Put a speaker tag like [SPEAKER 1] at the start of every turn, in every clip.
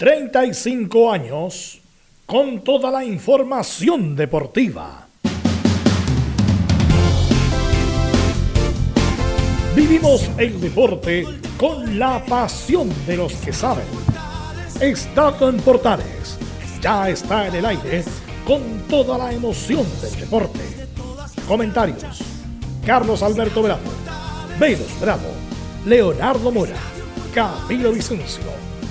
[SPEAKER 1] 35 años con toda la información deportiva. Vivimos el deporte con la pasión de los que saben. Estado en Portales ya está en el aire con toda la emoción del deporte. Comentarios: Carlos Alberto Bravo, Velos Bravo, Leonardo Mora, Camilo Vicencio,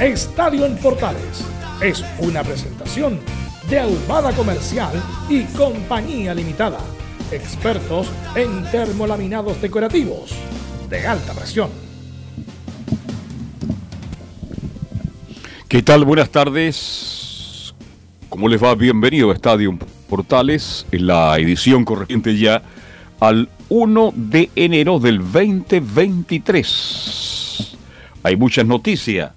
[SPEAKER 1] Estadio en Portales es una presentación de Ahumada Comercial y Compañía Limitada. Expertos en termolaminados decorativos de alta presión.
[SPEAKER 2] ¿Qué tal? Buenas tardes. ¿Cómo les va? Bienvenido a Estadio Portales, en la edición correspondiente ya al 1 de enero del 2023. Hay muchas noticias.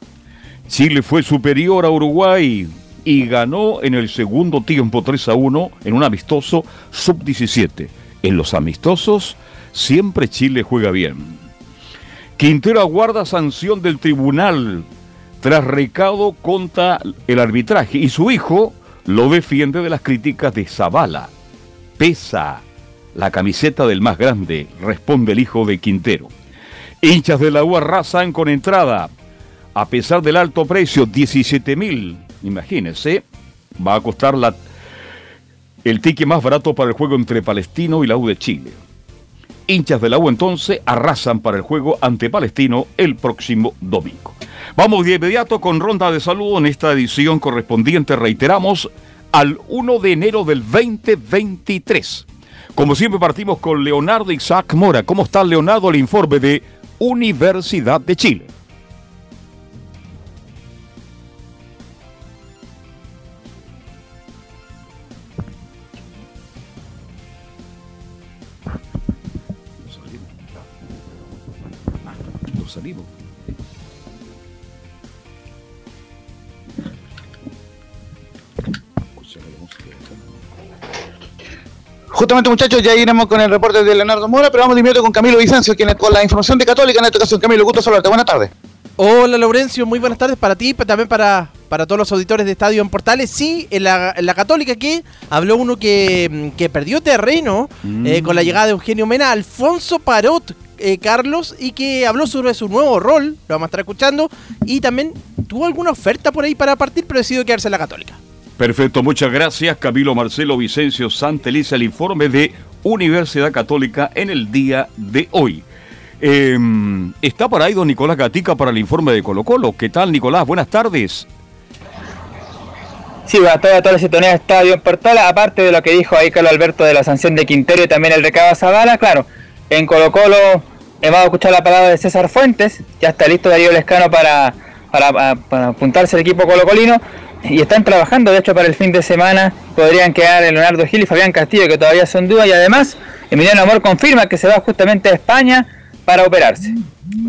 [SPEAKER 2] Chile fue superior a Uruguay y ganó en el segundo tiempo 3 a 1 en un amistoso sub-17. En los amistosos siempre Chile juega bien. Quintero aguarda sanción del tribunal tras recado contra el arbitraje y su hijo lo defiende de las críticas de Zavala. Pesa la camiseta del más grande, responde el hijo de Quintero. Hinchas de la U arrasan con entrada. A pesar del alto precio, 17 mil, imagínense, va a costar la, el ticket más barato para el juego entre Palestino y la U de Chile. Hinchas de la U entonces arrasan para el juego ante Palestino el próximo domingo. Vamos de inmediato con ronda de saludo en esta edición correspondiente, reiteramos, al 1 de enero del 2023. Como siempre partimos con Leonardo Isaac Mora. ¿Cómo está Leonardo? El informe de Universidad de Chile.
[SPEAKER 3] Justamente muchachos, ya iremos con el reporte de Leonardo Mora, pero vamos de inmediato con Camilo Vicencio, quien es con la información de Católica en esta ocasión. Camilo, gusto saludarte. Buenas tardes.
[SPEAKER 4] Hola Laurencio, muy buenas tardes para ti, pero también para, para todos los auditores de Estadio en Portales. Sí, en la, en la Católica aquí habló uno que, que perdió terreno eh, con la llegada de Eugenio Mena, Alfonso Parot, eh, Carlos, y que habló sobre su nuevo rol, lo vamos a estar escuchando, y también tuvo alguna oferta por ahí para partir, pero decidió quedarse en la Católica.
[SPEAKER 2] Perfecto, muchas gracias Camilo Marcelo Vicencio Santeliza, el informe de Universidad Católica en el día de hoy. Eh, está por ahí don Nicolás Gatica para el informe de Colo Colo. ¿Qué tal Nicolás? Buenas tardes.
[SPEAKER 5] Sí, a toda la sintonía de Estadio en aparte de lo que dijo ahí Carlos Alberto de la sanción de Quintero y también el recado Zavala, claro, en Colo Colo hemos a la palabra de César Fuentes, ya está listo Darío Lescano para, para, para apuntarse al equipo colocolino y están trabajando, de hecho para el fin de semana podrían quedar Leonardo Gil y Fabián Castillo que todavía son dudas y además Emiliano Amor confirma que se va justamente a España para operarse.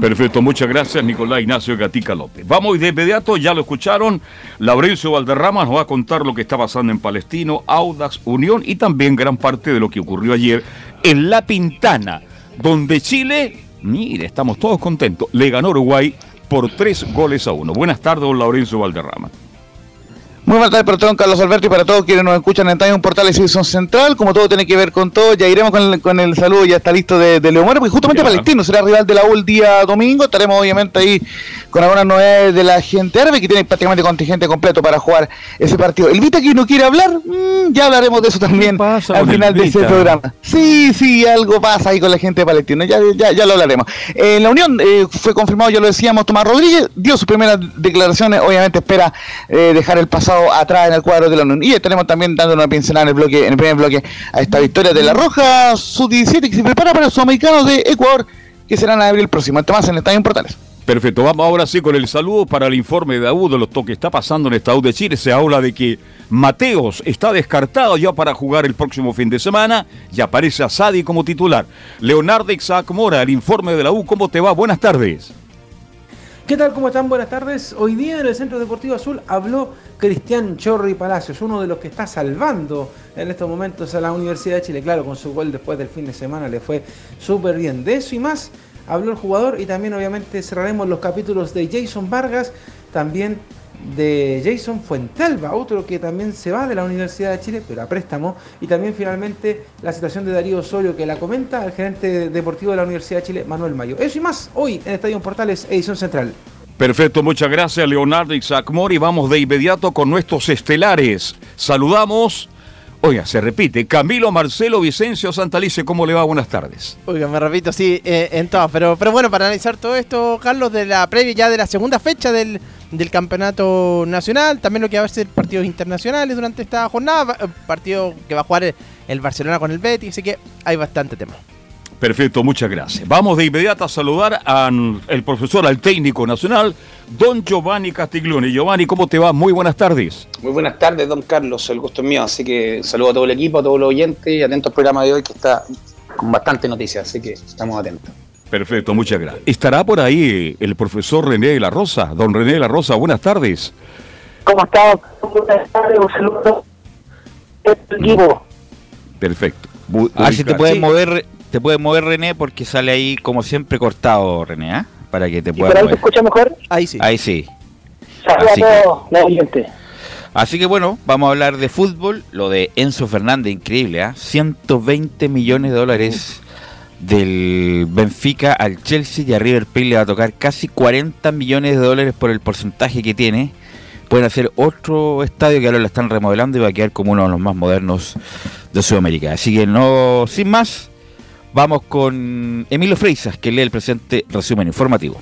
[SPEAKER 2] Perfecto, muchas gracias Nicolás Ignacio Gatica López. Vamos de inmediato, ya lo escucharon, Laurencio Valderrama nos va a contar lo que está pasando en Palestino, Audax, Unión y también gran parte de lo que ocurrió ayer en La Pintana, donde Chile, mire, estamos todos contentos, le ganó Uruguay por tres goles a uno. Buenas tardes, don Laurencio Valderrama.
[SPEAKER 3] Muy buenas tardes para todos, Carlos Alberto, y para todos quienes nos escuchan en Time Portal y Edición Central. Como todo tiene que ver con todo, ya iremos con el, con el saludo, ya está listo de, de Leo Mora, porque justamente
[SPEAKER 2] Ya.
[SPEAKER 3] Palestino será rival de la U el día domingo. Estaremos obviamente ahí con algunas novedades de la gente árabe, que tiene prácticamente contingente completo para jugar ese partido. El Vita que no quiere hablar, mm, ya hablaremos de eso también
[SPEAKER 2] pasa
[SPEAKER 3] al final de ese
[SPEAKER 2] Vita?
[SPEAKER 3] programa. Sí, sí, algo pasa ahí con la gente de Palestino, ya, ya, ya lo hablaremos. En la Unión eh, fue confirmado, ya lo decíamos, Tomás Rodríguez dio sus primeras declaraciones, obviamente espera eh, dejar el pasado atrás en el cuadro de la Unión. Y estaremos también dando una pincelada en el bloque, en el primer bloque a esta victoria de la Roja Sub-17 que se prepara para los sudamericanos de Ecuador, que serán en abril próximo. Este más en Estadio en Portales.
[SPEAKER 2] Perfecto, vamos ahora sí con el saludo para el informe de AU de lo que está pasando en Estados de Chile. Se habla de que Mateos está descartado ya para jugar el próximo fin de semana y aparece a Sadi como titular. Leonardo Isaac Mora, el informe de la U, ¿cómo te va? Buenas tardes.
[SPEAKER 6] ¿Qué tal? ¿Cómo están? Buenas tardes. Hoy día en el Centro Deportivo Azul habló Cristian Chorri Palacios, uno de los que está salvando en estos momentos a la Universidad de Chile. Claro, con su gol después del fin de semana le fue súper bien. De eso y más habló el jugador y también obviamente cerraremos los capítulos de Jason Vargas, también de Jason Fuentelva, otro que también se va de la Universidad de Chile, pero a préstamo, y también finalmente la situación de Darío Osorio, que la comenta el gerente deportivo de la Universidad de Chile, Manuel Mayo. Eso y más hoy en Estadio Portales, edición central.
[SPEAKER 2] Perfecto, muchas gracias Leonardo Isaac Mori. Vamos de inmediato con nuestros estelares. Saludamos Oiga, se repite. Camilo Marcelo Vicencio Santalice, ¿cómo le va? Buenas tardes.
[SPEAKER 4] Oiga, me repito, sí, eh, en todo. Pero, pero bueno, para analizar todo esto, Carlos, de la previa ya de la segunda fecha del, campeonato nacional, también lo que va a ser partidos internacionales durante esta jornada, eh, partido que va a jugar el Barcelona con el Betis, así que hay bastante tema.
[SPEAKER 2] Perfecto, muchas gracias. Vamos de inmediato a saludar al profesor, al técnico nacional, don Giovanni Castiglione. Giovanni, ¿cómo te va? Muy buenas tardes.
[SPEAKER 7] Muy buenas tardes, don Carlos. El gusto es mío. Así que saludo a todo el equipo, a todos los oyentes y atentos al programa de hoy que está con bastante noticias. Así que estamos atentos.
[SPEAKER 2] Perfecto, muchas gracias. ¿Estará por ahí el profesor René de la Rosa? Don René de la Rosa, buenas tardes.
[SPEAKER 8] ¿Cómo está? Buenas tardes, un saludo equipo.
[SPEAKER 2] Perfecto.
[SPEAKER 9] Ah, si te puedes mover te puedes mover, René, porque sale ahí, como siempre, cortado, René, ¿ah? Para que te puedas
[SPEAKER 8] ahí te escucha mejor?
[SPEAKER 4] Ahí sí.
[SPEAKER 9] Ahí sí.
[SPEAKER 8] Saludos a todos los
[SPEAKER 9] Así que bueno, vamos a hablar de fútbol. Lo de Enzo Fernández, increíble, ¿ah? 120 millones de dólares del Benfica al Chelsea y a River Plate le va a tocar casi 40 millones de dólares por el porcentaje que tiene. Pueden hacer otro estadio que ahora lo están remodelando y va a quedar como uno de los más modernos de Sudamérica. Así que no, sin más, Vamos con Emilio Freisas, que lee el presente resumen informativo.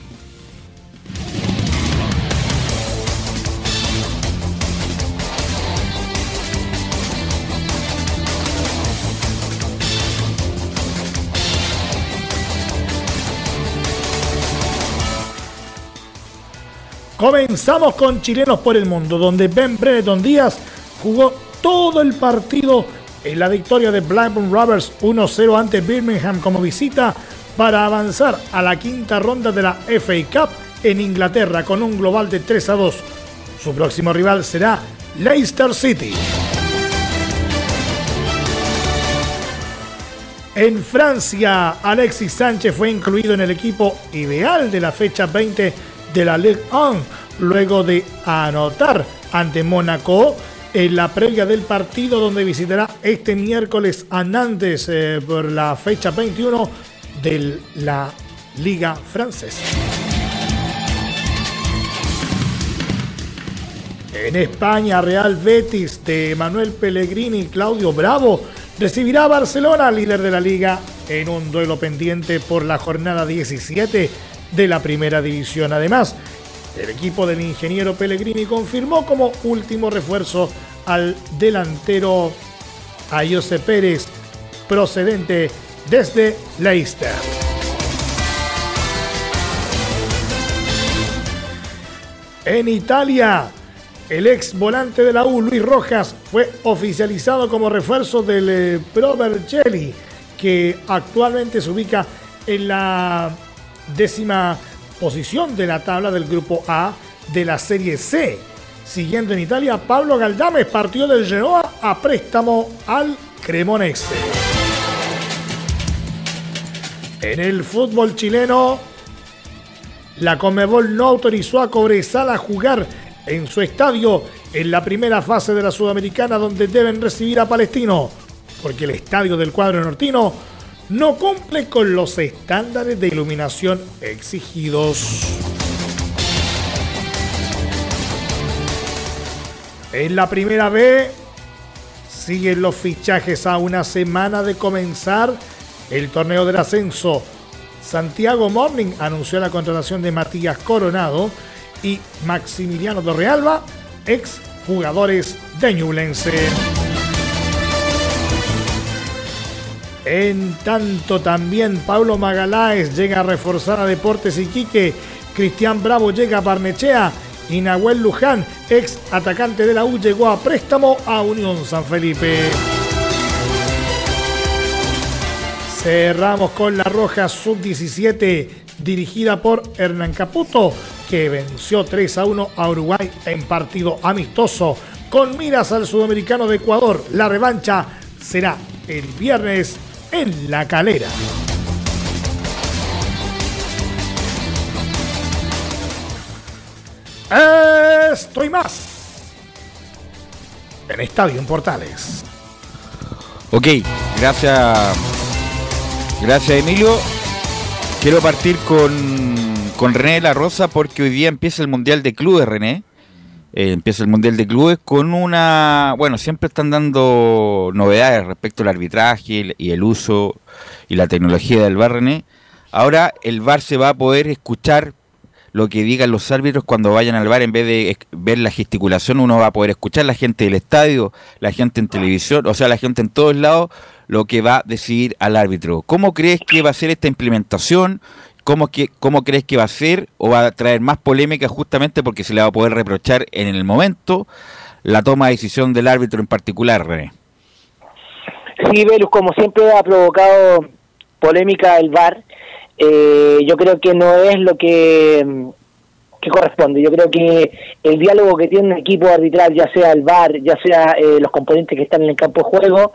[SPEAKER 1] Comenzamos con Chilenos por el Mundo, donde Ben Brereton Díaz jugó todo el partido en la victoria de Blackburn Rovers 1-0 ante Birmingham como visita para avanzar a la quinta ronda de la FA Cup en Inglaterra con un global de 3 a 2. Su próximo rival será Leicester City. En Francia, Alexis Sánchez fue incluido en el equipo ideal de la fecha 20 de la Ligue 1 luego de anotar ante Mónaco en la previa del partido donde visitará este miércoles a Nantes eh, por la fecha 21 de la Liga Francesa. En España, Real Betis de Manuel Pellegrini y Claudio Bravo recibirá a Barcelona, líder de la liga, en un duelo pendiente por la jornada 17 de la primera división. Además, el equipo del ingeniero Pellegrini confirmó como último refuerzo al delantero Ayose Pérez, procedente desde Leicester. En Italia, el ex volante de la U, Luis Rojas, fue oficializado como refuerzo del eh, Pro Vercelli, que actualmente se ubica en la décima posición de la tabla del grupo A de la Serie C. Siguiendo en Italia, Pablo Galdames partió del Genoa a préstamo al Cremonese. En el fútbol chileno, la Comebol no autorizó a Cobresal a jugar en su estadio en la primera fase de la Sudamericana donde deben recibir a Palestino, porque el estadio del cuadro nortino no cumple con los estándares de iluminación exigidos. En la primera B siguen los fichajes a una semana de comenzar el torneo del ascenso. Santiago Morning anunció la contratación de Matías Coronado y Maximiliano Torrealba, ex jugadores de Ñublense. En tanto también Pablo Magaláes llega a reforzar a Deportes Iquique Cristian Bravo llega a Barnechea y Nahuel Luján, ex atacante de la U, llegó a préstamo a Unión San Felipe. Cerramos con la Roja Sub-17, dirigida por Hernán Caputo, que venció 3 a 1 a Uruguay en partido amistoso. Con miras al sudamericano de Ecuador, la revancha será el viernes en La Calera. Estoy más en Estadio en Portales.
[SPEAKER 9] Ok, gracias. Gracias Emilio. Quiero partir con, con René de la Rosa porque hoy día empieza el Mundial de Clubes, René. Eh, empieza el Mundial de Clubes con una... Bueno, siempre están dando novedades respecto al arbitraje y el uso y la tecnología del VAR, René. Ahora el VAR se va a poder escuchar lo que digan los árbitros cuando vayan al bar, en vez de ver la gesticulación, uno va a poder escuchar la gente del estadio, la gente en televisión, o sea, la gente en todos lados, lo que va a decidir al árbitro. ¿Cómo crees que va a ser esta implementación? ¿Cómo, que, ¿Cómo crees que va a ser? ¿O va a traer más polémica justamente porque se le va a poder reprochar en el momento la toma de decisión del árbitro en particular, René?
[SPEAKER 8] Sí, Velus, como siempre ha provocado polémica el VAR, eh, yo creo que no es lo que, que corresponde. Yo creo que el diálogo que tiene un equipo arbitral, ya sea el VAR, ya sea eh, los componentes que están en el campo de juego,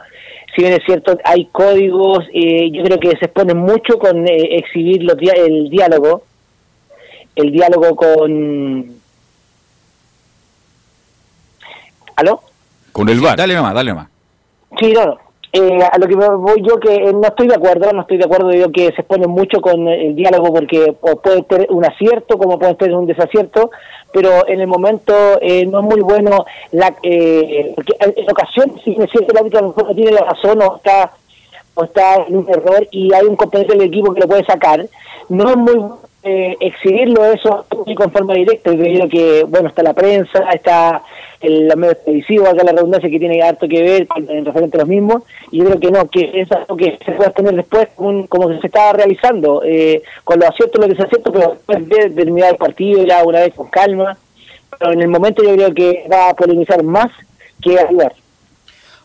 [SPEAKER 8] si bien es cierto, hay códigos, eh, yo creo que se expone mucho con eh, exhibir los el diálogo, el diálogo con... ¿Aló?
[SPEAKER 9] Con el VAR. Dale nomás, dale nomás.
[SPEAKER 8] Sí, no, no. Eh, a lo que voy yo que eh, no estoy de acuerdo, no estoy de acuerdo yo que se expone mucho con el diálogo porque puede tener un acierto como puede tener un desacierto, pero en el momento eh, no es muy bueno, la, eh, porque en ocasiones si es cierto el árbitro no tiene la razón o está, o está en un error y hay un compañero del equipo que lo puede sacar, no es muy eh, exhibirlo eso con forma directa. Yo creo que, bueno, está la prensa, está el medio televisivo, acá la redundancia que tiene harto que ver con, en referente a los mismos, y yo creo que no, que es algo que se puede tener después como, como se estaba realizando, eh, con lo acierto lo que se acierto, pero después de terminar el partido ya una vez con calma, pero en el momento yo creo que va a polemizar más que ayudar.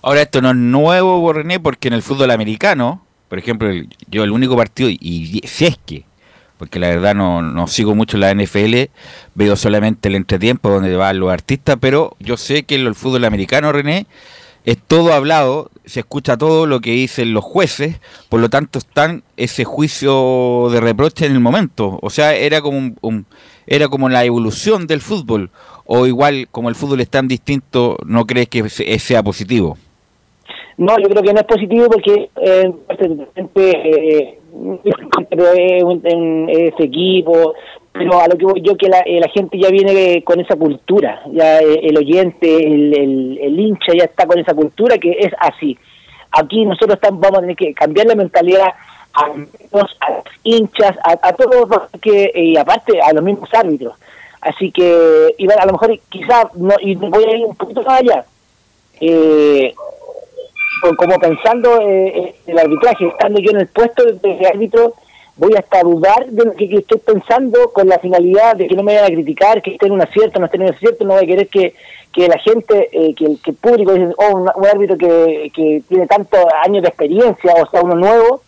[SPEAKER 9] Ahora esto no es nuevo, René, porque en el fútbol americano, por ejemplo, el- yo el único partido, y si es que, porque la verdad no, no sigo mucho la NFL, veo solamente el entretiempo donde van los artistas, pero yo sé que el fútbol americano, René, es todo hablado, se escucha todo lo que dicen los jueces, por lo tanto están ese juicio de reproche en el momento. O sea, era como un, era como la evolución del fútbol, o igual como el fútbol es tan distinto, ¿no crees que se- sea positivo?
[SPEAKER 8] No, yo creo que no es positivo porque eh, eh, en ese equipo, pero a lo que voy yo que la, eh, la gente ya viene con esa cultura, ya eh, el oyente, el, el, el hincha ya está con esa cultura que es así. Aquí nosotros estamos, vamos a tener que cambiar la mentalidad a, los- a los hinchas, a, a todos que, y aparte a los mismos árbitros. Así que a lo mejor quizás, no, y voy a ir un poquito más allá, eh, como pensando eh, eh, el arbitraje, estando yo en el puesto de, árbitro, voy hasta dudar de lo que, estoy pensando con la finalidad de que no me vayan a criticar, que esté en un acierto, no esté en un acierto, no voy a querer que, que la gente, eh, que, el, público dice, oh, un, árbitro que, que tiene tantos años de experiencia, o sea, uno nuevo,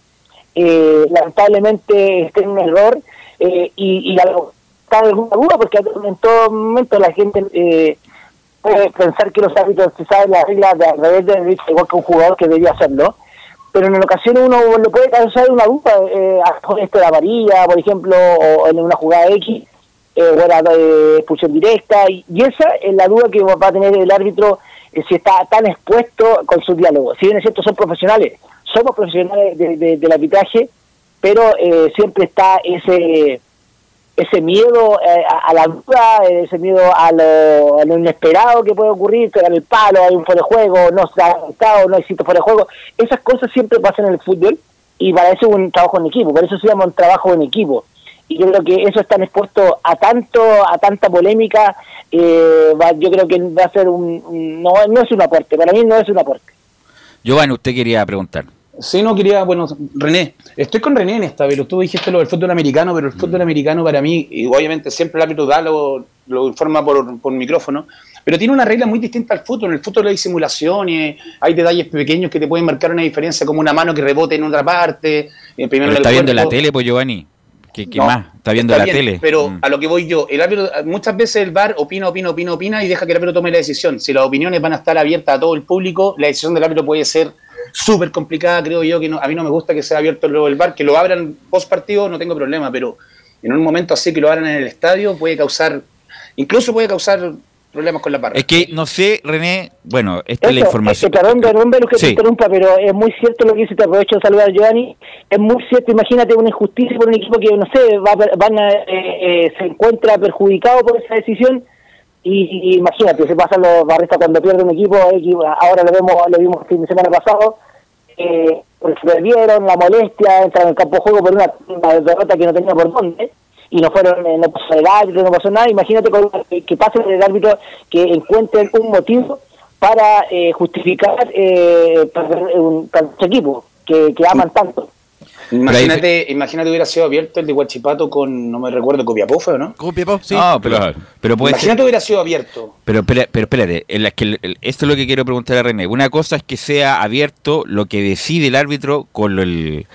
[SPEAKER 8] eh, lamentablemente esté en un error eh, y, y algo está alguna duda porque en todo momento la gente eh, puede pensar que los árbitros se saben las reglas de al revés de derecho, igual que un jugador que debía hacerlo pero en ocasiones uno le puede causar una duda eh, con esto de la varilla por ejemplo o en una jugada X eh, o era de expulsión directa y, y esa es la duda que va a tener el árbitro eh, si está tan expuesto con su diálogo. Si bien es cierto son profesionales somos profesionales de- de- del arbitraje pero eh, siempre está ese ese miedo eh, a, la duda, ese miedo a lo, a lo inesperado que puede ocurrir, pegar el palo, hay un fuera de juego, no se ha no existe fuera de juego. Esas cosas siempre pasan en el fútbol y para eso es un trabajo en equipo, por eso se llama un trabajo en equipo. Y yo creo que eso están expuestos a tanto, a tanta polémica, eh, va- yo creo que va a ser un- no, no es un aporte, para mí no es un aporte.
[SPEAKER 9] Giovanni, usted quería preguntar.
[SPEAKER 7] Sí, no quería, bueno, René, estoy con René en esta vez, tú dijiste lo del fútbol americano, pero el fútbol americano para mí, y obviamente siempre el árbitro da lo, lo informa por, por micrófono, pero tiene una regla muy distinta al fútbol. En el fútbol hay simulaciones, hay detalles pequeños que te pueden marcar una diferencia, como una mano que rebote en otra parte. eh, primero
[SPEAKER 9] Pero está viendo la tele, pues Giovanni. ¿Qué, qué
[SPEAKER 7] No,
[SPEAKER 9] más? Está viendo
[SPEAKER 7] está
[SPEAKER 9] la
[SPEAKER 7] bien,
[SPEAKER 9] tele.
[SPEAKER 7] Pero
[SPEAKER 9] Mm.
[SPEAKER 7] a lo que voy yo, el árbitro, muchas veces el VAR opina, opina, opina, opina y deja que el árbitro tome la decisión. Si las opiniones van a estar abiertas a todo el público, la decisión del árbitro puede ser súper complicada, creo yo, que no- a mí no me gusta que sea abierto luego el VAR, que lo abran post partido no tengo problema, pero en un momento así que lo abran en el estadio puede causar, incluso puede causar problemas con la barra.
[SPEAKER 9] Es que no sé, René, bueno, esta es la
[SPEAKER 8] Eso,
[SPEAKER 9] información.
[SPEAKER 8] eh, perdón, perdón, que te
[SPEAKER 9] Sí.
[SPEAKER 8] interrumpa, pero es muy cierto lo que dice, te aprovecho de saludar a Giovanni, es muy cierto, imagínate una injusticia por un equipo que, no sé, va, a per- van a, eh, eh, se encuentra perjudicado por esa decisión, y, y imagínate, se pasan los barristas cuando pierde un equipo, ahora lo vemos, lo vimos el fin de semana pasado, eh, porque se perdieron, la molestia, entran en el campo de juego por una, una derrota que no tenía por dónde, y no fueron, eh, no pasó el árbitro, no pasó nada, imagínate con- que, que pase el árbitro que encuentren un motivo para eh, justificar eh, perder un, para su equipo, que, que aman tanto.
[SPEAKER 7] Imagínate, imagínate hubiera sido abierto el de Huachipato con, no me recuerdo, Copiapó, ¿fue o no?
[SPEAKER 4] Copiapó, sí.
[SPEAKER 9] No, pero, pero puede ser.
[SPEAKER 7] Imagínate hubiera sido abierto.
[SPEAKER 9] Pero, espera- pero espérate, en la que el- el- esto es lo que quiero preguntar a René. Una cosa es que sea abierto lo que decide el árbitro con lo, el,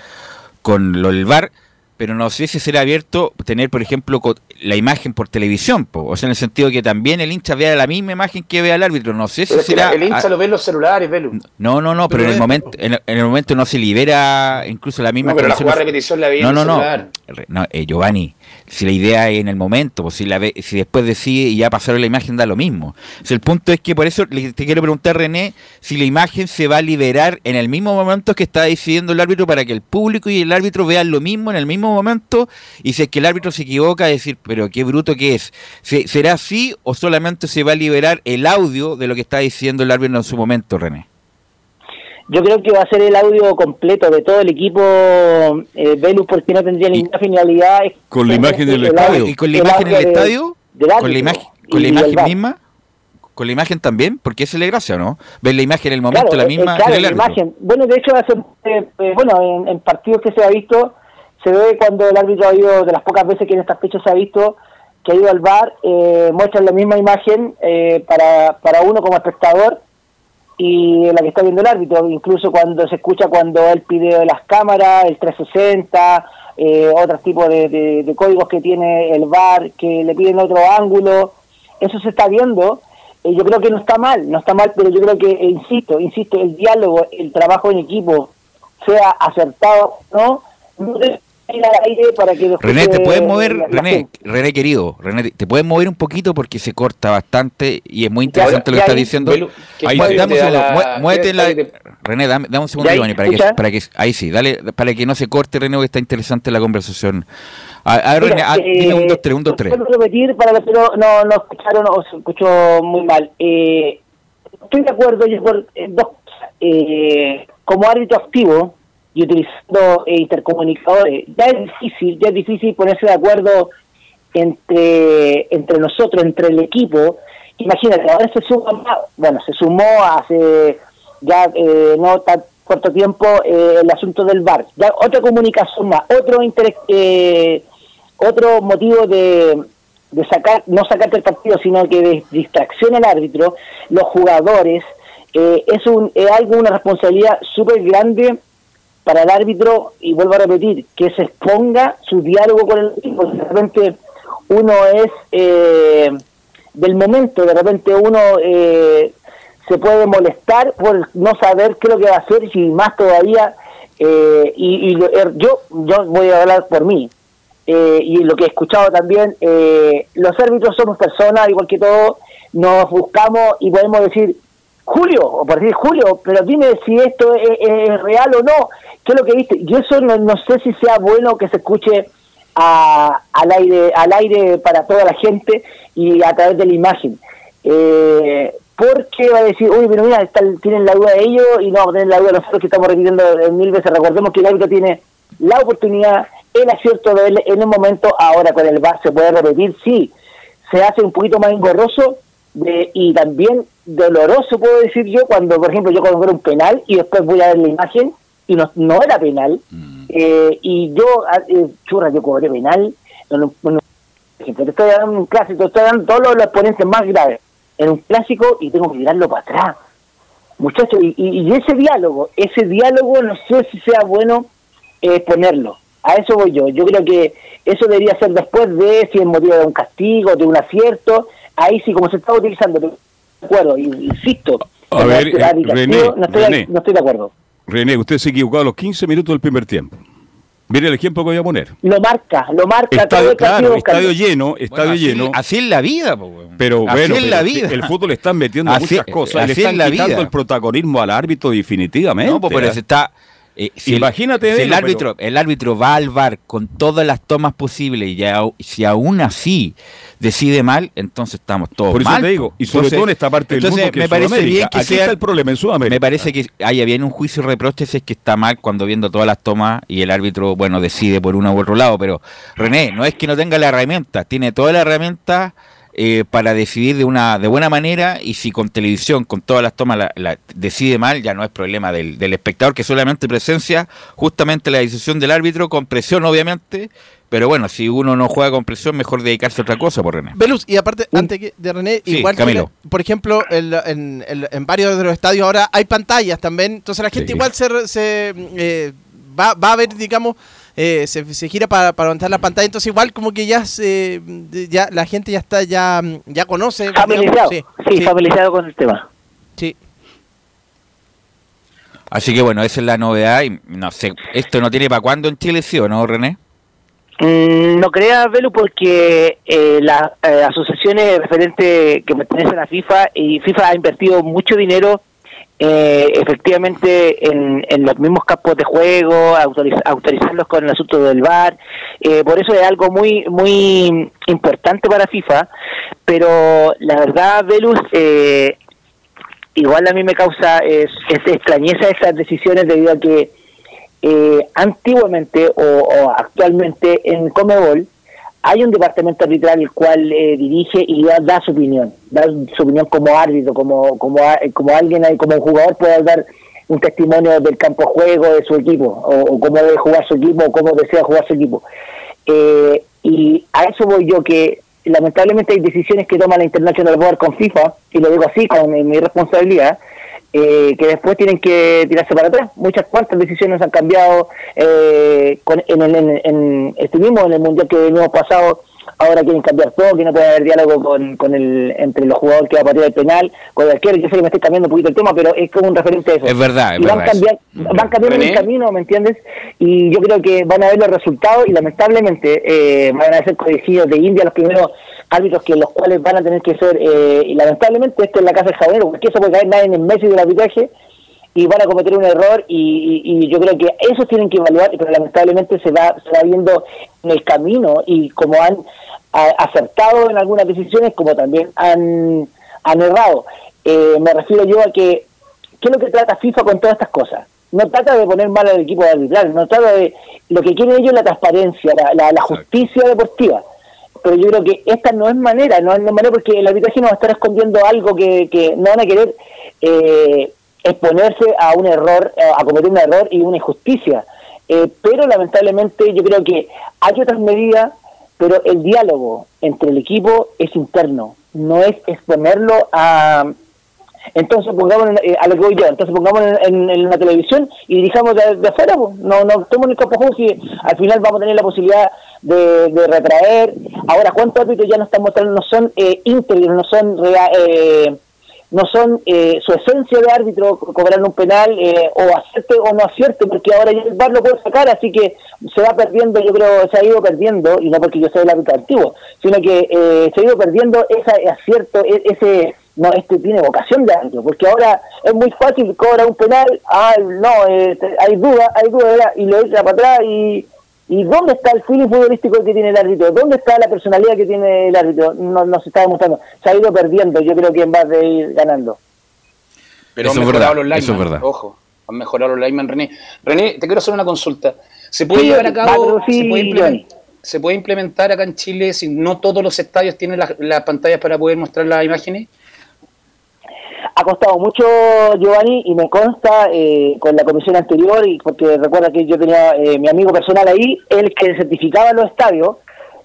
[SPEAKER 9] con lo del VAR, pero no sé si será abierto tener, por ejemplo, la imagen por televisión, po. o sea, en el sentido que también el hincha vea la misma imagen que vea el árbitro. No sé si
[SPEAKER 7] Pero
[SPEAKER 9] será...
[SPEAKER 7] el hincha
[SPEAKER 9] a-
[SPEAKER 7] lo ve en los celulares, Velu.
[SPEAKER 9] No, no, no, pero,
[SPEAKER 4] Pero
[SPEAKER 9] en el momento en el, en el momento no se libera incluso la misma
[SPEAKER 7] No, pero la repetición la veía
[SPEAKER 9] No,
[SPEAKER 7] en
[SPEAKER 9] no,
[SPEAKER 7] el
[SPEAKER 9] no.
[SPEAKER 7] celular.
[SPEAKER 9] No, eh, Giovanni, si la idea es en el momento, pues si la ve, si después decide y ya pasaron la imagen da lo mismo. O el punto es que por eso te quiero preguntar René si la imagen se va a liberar en el mismo momento que está decidiendo el árbitro para que el público y el árbitro vean lo mismo en el mismo momento y si es que el árbitro se equivoca decir, pero qué bruto que es. Se- ¿Será así o solamente se va a liberar el audio de lo que está diciendo el árbitro en su momento, René?
[SPEAKER 8] Yo creo que va a ser el audio completo de todo el equipo eh, Velus porque no tendría ninguna finalidad.
[SPEAKER 2] Con la imagen del
[SPEAKER 8] el
[SPEAKER 2] estadio.
[SPEAKER 8] audio-
[SPEAKER 9] ¿Y con la imagen del estadio?
[SPEAKER 8] del
[SPEAKER 9] ¿Con la
[SPEAKER 8] árbitro
[SPEAKER 9] imagen, con la imagen misma? ¿Con la imagen también? Porque esa es la gracia, ¿no? Ver la imagen en el momento,
[SPEAKER 8] Claro,
[SPEAKER 9] la
[SPEAKER 8] eh,
[SPEAKER 9] misma
[SPEAKER 8] claro,
[SPEAKER 9] del
[SPEAKER 8] la imagen. Bueno, de hecho, hace, eh, eh, bueno, en, en partidos que se ha visto, se ve cuando el árbitro ha ido, de las pocas veces que en estas fechas se ha visto, que ha ido al bar, eh, muestran la misma imagen eh, para, para uno como espectador y la que está viendo el árbitro, incluso cuando se escucha cuando él pide las cámaras, el 360, eh, otros tipos de, de- códigos que tiene el VAR, que le piden otro ángulo, eso se está viendo. Eh, yo creo que no está mal, no está mal, pero yo creo que, eh, insisto, insisto, el diálogo, el trabajo en equipo, sea acertado no, no aire para que lo
[SPEAKER 9] René, ¿te puedes mover?
[SPEAKER 8] la-
[SPEAKER 9] René. René querido, René, ¿te- ¿te puedes mover un poquito? Porque se corta bastante y es muy interesante lo que estás diciendo.
[SPEAKER 7] Que
[SPEAKER 9] Ahí, dame un
[SPEAKER 7] a
[SPEAKER 9] segundo, muévete la- René, dame, dame un segundo,
[SPEAKER 8] ¿Ya ahí
[SPEAKER 9] Giovanni, para que, para que, ahí sí, dale, para que no se corte, René, porque está interesante la conversación. A, a ver, René,
[SPEAKER 8] Mira, eh,
[SPEAKER 9] dime un, dos, tres, un, dos, tres.
[SPEAKER 8] Puedo repetir para que no, no, no escucharon o se escuchó muy mal. Eh, estoy de acuerdo yo por eh, dos cosas. Eh, como árbitro activo y utilizando eh, intercomunicadores, ya es difícil, ya es difícil ponerse de acuerdo entre, entre nosotros, entre el equipo. Imagínate, ahora se suma bueno, se sumó hace ya eh, no tan corto tiempo eh, el asunto del VAR. Ya otra comunicación más, otro interés, eh, otro motivo de, de sacar, no sacarte el partido, sino que de distracción al árbitro, los jugadores, eh, es, un, es algo, una responsabilidad súper grande para el árbitro, y vuelvo a repetir, que se exponga su diálogo con el equipo. De repente uno es eh, del momento, de repente uno eh, se puede molestar por no saber qué es lo que va a hacer, y más todavía, eh, y, y er, yo, yo voy a hablar por mí, eh, y lo que he escuchado también, eh, los árbitros somos personas, igual que todos, nos buscamos y podemos decir, Julio, o por decir Julio, pero dime si esto es, real o no, qué es lo que viste. Y eso no, no sé si sea bueno que se escuche a- al aire al aire para toda la gente y a través de la imagen. Eh, porque va a decir, uy, pero mira, tienen la duda de ellos y no vamos a tener la duda nosotros que estamos repitiendo eh, mil veces. Recordemos que el árbitro tiene la oportunidad, el acierto de verle en un momento, ahora con el VAR se puede repetir, sí, se hace un poquito más engorroso de, y también doloroso, puedo decir yo, cuando, por ejemplo, yo veo un penal y después voy a ver la imagen y no, no era penal. Eh, y yo, ah, eh, churra, yo cobré penal. En un, en un- por ejemplo, te estoy dando un clásico, te estoy dando todos los, los exponentes más graves en un clásico y tengo que tirarlo para atrás. Muchachos, y, y- y ese diálogo, ese diálogo no sé si sea bueno eh, ponerlo. A eso voy yo. Yo creo que eso debería ser después de si es motivo de un castigo, de un acierto. Ahí sí, como se está utilizando, acuerdo, y- insisto.
[SPEAKER 2] A ver, eh, René,
[SPEAKER 8] no, estoy,
[SPEAKER 2] René.
[SPEAKER 8] no estoy de acuerdo.
[SPEAKER 2] René, usted se equivocó a los 15 minutos del primer tiempo. Mire el ejemplo que voy a poner.
[SPEAKER 8] Lo marca, lo marca. todo
[SPEAKER 2] Estadio, claro, estadio lleno, estadio
[SPEAKER 9] Bueno, así,
[SPEAKER 2] lleno.
[SPEAKER 9] así es la vida, po.
[SPEAKER 2] Pero
[SPEAKER 9] Así
[SPEAKER 2] bueno,
[SPEAKER 9] es
[SPEAKER 2] pero
[SPEAKER 9] la vida.
[SPEAKER 2] el fútbol le están metiendo
[SPEAKER 9] Así-
[SPEAKER 2] muchas cosas. Le
[SPEAKER 9] así
[SPEAKER 2] están
[SPEAKER 9] es la
[SPEAKER 2] quitando
[SPEAKER 9] vida.
[SPEAKER 2] el protagonismo al árbitro definitivamente.
[SPEAKER 9] No, pues, pero se está. Eh, si el-
[SPEAKER 2] Imagínate,
[SPEAKER 9] si el, árbitro, el árbitro va al bar con todas las tomas posibles y ya, si aún así decide mal, entonces estamos todos
[SPEAKER 2] Por eso
[SPEAKER 9] mal.
[SPEAKER 2] te digo, y sobre
[SPEAKER 9] Entonces-
[SPEAKER 2] todo en esta parte del mundo que
[SPEAKER 9] me parece
[SPEAKER 2] Sudamérica.
[SPEAKER 9] bien que
[SPEAKER 2] Aquí
[SPEAKER 9] sea-
[SPEAKER 2] está el problema en Sudamérica.
[SPEAKER 9] Me parece que haya bien un juicio y reproche si es que está mal cuando viendo todas las tomas y el árbitro, bueno, decide por uno u otro lado. Pero René, no es que no tenga la herramienta, tiene toda la herramienta eh, para decidir de una de buena manera y si con televisión, con todas las tomas, la, la decide mal, ya no es problema del, del espectador que solamente presencia justamente la decisión del árbitro con presión, obviamente. Pero bueno, si uno no juega con presión, mejor dedicarse a otra cosa, por René.
[SPEAKER 4] Velus, y aparte, antes de René,
[SPEAKER 9] Sí,
[SPEAKER 4] igual
[SPEAKER 9] Camilo.
[SPEAKER 4] por ejemplo, en, en- en- en varios de los estadios ahora hay pantallas también, entonces la gente
[SPEAKER 2] Sí.
[SPEAKER 4] igual se, se, eh, va, va a ver, digamos, eh, se, se gira para, para levantar la pantalla, entonces igual como que ya se, ya la gente ya está, ya, ya conoce.
[SPEAKER 8] Familiarizado, sí, familiarizado con el tema.
[SPEAKER 4] sí.
[SPEAKER 9] Así que bueno, esa es la novedad y no sé, esto no tiene para cuándo en Chile, ¿sí o no, René?
[SPEAKER 8] Mm, no creas, Velu, porque eh, las eh, asociaciones referentes que pertenecen a FIFA y FIFA ha invertido mucho dinero eh, efectivamente en, en los mismos campos de juego, autoriz- autorizarlos con el asunto del VAR. eh, por eso es algo muy muy importante para FIFA, pero la verdad, Velus, eh, igual a mí me causa es, es extrañeza esas decisiones debido a que eh, antiguamente o, o actualmente en Comebol hay un departamento arbitral el cual eh, dirige y da, da su opinión, da su opinión como árbitro, como como como alguien, como un jugador puede dar un testimonio del campo de juego de su equipo, o, cómo debe jugar su equipo, o cómo desea jugar su equipo. Eh, y a eso voy yo, que lamentablemente hay decisiones que toma la International Board con FIFA, y lo digo así, con mi responsabilidad, eh, que después tienen que tirarse para atrás. Muchas cuantas decisiones han cambiado eh, con, en, el, en, en este mismo, en el mundial que hemos pasado. Ahora quieren cambiar todo, que no puede haber diálogo con, con el, entre los jugadores que va a partir el penal, con el arquero. Yo sé que me estoy cambiando un poquito el tema, pero es como un referente de eso.
[SPEAKER 9] Es verdad, es
[SPEAKER 8] y van,
[SPEAKER 9] verdad
[SPEAKER 8] cambiar,
[SPEAKER 9] eso.
[SPEAKER 8] van cambiando
[SPEAKER 7] René.
[SPEAKER 8] el camino, ¿me entiendes? Y yo creo que van a ver los resultados y lamentablemente eh, van a ser corregidos de India los primeros árbitros que los cuales van a tener que ser, eh, y lamentablemente esto es la casa del jabonero, porque eso puede caer nadie en el medio del arbitraje y van a cometer un error y, y- y yo creo que eso tienen que evaluar, pero lamentablemente se va, se va viendo en el camino y como han a- acertado en algunas decisiones, como también han, han errado. Eh, me refiero yo a que, ¿qué es lo que trata FIFA con todas estas cosas? No trata de poner mal al equipo de arbitrar, no trata de, lo que quieren ellos es la transparencia, la, la, la justicia deportiva pero yo creo que esta no es manera, no es manera porque el arbitraje no va a estar escondiendo algo que, que no van a querer eh, exponerse a un error, eh, a cometer un error y una injusticia. Eh, pero lamentablemente yo creo que hay otras medidas, pero el diálogo entre el equipo es interno, no es exponerlo a... Entonces pongamos eh, a lo que voy yo, entonces pongamos en, la televisión y dirijamos de, afuera, pues. no, no estemos en el campo si al final vamos a tener la posibilidad de, de retraer. Ahora, ¿cuántos árbitros ya no están mostrando? No son eh, íntegros, no son eh, no son eh, su esencia de árbitro co- cobrando un penal eh, o acierte o no acierte, porque ahora ya el VAR lo puede sacar, así que se va perdiendo, yo creo, se ha ido perdiendo, y no porque yo soy el árbitro antiguo, sino que eh, se ha ido perdiendo ese acierto, e- ese, no, este tiene vocación de árbitro, porque ahora es muy fácil, cobra un penal, ah, no, eh, te- hay duda, hay duda, ¿verdad? y lo echa para atrás y... ¿Y dónde está el feeling futbolístico que tiene el árbitro? ¿Dónde está la personalidad que tiene el árbitro? No, no se está demostrando. Se ha ido perdiendo, yo creo que en vez de ir ganando.
[SPEAKER 7] Pero
[SPEAKER 9] Eso
[SPEAKER 7] han
[SPEAKER 9] es
[SPEAKER 7] mejorado
[SPEAKER 9] verdad,
[SPEAKER 7] los
[SPEAKER 9] eso es
[SPEAKER 7] linemen,
[SPEAKER 9] verdad.
[SPEAKER 7] Ojo, han mejorado los linemen, René. René, te quiero hacer una consulta. ¿Se puede
[SPEAKER 8] Sí,
[SPEAKER 7] llevar a cabo,
[SPEAKER 8] sí,
[SPEAKER 7] se, puede implementar, se puede implementar acá en Chile si no todos los estadios tienen las, las pantallas para poder mostrar las imágenes?
[SPEAKER 8] Ha costado mucho, Giovanni, y me consta eh, con la comisión anterior, y porque recuerda que yo tenía eh, mi amigo personal ahí, el que certificaba los estadios,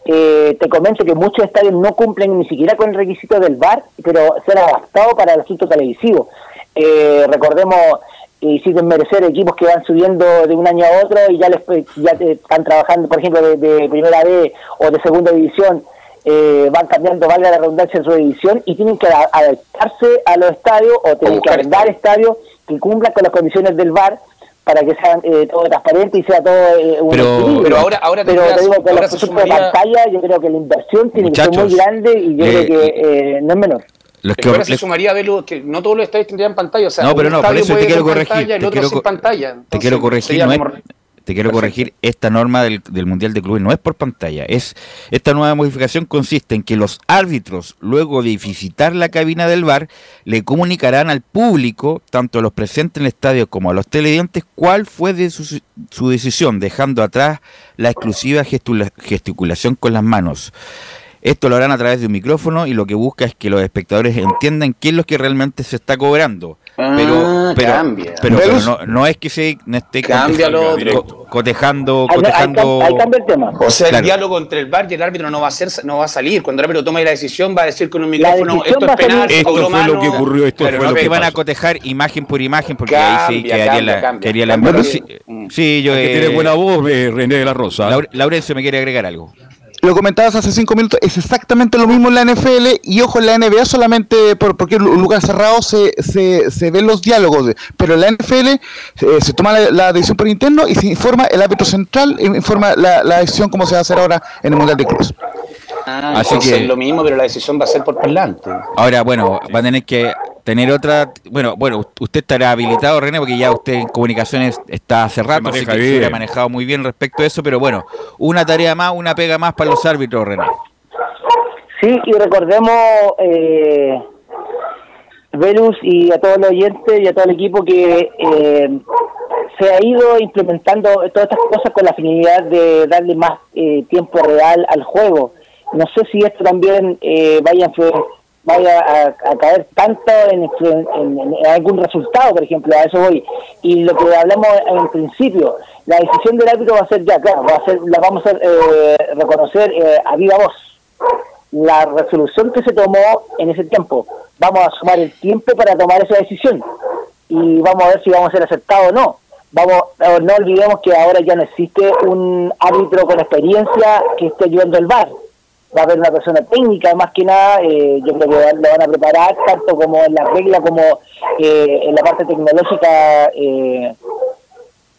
[SPEAKER 8] eh, te comento que muchos estadios no cumplen ni siquiera con el requisito del VAR, pero se han adaptado para el asunto televisivo. Eh, recordemos, y sin merecer equipos que van subiendo de un año a otro y ya les ya están trabajando, por ejemplo, de, de primera B o de segunda división, eh, van cambiando, valga la redundancia, en su división y tienen que adaptarse a los estadios o tienen que arrendar estadios que cumplan con las condiciones del VAR para que sean eh, todo transparente y sea todo eh, un
[SPEAKER 9] Pero-
[SPEAKER 8] equilibrio.
[SPEAKER 7] pero ahora- ahora
[SPEAKER 8] pero te digo que
[SPEAKER 7] ahora
[SPEAKER 8] los productos de
[SPEAKER 7] sumaría-
[SPEAKER 8] pantalla yo creo que la inversión tiene que ser muy grande y yo creo que eh, no es menor.
[SPEAKER 9] Los
[SPEAKER 7] Pero ahora
[SPEAKER 9] que,
[SPEAKER 7] se sumaría, Belu, que no todos los estadios tendrían pantalla. O sea,
[SPEAKER 9] No, pero no, por
[SPEAKER 7] estadio
[SPEAKER 9] eso te
[SPEAKER 7] puede
[SPEAKER 9] quiero corregir,
[SPEAKER 7] pantalla, el
[SPEAKER 9] te
[SPEAKER 7] otro
[SPEAKER 9] quiero
[SPEAKER 7] pantalla.
[SPEAKER 9] te quiero corregir, no es-
[SPEAKER 7] como-
[SPEAKER 9] te quiero
[SPEAKER 7] Perfecto.
[SPEAKER 9] corregir, esta norma del, del Mundial de Clubes no es por pantalla, es esta nueva modificación consiste en que los árbitros, luego de visitar la cabina del bar, le comunicarán al público, tanto a los presentes en el estadio como a los televidentes, cuál fue de su, su decisión, dejando atrás la exclusiva gesticulación con las manos. Esto lo harán a través de un micrófono y lo que busca es que los espectadores entiendan qué es lo que realmente se está cobrando. Pero,
[SPEAKER 7] Ah,
[SPEAKER 9] pero,
[SPEAKER 7] cambia.
[SPEAKER 9] pero, pero
[SPEAKER 3] ¿Velus?
[SPEAKER 9] no, no es que se no esté
[SPEAKER 7] Cámbialo,
[SPEAKER 9] cotejando, co- cotejando,
[SPEAKER 8] Ahí,
[SPEAKER 9] cotejando
[SPEAKER 8] cambia el tema.
[SPEAKER 7] O sea,
[SPEAKER 9] Claro.
[SPEAKER 7] el diálogo entre el VAR y el árbitro no va a ser, no va a salir. Cuando el árbitro toma la decisión, va a decir con un micrófono, esto es penal,
[SPEAKER 2] Esto fue lo
[SPEAKER 7] mano".
[SPEAKER 2] que ocurrió, esto
[SPEAKER 7] Pero
[SPEAKER 2] fue
[SPEAKER 7] no
[SPEAKER 2] lo
[SPEAKER 7] que-
[SPEAKER 9] que van a cotejar imagen por imagen porque ahí sí
[SPEAKER 7] Cambia,
[SPEAKER 9] quedaría
[SPEAKER 7] cambia,
[SPEAKER 9] la,
[SPEAKER 7] cambia.
[SPEAKER 9] quedaría la
[SPEAKER 7] Cambia porque-
[SPEAKER 9] Sí, sí, yo
[SPEAKER 2] que
[SPEAKER 9] eh,
[SPEAKER 2] tiene buena voz, eh, René de la Rosa.
[SPEAKER 9] Laure- Laurencio me quiere agregar algo.
[SPEAKER 3] Lo comentabas hace cinco minutos, es exactamente lo mismo en la NFL y ojo, en la NBA solamente por, porque en un lugar cerrado se, se, se ven los diálogos, pero en la NFL eh, se toma la, decisión por interno y se informa el árbitro central, informa la, la decisión como se va a hacer ahora en el Mundial de Clubes.
[SPEAKER 7] Ah,
[SPEAKER 9] Así que-
[SPEAKER 7] es lo mismo, pero la decisión va a ser por parlante.
[SPEAKER 9] Ahora, bueno, va a tener que tener otra. Bueno, bueno, usted estará habilitado, René, porque ya usted en comunicaciones está hace rato, así que se
[SPEAKER 2] bien.
[SPEAKER 9] hubiera manejado muy bien respecto a eso, pero bueno, una tarea más, una pega más para los árbitros, René.
[SPEAKER 8] Sí, y recordemos, eh, Velus y a todos los oyentes y a todo el equipo que eh, se ha ido implementando todas estas cosas con la finalidad de darle más eh, tiempo real al juego. No sé si esto también eh, vaya, a a, caer tanto en, en- algún resultado, por ejemplo, a eso voy. Y lo que hablamos en principio, la decisión del árbitro va a ser ya, claro, va a ser, la vamos a eh, reconocer eh, a viva voz la resolución que se tomó en ese tiempo. Vamos a sumar el tiempo para tomar esa decisión y vamos a ver si vamos a ser aceptados o no. Vamos, eh, no olvidemos que ahora ya no existe un árbitro con experiencia que esté ayudando al VAR. Va a haber una persona técnica, más que nada, eh, yo creo que lo van a preparar tanto como en la regla como eh, en la parte tecnológica eh,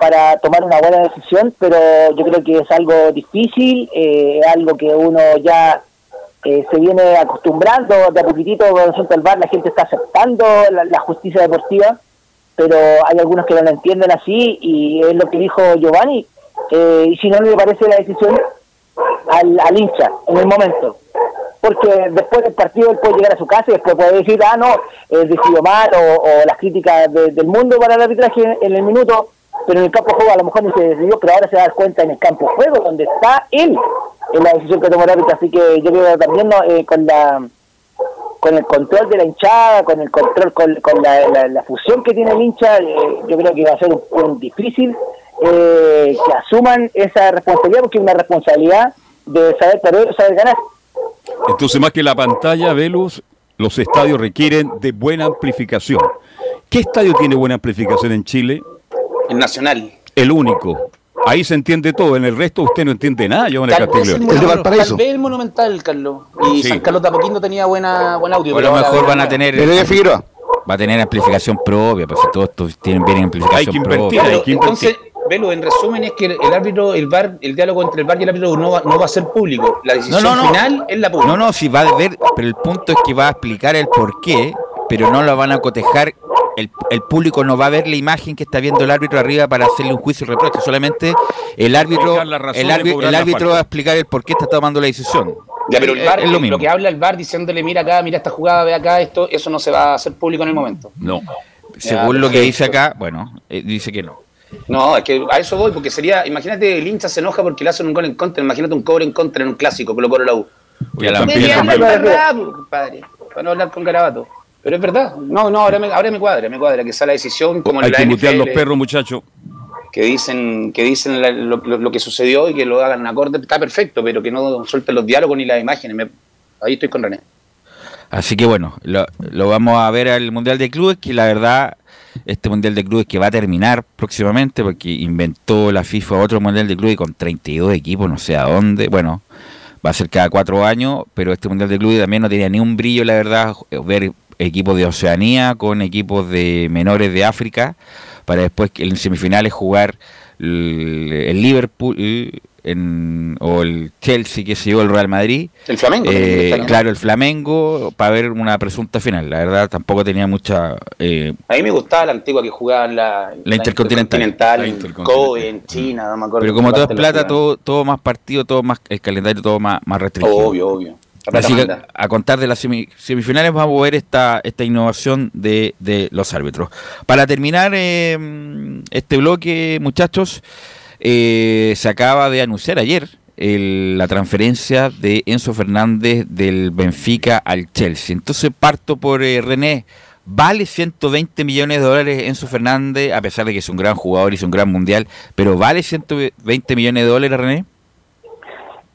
[SPEAKER 8] para tomar una buena decisión, pero yo creo que es algo difícil, eh, es algo que uno ya eh, se viene acostumbrando de a poquitito asunto del VAR, la gente está aceptando la, la justicia deportiva, pero hay algunos que no lo entienden así y es lo que dijo Giovanni, eh, y si no le parece la decisión al, al hincha en el momento. Porque después del partido él puede llegar a su casa y después puede decir, ah, no, eh, decidió mal, o, las críticas de- del mundo para el arbitraje en, el minuto, pero en el campo de juego a lo mejor ni se decidió, pero ahora se da cuenta en el campo de juego, donde está él, en la decisión que tomó el árbitro. Así que yo creo que también no, eh, con la con el control de la hinchada, con el control, con, la- la fusión que tiene el hincha, eh, yo creo que va a ser un, un difícil eh, que asuman esa responsabilidad, porque es una responsabilidad de saber perder o saber ganar.
[SPEAKER 2] Entonces, más que la pantalla, Velus, los estadios requieren de buena amplificación. ¿Qué estadio tiene buena amplificación en Chile?
[SPEAKER 7] El Nacional.
[SPEAKER 2] El único. Ahí se entiende todo, en el resto usted no entiende nada, Giovanni
[SPEAKER 7] vez, el.
[SPEAKER 3] El de
[SPEAKER 7] monumental,
[SPEAKER 3] Valparaíso.
[SPEAKER 7] tal vez el Monumental, Carlos. Y
[SPEAKER 2] Sí.
[SPEAKER 7] San Carlos de Apoquindo tenía buena, buen audio. Pero
[SPEAKER 9] lo
[SPEAKER 7] ahora
[SPEAKER 9] mejor van a tener
[SPEAKER 3] El de Figueroa.
[SPEAKER 9] va a tener amplificación propia, pues si todos estos tienen bien amplificación
[SPEAKER 2] Hay que invertir,
[SPEAKER 9] propia.
[SPEAKER 2] hay que invertir.
[SPEAKER 7] entonces, Velo, en resumen es que el, el árbitro, el bar, el diálogo entre el bar y el árbitro no va, no va a ser público. La decisión
[SPEAKER 9] No, no, no.
[SPEAKER 7] final es la pública.
[SPEAKER 9] No, no, sí va a ver, pero el punto es que va a explicar el por qué, pero no lo van a cotejar. El, el público no va a ver la imagen que está viendo el árbitro arriba para hacerle un juicio y reproche. Solamente el árbitro, el, árbitro, el va a explicar el por qué está tomando la decisión.
[SPEAKER 7] Ya, pero el bar,
[SPEAKER 9] es lo
[SPEAKER 7] lo,
[SPEAKER 9] mismo.
[SPEAKER 7] que habla el bar diciéndole, mira acá, mira esta jugada, ve acá esto, eso no se va a hacer público en el momento.
[SPEAKER 2] No.
[SPEAKER 9] Según
[SPEAKER 7] Ya,
[SPEAKER 9] lo que dice acá, bueno, eh, dice que no.
[SPEAKER 7] No, es que a eso voy, porque sería, imagínate, el hincha se enoja porque le hacen un gol en contra, imagínate un cobre en contra en un clásico, la U.
[SPEAKER 9] Ya la
[SPEAKER 2] también.
[SPEAKER 7] hablar más rápido, compadre, para no hablar con garabato. Pero es verdad. No, no, ahora me, ahora me cuadra, me cuadra que sea la decisión como en
[SPEAKER 2] Hay
[SPEAKER 7] la
[SPEAKER 2] que mutear los perros, muchachos.
[SPEAKER 7] que dicen que dicen la- lo, lo- lo que sucedió y que lo hagan acorde, está perfecto, pero que no suelten los diálogos ni las imágenes. Me- ahí estoy con René.
[SPEAKER 9] Así que bueno, lo, lo vamos a ver al Mundial de Clubes, que la verdad, este Mundial de Clubes que va a terminar próximamente, porque inventó la FIFA otro Mundial de Clubes con 32 equipos, no sé a dónde, bueno, va a ser cada cuatro años, pero este Mundial de Clubes también no tenía ni un brillo, la verdad, ver equipos de Oceanía con equipos de menores de África, para después en semifinales jugar el, Liverpool en- o el Chelsea, que se llevó el Real Madrid.
[SPEAKER 7] El Flamengo.
[SPEAKER 9] Eh,
[SPEAKER 7] también,
[SPEAKER 9] claro, el Flamengo para ver una presunta final. La verdad tampoco tenía mucha... eh,
[SPEAKER 7] A mí me gustaba la antigua que jugaban la,
[SPEAKER 9] La Intercontinental.
[SPEAKER 7] Intercontinental
[SPEAKER 2] La
[SPEAKER 7] en
[SPEAKER 2] Intercontinental.
[SPEAKER 7] Kobe, en China, no me acuerdo.
[SPEAKER 9] pero como todo es plata, todo, todo más partido, todo más el calendario todo más, más restringido.
[SPEAKER 7] Obvio, obvio.
[SPEAKER 9] Así que a contar de las semi- semifinales vamos a ver esta, esta innovación de, de los árbitros. Para terminar eh, este bloque, muchachos, eh, se acaba de anunciar ayer el- la transferencia de Enzo Fernández del Benfica al Chelsea. Entonces parto por eh, René. ¿Vale 120 millones de dólares Enzo Fernández, a pesar de que es un gran jugador y es un gran mundial, pero vale 120 millones de dólares, René?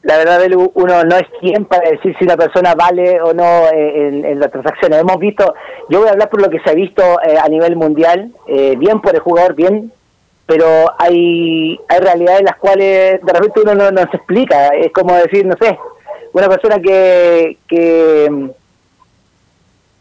[SPEAKER 8] La verdad Belu, uno no es quien para decir si una persona vale o no eh, en, en las transacciones. Hemos visto, yo voy a hablar por lo que se ha visto eh, a nivel mundial, eh, bien por el jugador, bien, pero hay, hay realidades las cuales de repente uno no, no se explica. Es como decir, no sé, una persona que, que,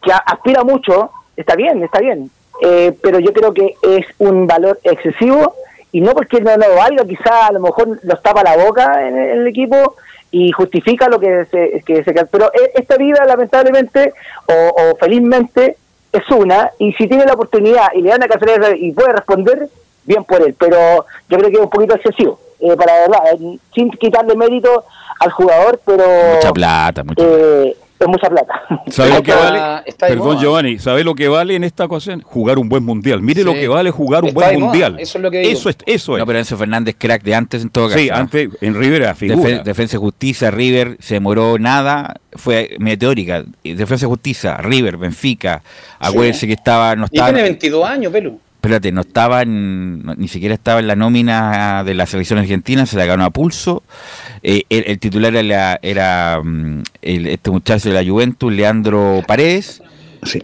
[SPEAKER 8] que aspira mucho, está bien, está bien, eh, pero yo creo que es un valor excesivo y no porque no lo valga, quizá a lo mejor nos tapa la boca en, en el equipo y justifica lo que se, que se pero e- esta vida lamentablemente o, o felizmente es una y si tiene la oportunidad y le dan la casualidad y puede responder bien por él. Pero yo creo que es un poquito excesivo eh, para verdad eh, sin quitarle mérito al jugador pero
[SPEAKER 9] Mucha plata, mucha
[SPEAKER 8] eh, es mucha plata
[SPEAKER 2] ¿Sabe lo que vale? Perdón,
[SPEAKER 7] moda.
[SPEAKER 2] Giovanni, ¿sabe lo que vale en esta ocasión? Jugar un buen mundial. Mire lo
[SPEAKER 4] Sí.
[SPEAKER 2] que vale jugar un
[SPEAKER 7] Está
[SPEAKER 2] buen mundial.
[SPEAKER 7] eso es lo que digo.
[SPEAKER 2] Eso es, eso es.
[SPEAKER 9] No, pero Enzo Fernández, crack de antes en todo caso.
[SPEAKER 2] sí,
[SPEAKER 9] ¿no?
[SPEAKER 2] antes en Rivera figura.
[SPEAKER 9] Defe- Defensa y Justicia, River, se demoró nada, fue meteórica. Y Defensa y Justicia, River, Benfica, acuérdense que estaba, no
[SPEAKER 7] Y
[SPEAKER 9] estaba,
[SPEAKER 7] tiene 22 años, Pelu.
[SPEAKER 9] Espérate, no estaba en- ni siquiera estaba en la nómina de la selección argentina, se la ganó a pulso. Eh, el, el titular era, era, mm, el- este muchacho de la Juventus, Leandro Paredes,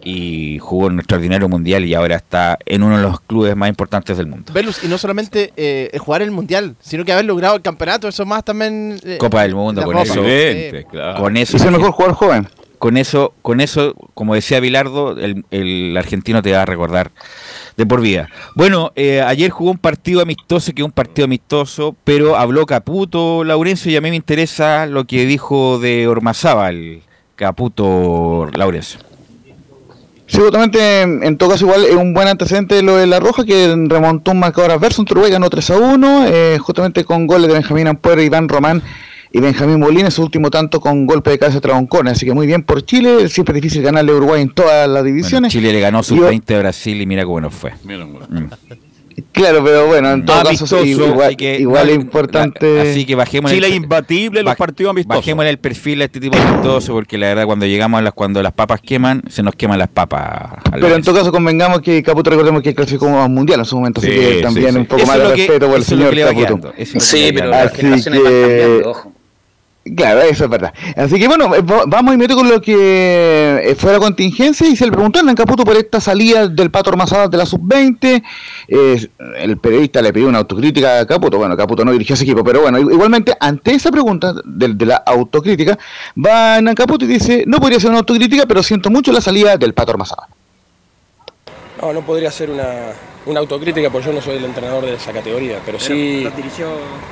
[SPEAKER 9] y jugó en un extraordinario mundial y ahora está en uno de los clubes más importantes del mundo.
[SPEAKER 4] Velus, y no solamente eh, jugar el mundial, sino que haber logrado el campeonato, eso más también. eh,
[SPEAKER 9] Copa del Mundo, con
[SPEAKER 4] Copa.
[SPEAKER 9] eso.
[SPEAKER 2] Claro.
[SPEAKER 9] Con eso
[SPEAKER 3] Es el mejor jugador joven.
[SPEAKER 9] con eso, con eso, como decía Bilardo, el, el argentino te va a recordar de por vida. Bueno, eh, ayer jugó un partido amistoso, que es un partido amistoso, pero habló Caputo, Laurencio, y a mí me interesa lo que dijo de Ormazábal, Caputo, Laurencio.
[SPEAKER 3] Sí, justamente, en todo caso, igual es un buen antecedente lo de La Roja, que remontó un marcador adverso, un Uruguay ganó 3 a 1, eh, justamente con goles de Benjamín Ampuero, Iván Román y Benjamín Molina, su último tanto con golpe de cabeza de Traboncona. Así que muy bien por Chile, siempre es difícil ganarle a Uruguay en todas las
[SPEAKER 9] Bueno,
[SPEAKER 3] divisiones.
[SPEAKER 9] Chile le ganó
[SPEAKER 3] Yo-
[SPEAKER 9] sub-20 a Brasil y mira cómo nos fue.
[SPEAKER 2] Mira.
[SPEAKER 9] Mm.
[SPEAKER 3] Claro, pero bueno, en todo caso, sí, igual,
[SPEAKER 9] Así que-
[SPEAKER 3] igual
[SPEAKER 9] no,
[SPEAKER 3] es importante.
[SPEAKER 9] Así que bajemos
[SPEAKER 2] Chile
[SPEAKER 9] el-
[SPEAKER 2] es imbatible en los partidos amistosos.
[SPEAKER 9] Bajemos el perfil a este tipo de amistoso, porque la verdad cuando llegamos a las, cuando las papas queman, se nos queman las papas.
[SPEAKER 3] Pero en todo caso convengamos que Caputo recordemos que clasificó como mundial en su momento, así
[SPEAKER 2] Sí,
[SPEAKER 3] que
[SPEAKER 2] sí,
[SPEAKER 3] también
[SPEAKER 2] sí.
[SPEAKER 3] un poco
[SPEAKER 9] Eso
[SPEAKER 3] más de
[SPEAKER 9] que-
[SPEAKER 3] respeto por el señor
[SPEAKER 9] que
[SPEAKER 3] Caputo.
[SPEAKER 9] que
[SPEAKER 7] Sí, pero las
[SPEAKER 3] Así
[SPEAKER 7] generaciones van
[SPEAKER 3] que-
[SPEAKER 7] cambiando, ojo.
[SPEAKER 3] Claro, eso es verdad. Así que bueno, eh, va- vamos inmediato con lo que eh, fue la contingencia y se le preguntó a Hernán Caputo por esta salida del Pato Ormazábal de la Sub-20. Eh, el periodista le pidió una autocrítica a Caputo. Bueno, Caputo no dirigió ese equipo, pero bueno, igualmente ante esa pregunta de, de la autocrítica, va Hernán Caputo y dice, no podría ser una autocrítica, pero siento mucho la salida del Pato Ormazábal.
[SPEAKER 10] No, no podría ser una, una autocrítica porque yo no soy el entrenador de esa categoría, pero, sí.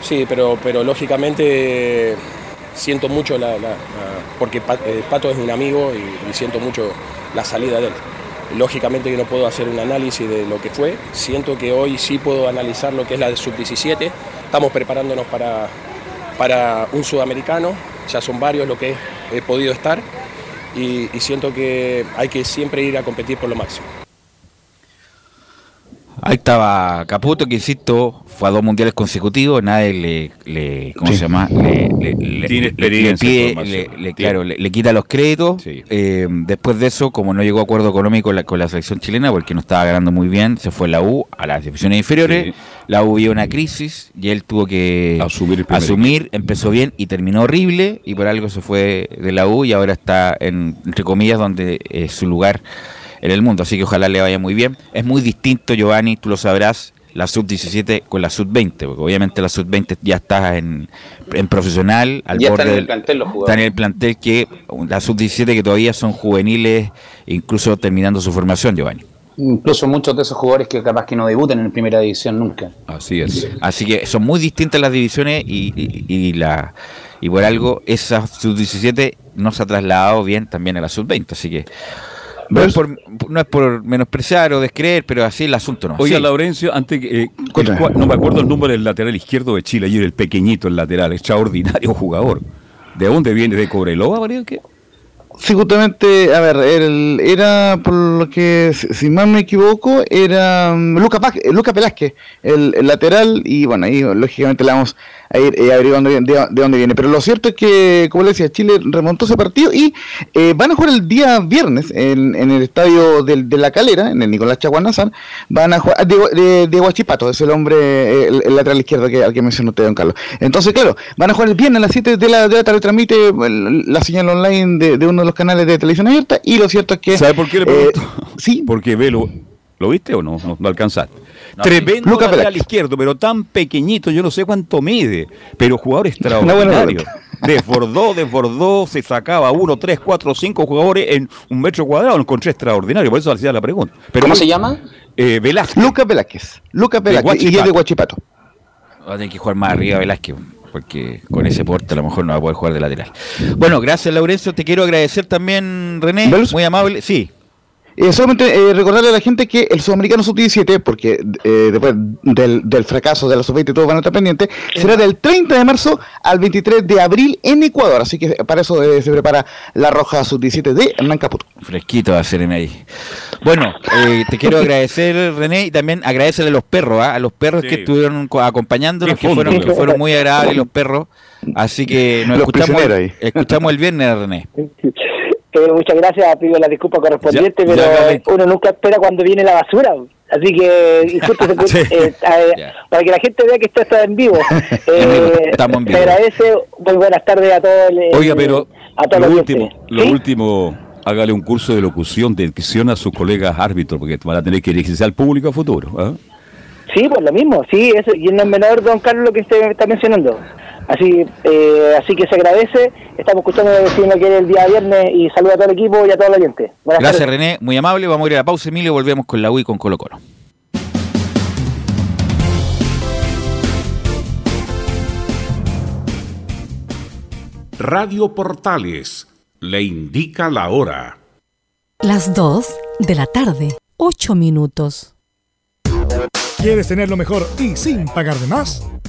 [SPEAKER 10] Sí, pero, pero lógicamente siento mucho la, porque eh, Pato es un amigo y, siento mucho la salida de él. Lógicamente que no puedo hacer un análisis de lo que fue. Siento que hoy sí puedo analizar lo que es la de sub-17. Estamos preparándonos para, para un sudamericano. Ya son varios lo que he, podido estar. Y siento que hay que siempre ir a competir por lo máximo.
[SPEAKER 9] Ahí estaba Caputo, que insisto, fue a dos mundiales consecutivos, nadie le, le ¿cómo se llama? Le, le- le-
[SPEAKER 2] Tiene experiencia,
[SPEAKER 9] le pide- le- claro, le, le quita los créditos.
[SPEAKER 2] Sí.
[SPEAKER 9] Eh, después de eso, como no llegó a acuerdo económico con la, con la selección chilena, porque no estaba ganando muy bien, se fue la U a las divisiones inferiores.
[SPEAKER 2] Sí.
[SPEAKER 9] La U vio una crisis y él tuvo que
[SPEAKER 2] Asumir
[SPEAKER 9] asumir, empezó bien y terminó horrible y por algo se fue de la U y ahora está en, entre comillas donde es su lugar en el mundo, así que ojalá le vaya muy bien. Es muy distinto, Giovanni, tú lo sabrás, la sub-17 con la sub-20, porque obviamente la sub-20 ya está en, en profesional, al
[SPEAKER 7] Ya
[SPEAKER 9] borde
[SPEAKER 7] están en el plantel los
[SPEAKER 9] está en
[SPEAKER 7] jugadores.
[SPEAKER 9] el plantel que la sub-17 que todavía son juveniles, incluso terminando su formación, Giovanni.
[SPEAKER 7] Incluso muchos de esos jugadores que capaz que no debuten en primera división nunca.
[SPEAKER 2] Así es.
[SPEAKER 9] Así que son muy distintas las divisiones y, y- y la y por algo esa sub-17 no se ha trasladado bien también a la sub-20. Así que no es, por, no es por menospreciar o descreer, pero así el asunto no.
[SPEAKER 2] Oiga,
[SPEAKER 9] Sí.
[SPEAKER 2] Laurencio, antes que, eh, no me acuerdo el número del lateral izquierdo de Chile, ayer el pequeñito, el lateral, extraordinario jugador. ¿De dónde viene? ¿De Cobreloa, María? ¿Qué?
[SPEAKER 3] Sí, justamente, a ver, el- era, por lo que, si mal me equivoco, era mm, Luca, Luca Velázquez, el, el lateral, y bueno, ahí lógicamente le vamos ir eh, averiguando de, de dónde viene. Pero lo cierto es que, como le decía, Chile remontó ese partido y eh, van a jugar el día viernes en, en el estadio del- de, La Calera, en el Nicolás Chaguanazar, van a jugar, ah, de, Diego Achipato, es el hombre, eh, el, el lateral izquierdo que, al que mencionó usted, don Carlos. Entonces, claro, van a jugar el viernes a las 7 de la, de la tarde, transmite el- la señal online de, de uno de los canales de televisión abierta, y lo cierto es que...
[SPEAKER 2] ¿Sabe por qué le
[SPEAKER 3] eh,
[SPEAKER 2] pregunto?
[SPEAKER 3] sí,
[SPEAKER 2] Porque velo, ¿lo viste o no? No, no alcanzaste.
[SPEAKER 9] No,
[SPEAKER 2] Tremendo
[SPEAKER 3] Luca
[SPEAKER 2] lateral izquierdo, pero tan pequeñito, yo no sé cuánto mide, pero jugador extraordinario. Desbordó, desbordó, se sacaba uno, tres, cuatro, cinco jugadores en un metro cuadrado, lo encontré extraordinario, por eso hacía la pregunta. Pero
[SPEAKER 7] ¿Cómo se llama?
[SPEAKER 2] Eh, Velázquez.
[SPEAKER 3] Lucas Velázquez, Lucas Velázquez, y es de Guachipato.
[SPEAKER 9] Va a tener que jugar más arriba Velázquez, porque con ese porte a lo mejor no va a poder jugar de lateral. Bueno, gracias Laurencio. Te quiero agradecer también, René. Muy amable. Sí.
[SPEAKER 3] Eh, solamente eh, recordarle a la gente que el Sudamericano Sub-17, porque eh, después del, del fracaso de la Sub-20 todos van a estar pendientes, será del 30 de marzo al 23 de abril en Ecuador. Así que para eso eh, se prepara la Roja Sub-17 de Hernán Caputo.
[SPEAKER 9] Fresquito va a ser en ahí. Bueno, eh, te quiero agradecer, René, y también agradecerle a los perros, ¿ah? a los perros
[SPEAKER 2] Sí.
[SPEAKER 9] que estuvieron co- acompañándonos, que fueron, que fueron muy agradables los perros. Así que nos
[SPEAKER 3] Los
[SPEAKER 9] escuchamos, escuchamos el viernes, René.
[SPEAKER 8] Eh, muchas gracias, pido la disculpa correspondiente,
[SPEAKER 2] Ya,
[SPEAKER 8] pero
[SPEAKER 2] ya,
[SPEAKER 8] uno nunca espera cuando viene la basura. Así que, justo
[SPEAKER 9] Sí.
[SPEAKER 8] eh, eh, para que la gente vea que esto está en vivo. Eh,
[SPEAKER 9] Estamos en vivo.
[SPEAKER 8] Te agradece, muy buenas tardes a todos. el-
[SPEAKER 2] Oiga, pero
[SPEAKER 8] a todos
[SPEAKER 2] lo
[SPEAKER 8] los
[SPEAKER 2] último, lo
[SPEAKER 8] ¿Sí?
[SPEAKER 2] último, hágale un curso de locución, de dicción a sus colegas árbitros, porque van a tener que dirigirse al público a futuro. ¿ah?
[SPEAKER 8] Sí, pues lo mismo, sí, eso, y no es menor, don Carlos, lo que usted está mencionando. Así eh, así que se agradece, estamos escuchando el vecino que el día viernes y saludo a todo el equipo y a todo el oyente. Buenas
[SPEAKER 9] Gracias,
[SPEAKER 8] tardes.
[SPEAKER 9] René. Muy amable. Vamos a ir a la pausa, Emilio, y volvemos con la UI con Colo Colo.
[SPEAKER 11] Radio Portales le indica la hora.
[SPEAKER 12] Las 2 de la tarde, 8 minutos.
[SPEAKER 1] ¿Quieres tener lo mejor y sin pagar de más?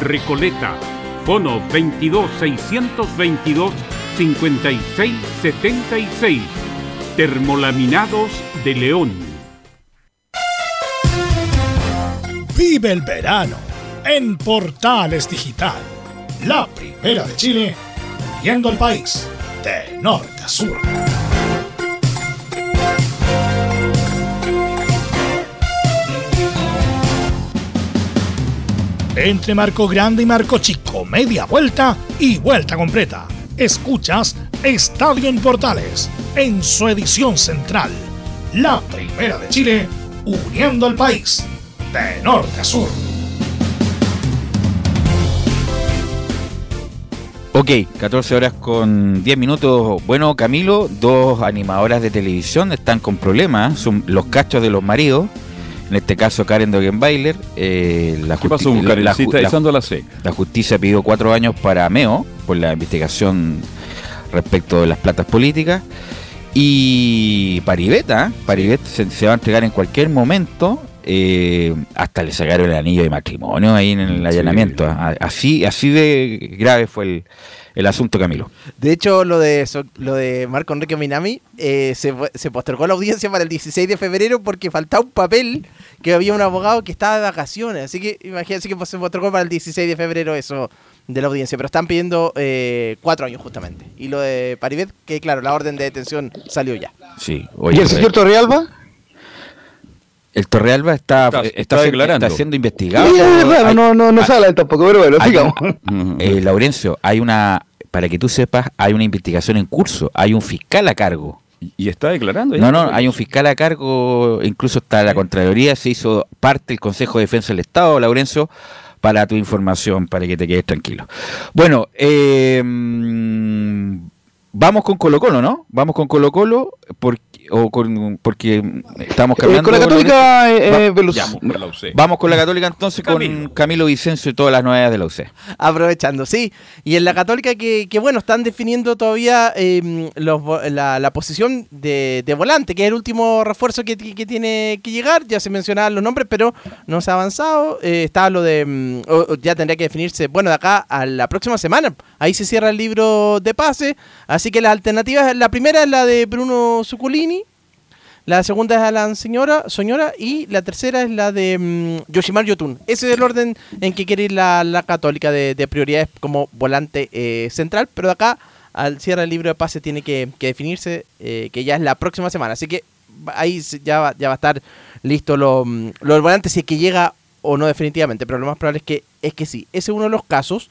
[SPEAKER 11] Recoleta. Fono 22 622 5676. Termolaminados de León.
[SPEAKER 1] Vive el verano en Portales Digital, la primera de Chile, viendo el país de norte a sur. Entre Marco Grande y Marco Chico, media vuelta y vuelta completa. Escuchas Estadio en Portales en su edición central. La primera de Chile, uniendo al país de norte a sur.
[SPEAKER 9] Ok, 14 horas con 10 minutos. Bueno, Camilo, dos animadoras de televisión están con problemas. Son los cachos de los maridos. En este caso, Karen Dogenbailer. Eh, la
[SPEAKER 2] ¿Qué pasó
[SPEAKER 9] justi-
[SPEAKER 2] con
[SPEAKER 9] la-
[SPEAKER 2] Karen?
[SPEAKER 9] la
[SPEAKER 2] Sí,
[SPEAKER 9] ju-
[SPEAKER 2] está
[SPEAKER 9] la-
[SPEAKER 2] echando la C.
[SPEAKER 9] la justicia pidió cuatro años para Meo por la investigación respecto de las platas políticas. Y Paribet, ¿ah? Paribet se, se va a entregar en cualquier momento. eh, hasta le sacaron el anillo de matrimonio ahí en el allanamiento. ¿ah? Así, así de grave fue el, el asunto, Camilo.
[SPEAKER 4] De hecho, lo de so- lo de Marco Enrique Minami eh, se, se postergó la audiencia para el 16 de febrero porque faltaba un papel que había un abogado que estaba de vacaciones. Así que imagínense que se postergó para el 16 de febrero eso de la audiencia. Pero están pidiendo eh, cuatro años justamente. Y lo de Paribet, que claro, la orden de detención salió ya.
[SPEAKER 9] Sí,
[SPEAKER 3] ¿Y el señor Torrealba?
[SPEAKER 9] El Torrealba está,
[SPEAKER 2] Está-
[SPEAKER 9] está,
[SPEAKER 2] está
[SPEAKER 9] siendo-
[SPEAKER 2] declarando.
[SPEAKER 9] está siendo investigado.
[SPEAKER 3] Sí, es raro,
[SPEAKER 9] Hay-
[SPEAKER 3] no, no, no sale tampoco, pero bueno, sigamos.
[SPEAKER 9] una- eh, Laurencio, hay una, para que tú sepas, hay una investigación en curso, hay un fiscal a cargo.
[SPEAKER 2] Y está declarando.
[SPEAKER 9] No, no, hay un fiscal a cargo, incluso está la Contraloría, se hizo parte del Consejo de Defensa del Estado, Laurencio, para tu información, para que te quedes tranquilo. Bueno, eh, vamos con Colo Colo, ¿no? Vamos con Colo Colo, porque, o con, porque estamos
[SPEAKER 3] Eh,
[SPEAKER 9] cambiando...
[SPEAKER 3] con la Católica, eh,
[SPEAKER 9] Va-
[SPEAKER 3] eh, Velus-
[SPEAKER 2] Ya, por la UC.
[SPEAKER 9] Vamos con la Católica entonces con Camilo Vicencio y todas las novedades de la UC.
[SPEAKER 4] Aprovechando, sí. Y en la Católica que, que, bueno, están definiendo todavía eh, los la, la posición de, de volante, que es el último refuerzo que, que tiene que llegar. Ya se mencionaban los nombres, pero no se ha avanzado. Eh, está lo de... o ya tendría que definirse, bueno, de acá a la próxima semana. Ahí se cierra el libro de pase. Así que las alternativas, la primera es la de Bruno Zuculini. La segunda es Alan Señora, Soñora y la tercera es la de mm, Yoshimar Yotun. Ese es el orden en que quiere ir la, la católica de, de prioridades como volante eh, central, pero de acá al cierre del libro de pase tiene que, que definirse eh, que ya es la próxima semana. Así que ahí ya va, ya va a estar listo lo, mm, lo del volante si es que llega o no definitivamente, pero lo más probable es que, es que sí. Ese es uno de los casos.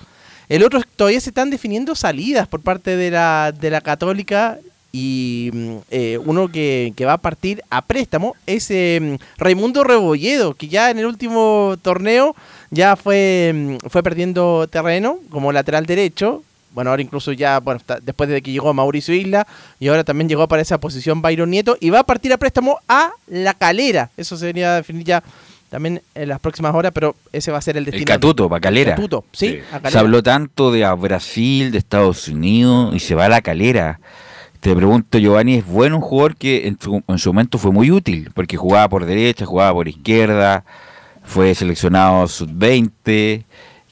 [SPEAKER 4] El otro todavía se están definiendo salidas por parte de la, de la católica y mm, eh, uno que, que va a partir a préstamo es eh, Raimundo Rebolledo, que ya en el último torneo ya fue, mm, fue perdiendo terreno como lateral derecho. Bueno, ahora incluso ya, bueno, después de que llegó Mauricio Isla y ahora también llegó para esa posición Byron Nieto y va a partir a préstamo a La Calera. Eso se venía a definir ya también en las próximas horas, pero ese va a ser el destino.
[SPEAKER 9] El Catuto, para Calera.
[SPEAKER 4] Catuto, sí, a
[SPEAKER 9] Se
[SPEAKER 4] Calera.
[SPEAKER 9] habló tanto de a Brasil, de Estados Unidos y se va a la calera. Te pregunto, Giovanni, ¿es bueno un jugador que en su, en su momento fue muy útil? Porque jugaba por derecha, jugaba por izquierda, fue seleccionado sub-20,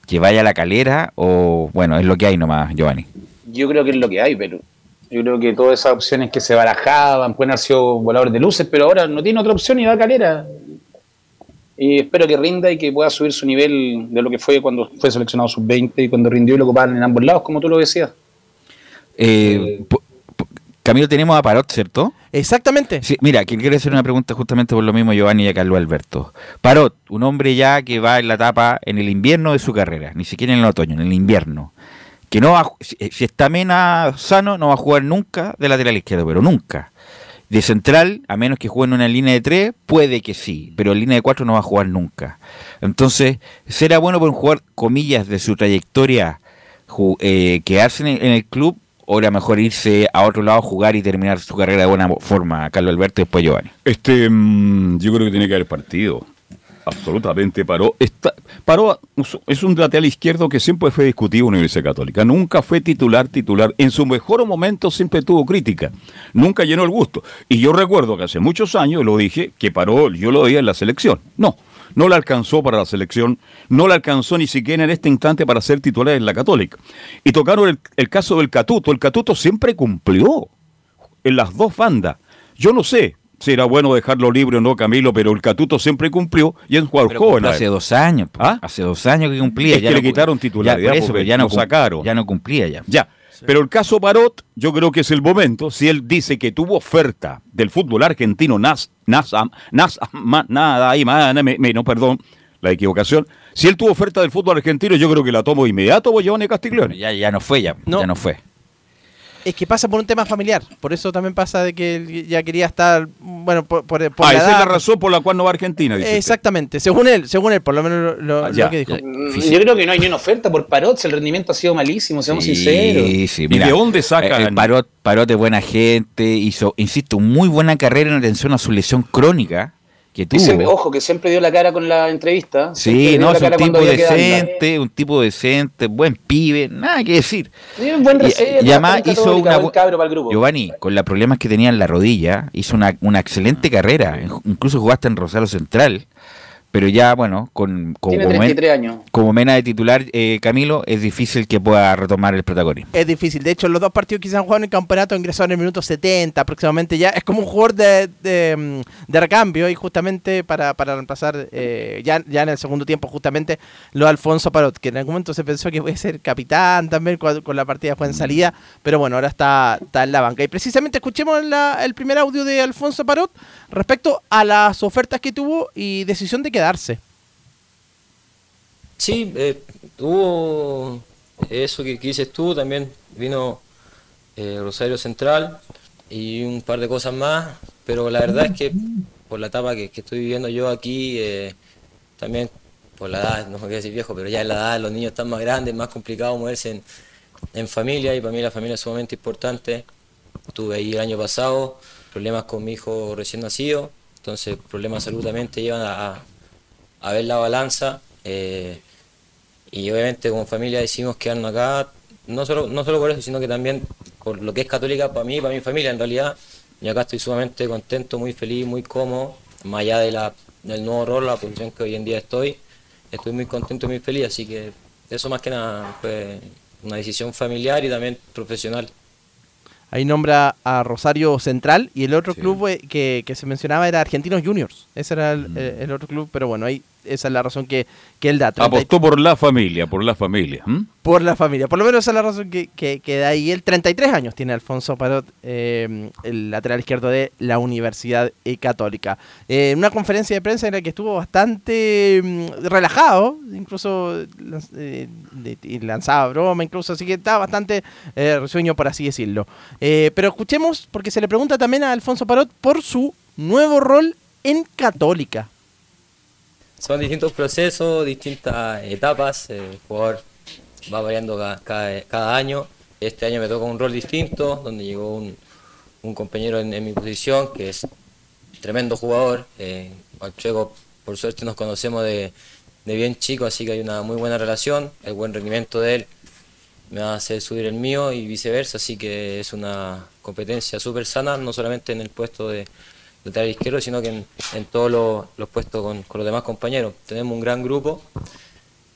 [SPEAKER 9] que vaya a la calera o, bueno, es lo que hay nomás, Giovanni.
[SPEAKER 7] Yo creo que es lo que hay, pero yo creo que todas esas opciones que se barajaban pueden haber sido voladores de luces, pero ahora no tiene otra opción y va a calera. Y espero que rinda y que pueda subir su nivel de lo que fue cuando fue seleccionado sub-20 y cuando rindió y lo ocupaban en ambos lados, como tú lo decías.
[SPEAKER 9] Eh, Camilo, tenemos a Parot, ¿cierto?
[SPEAKER 4] Exactamente.
[SPEAKER 9] Sí, mira, que quiero hacer una pregunta justamente por lo mismo Giovanni y a Carlos Alberto. Parot, un hombre ya que va en la etapa, en el invierno de su carrera, ni siquiera en el otoño, en el invierno. Que no va, si está Mena sano, no va a jugar nunca de lateral izquierdo, pero nunca. De central, a menos que juegue en una línea de tres, puede que sí, pero en línea de cuatro no va a jugar nunca. Entonces, ¿será bueno por un jugador, comillas, de su trayectoria, eh, quedarse en el, en el club o era mejor irse a otro lado, jugar y terminar su carrera de buena forma? Carlos Alberto y después Giovanni.
[SPEAKER 2] Este, mm, yo creo que tiene que haber partido. Absolutamente paró. Está, paró es un lateral izquierdo que siempre fue discutido en la Universidad Católica. Nunca fue titular, titular. En su mejor momento siempre tuvo crítica. Nunca llenó el gusto. Y yo recuerdo que hace muchos años lo dije que paró, yo lo veía en la selección. No, no le alcanzó para la selección, no le alcanzó ni siquiera en este instante para ser titular en la Católica. Y tocaron el caso del Catuto. El Catuto siempre cumplió en las dos bandas. Yo no sé si era bueno dejarlo libre o no, Camilo, pero el Catuto siempre cumplió y es un jugador
[SPEAKER 9] Pero
[SPEAKER 2] joven.
[SPEAKER 9] hace dos años. po. Hace dos años que cumplía.
[SPEAKER 2] Es que le quitaron titularidad,
[SPEAKER 9] Ya, por eso,
[SPEAKER 2] porque
[SPEAKER 9] pero ya no
[SPEAKER 2] sacaron.
[SPEAKER 9] Ya no cumplía ya.
[SPEAKER 2] Ya. Pero el caso Parot, yo creo que es el momento. Si él dice que tuvo oferta del fútbol argentino, Nas, Nas, Nas, ma- nada, ahí, ma- me- me- no, perdón, la equivocación. Si él tuvo oferta del fútbol argentino, yo creo que la tomo inmediato, voy a Castiglione.
[SPEAKER 9] Ya, ya no fue, ya,
[SPEAKER 4] No.
[SPEAKER 9] ya no fue.
[SPEAKER 4] Es que pasa por un tema familiar. Por eso también pasa de que él ya quería estar, bueno, por, por, por
[SPEAKER 2] Ah,
[SPEAKER 4] la
[SPEAKER 2] esa es la razón por la cual no va a Argentina, dice usted.
[SPEAKER 4] Exactamente, según él, según él, por lo menos lo, lo-
[SPEAKER 2] Ah,
[SPEAKER 4] lo que dijo.
[SPEAKER 7] Mm, Yo creo que no hay ni una oferta por Parot, si el rendimiento ha sido malísimo, seamos sinceros.
[SPEAKER 9] Sí, sí,
[SPEAKER 2] ¿Y
[SPEAKER 9] mira,
[SPEAKER 2] de dónde sacan?
[SPEAKER 9] eh, eh, Parot, Parot es buena gente, hizo, insisto, muy buena carrera en atención a su lesión crónica que tuvo.
[SPEAKER 7] siempre- ojo, que siempre dio la cara con la entrevista.
[SPEAKER 9] Sí, no, es un tipo decente, un tipo decente, buen pibe, nada que decir.
[SPEAKER 7] Sí, un buen
[SPEAKER 9] Y-
[SPEAKER 7] reserva,
[SPEAKER 9] y además
[SPEAKER 7] buen
[SPEAKER 9] hizo
[SPEAKER 7] Católica,
[SPEAKER 9] una
[SPEAKER 7] para el grupo.
[SPEAKER 9] Giovanni, con los problemas que tenía en la rodilla, hizo una, una excelente carrera. Incluso jugaste en Rosario Central, pero ya, bueno, con, como,
[SPEAKER 7] Tiene
[SPEAKER 9] men-
[SPEAKER 7] 33 años.
[SPEAKER 9] como mena de titular, eh, Camilo, es difícil que pueda retomar el protagonismo.
[SPEAKER 4] Es difícil. De hecho, los dos partidos que se han jugado en el campeonato ingresó en el minuto 70 aproximadamente. Ya es como un jugador de, de, mm, de recambio y justamente para, para reemplazar eh, ya, ya en el segundo tiempo justamente lo de Alfonso Parot, que en algún momento se pensó que puede ser capitán también con, con la partida fue en salida, pero bueno, ahora está, está en la banca. Y precisamente escuchemos la- el primer audio de Alfonso Parot respecto a las ofertas que tuvo y decisión de quedarse.
[SPEAKER 13] Sí, eh, eso que, que dices tú, también vino eh, Rosario Central y un par de cosas más, pero la verdad es que por la etapa que, estoy viviendo yo aquí, eh, también por la edad, no quiero decir viejo, pero ya en la edad los niños están más grandes, más complicado moverse en, familia y para mí la familia es sumamente importante. Tuve ahí el año pasado problemas con mi hijo recién nacido, entonces problemas de llevan a- a ver la balanza. eh, y obviamente como familia decidimos quedarnos acá, no solo, no solo por eso, sino que también por lo que es católica para mí y para mi familia en realidad. Y acá estoy sumamente contento, muy feliz, muy cómodo, más allá de la, del nuevo rol, la posición que hoy en día estoy. Estoy muy contento y muy feliz, así que eso más que nada fue una decisión familiar y también profesional.
[SPEAKER 4] Ahí nombra a Rosario Central y el otro club eh, que, que se mencionaba era Argentinos Juniors. Ese era el,
[SPEAKER 2] Mm.
[SPEAKER 4] eh, el otro club, pero bueno, ahí esa es la razón que, que él da. 30
[SPEAKER 2] Apostó por la familia, por la familia.
[SPEAKER 4] por la familia. Por lo menos esa es la razón que, que, que da ahí. Él 33 años tiene Alfonso Parot, eh, el lateral izquierdo de la Universidad eh, Católica. Eh, En una conferencia de prensa en la que estuvo bastante mm, relajado, incluso eh, y lanzaba broma, incluso, así que estaba bastante eh, risueño, por así decirlo. Pero escuchemos, porque se le pregunta también a Alfonso Parot por su nuevo rol en Católica.
[SPEAKER 13] Son distintos procesos, distintas etapas. El jugador va variando ca- cada, año. Este año me toca un rol distinto, donde llegó un, un compañero en, mi posición, que es tremendo jugador. Eh, al Chueco, por suerte, nos conocemos de, de bien chico, así que hay una muy buena relación. El buen rendimiento de él me va a hacer subir el mío y viceversa, así que es una competencia súper sana, no solamente en el puesto de lateral sino que en, en todos los, puestos con, los demás compañeros. Tenemos un gran grupo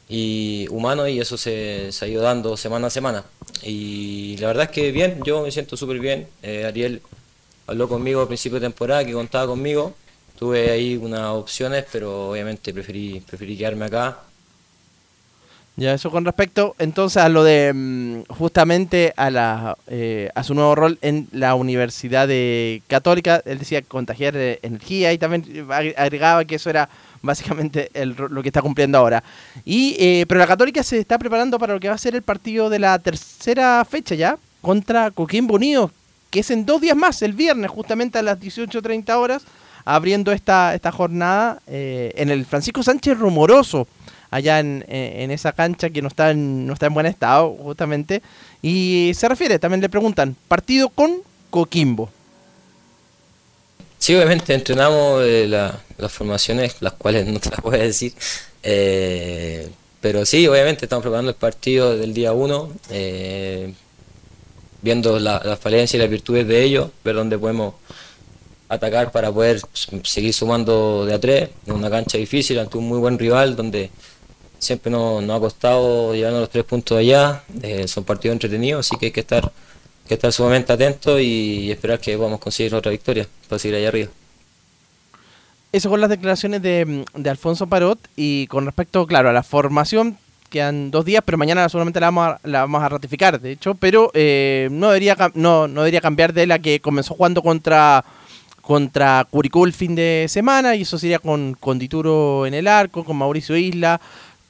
[SPEAKER 13] y humano y eso se, se ha ido dando semana a semana. Y la verdad es que bien, yo me siento súper bien. Eh, Ariel habló conmigo a principio de temporada, que contaba conmigo. Tuve ahí unas opciones, pero obviamente preferí, preferí quedarme acá.
[SPEAKER 4] Ya, eso con respecto entonces a lo de mm, justamente a la eh, a su nuevo rol en la Universidad de Católica, él decía contagiar eh, energía y también ag- agregaba que eso era básicamente el lo que está cumpliendo ahora. Y eh, pero la Católica se está preparando para lo que va a ser el partido de la tercera fecha ya contra Coquimbo Unido, que es en dos días más, el viernes justamente a las 18:30 horas, abriendo esta esta jornada eh, en el Francisco Sánchez Rumoroso allá en, en- esa cancha que no está en, no está en buen estado, justamente. Y se refiere, también le preguntan, partido con Coquimbo.
[SPEAKER 13] Sí, obviamente entrenamos eh, la- las formaciones, las cuales no te las voy a decir. Eh, pero sí, obviamente estamos preparando el partido del día 1, viendo la- las falencias y las virtudes de ellos, ver dónde podemos atacar para poder seguir sumando de a tres en una cancha difícil ante un muy buen rival donde siempre nos, nos ha costado llevarnos los tres puntos allá. Eh, son partidos entretenidos, así que hay que estar, que estar sumamente atentos y esperar que podamos conseguir otra victoria para seguir allá arriba.
[SPEAKER 4] Eso con las declaraciones de, de Alfonso Parot y con respecto, claro, a la formación, quedan dos días, pero mañana seguramente la vamos a, la vamos a ratificar, de hecho, pero eh, no, debería, no, no debería cambiar de la que comenzó jugando contra contra Curicó el fin de semana y eso sería con, con Dituro en el arco, con Mauricio Isla,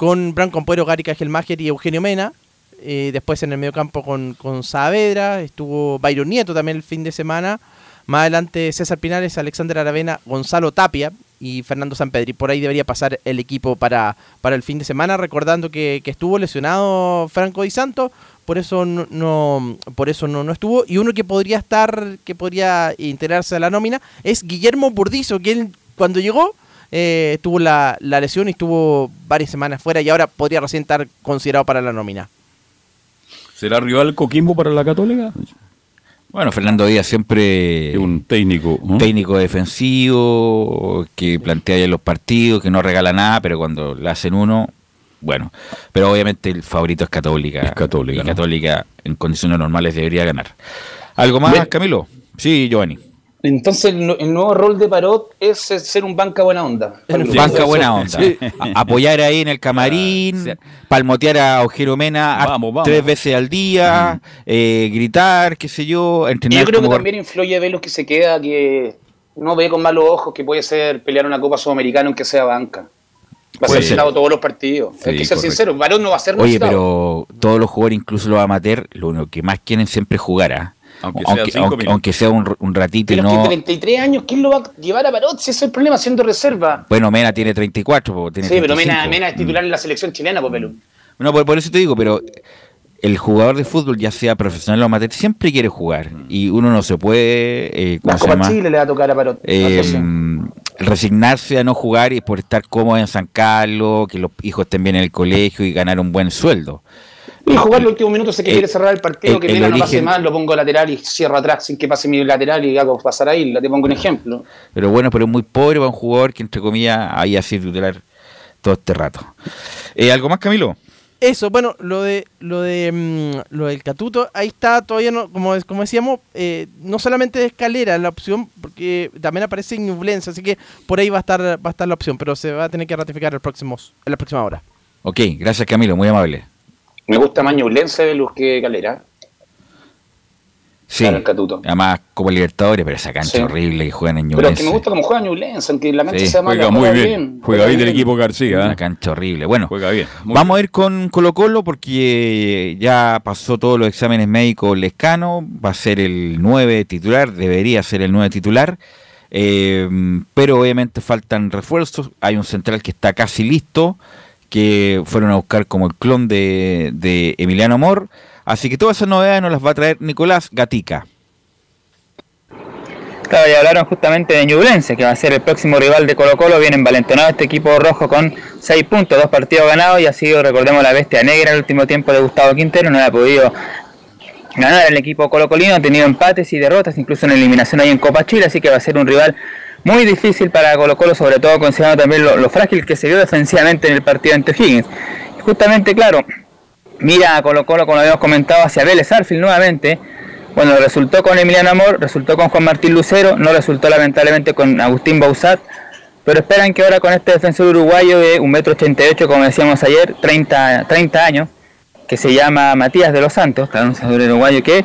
[SPEAKER 4] con Branco Ampuero, Gary Cajelmacher y Eugenio Mena. Eh, después en el medio campo con, con Saavedra, estuvo Byron Nieto también el fin de semana. Más adelante César Pinales, Alexander Aravena, Gonzalo Tapia y Fernando Sampedri. Por ahí debería pasar el equipo para, para el fin de semana, recordando que, que estuvo lesionado Franco Di Santo, por eso no, no- por eso no, no estuvo. Y uno que podría estar, que podría integrarse a la nómina, es Guillermo Burdizo, que él cuando llegó eh, tuvo la, la lesión y estuvo varias semanas fuera y ahora podría recién estar considerado para la nómina.
[SPEAKER 2] ¿Será rival Coquimbo para la Católica?
[SPEAKER 9] Bueno, Fernando Díaz siempre
[SPEAKER 2] un técnico,
[SPEAKER 9] un técnico defensivo que plantea ya los partidos, que no regala nada, pero cuando le hacen uno, bueno. Pero obviamente el favorito es Católica. Es
[SPEAKER 2] Católica,
[SPEAKER 9] Y
[SPEAKER 2] ¿no?
[SPEAKER 9] Católica en condiciones normales debería ganar. ¿Algo más,
[SPEAKER 7] Bien.
[SPEAKER 9] Camilo? Sí, Giovanni.
[SPEAKER 7] Entonces, el, el nuevo rol de Parot es ser un banca buena onda.
[SPEAKER 9] Banca buena onda. A- apoyar ahí en el camarín, palmotear a Ojero Mena a-
[SPEAKER 2] Vamos, vamos.
[SPEAKER 9] tres veces al día, eh, gritar, qué sé yo, entrenar
[SPEAKER 7] yo creo que también influye Velos que se queda, que no ve con malos ojos que puede ser pelear una Copa Sudamericana aunque sea banca. Va a ser lado todos los partidos.
[SPEAKER 9] Sí,
[SPEAKER 7] Hay que ser
[SPEAKER 9] correcto.
[SPEAKER 7] sincero, Varón no va a ser
[SPEAKER 9] Oye,
[SPEAKER 7] necesitado.
[SPEAKER 9] pero todos los jugadores, incluso los amateur, lo único que más quieren siempre es jugar, ¿ah?
[SPEAKER 2] Aunque
[SPEAKER 9] aunque,
[SPEAKER 2] cinco
[SPEAKER 9] aunque- aunque sea un, un ratito y
[SPEAKER 7] Pero es
[SPEAKER 9] no...
[SPEAKER 7] que 33 años, ¿quién lo va a llevar a Parot? Si ese es el problema, siendo reserva.
[SPEAKER 9] Bueno, Mena tiene 34, po, tiene
[SPEAKER 7] Sí, pero
[SPEAKER 9] 35.
[SPEAKER 7] Mena, Mena es titular en la selección chilena, pues Pelu.
[SPEAKER 9] No, por, por eso te digo, pero el jugador de fútbol, ya sea profesional o amateur, siempre quiere jugar. Y uno no se puede... Eh, ¿cómo
[SPEAKER 7] La
[SPEAKER 9] se
[SPEAKER 7] Copa
[SPEAKER 9] llama?
[SPEAKER 7] Chile le va a tocar a Parot.
[SPEAKER 9] Eh,
[SPEAKER 7] Atención.
[SPEAKER 9] resignarse a no jugar y por estar cómodo en San Carlos, que los hijos estén bien en el colegio y ganar un buen sueldo.
[SPEAKER 7] Y jugar los últimos minutos, sé que
[SPEAKER 9] el-
[SPEAKER 7] quiere cerrar el partido,
[SPEAKER 9] el-
[SPEAKER 7] que
[SPEAKER 9] el
[SPEAKER 7] Mena no pase más, lo pongo lateral y cierro atrás sin que pase mi lateral y hago pasar ahí. Te pongo un ejemplo.
[SPEAKER 9] Pero bueno, pero es muy pobre para un jugador que, entre comillas, ahí ha sido titular todo este rato. Eh, ¿Algo más, Camilo?
[SPEAKER 4] Eso, bueno, lo de lo de mm, lo del Catuto, ahí está todavía no, como como decíamos, eh, no solamente de escalera la opción, porque también aparece Ñublense, así que por ahí va a estar va a estar la opción, pero se va a tener que ratificar el próximos, en la próxima hora.
[SPEAKER 9] Ok, gracias, Camilo, muy amable.
[SPEAKER 7] Me gusta más Ñublense de Luz que Calera.
[SPEAKER 9] Sí,
[SPEAKER 7] Claro, el Catuto.
[SPEAKER 9] además como Libertadores, pero esa cancha
[SPEAKER 7] Sí.
[SPEAKER 9] horrible que juegan en
[SPEAKER 7] Pero es que
[SPEAKER 9] Ñublense.
[SPEAKER 7] me gusta cómo juega Ñublense, aunque la cancha
[SPEAKER 9] Sí,
[SPEAKER 7] sea mala.
[SPEAKER 2] Juega muy bien. Juega bien el equipo García.
[SPEAKER 9] Una
[SPEAKER 2] ¿eh?
[SPEAKER 9] cancha horrible. Bueno,
[SPEAKER 2] Juega bien. muy
[SPEAKER 9] vamos a ir con Colo Colo porque ya pasó todos los exámenes médicos Lescano, va a ser el 9 titular, debería ser el 9 titular, eh, pero obviamente faltan refuerzos, hay un central que está casi listo, que fueron a buscar como el clon de, de Emiliano Amor, así que todas esas novedades nos las va a traer Nicolás Gatica.
[SPEAKER 5] Claro, ya hablaron justamente de Ñublense, que va a ser el próximo rival de Colo Colo. Viene envalentonado este equipo rojo con 6 puntos, dos partidos ganados y ha sido, recordemos, la bestia negra el último tiempo de Gustavo Quintero. No ha podido ganar el equipo colocolino, ha tenido empates y derrotas, incluso en eliminación ahí en Copa Chile, así que va a ser un rival muy difícil para Colo Colo, sobre todo considerando también lo, frágil que se vio defensivamente en el partido ante Higgins. Justamente, claro, mira a Colo Colo, como habíamos comentado, hacia Vélez Arfield nuevamente. Bueno, resultó con Emiliano Amor, resultó con Juan Martín Lucero, no resultó lamentablemente con Agustín Bausat, pero esperan que ahora con este defensor uruguayo de 1,88m, como decíamos ayer, 30, 30 años, que se llama Matías de los Santos, claro, un uruguayo que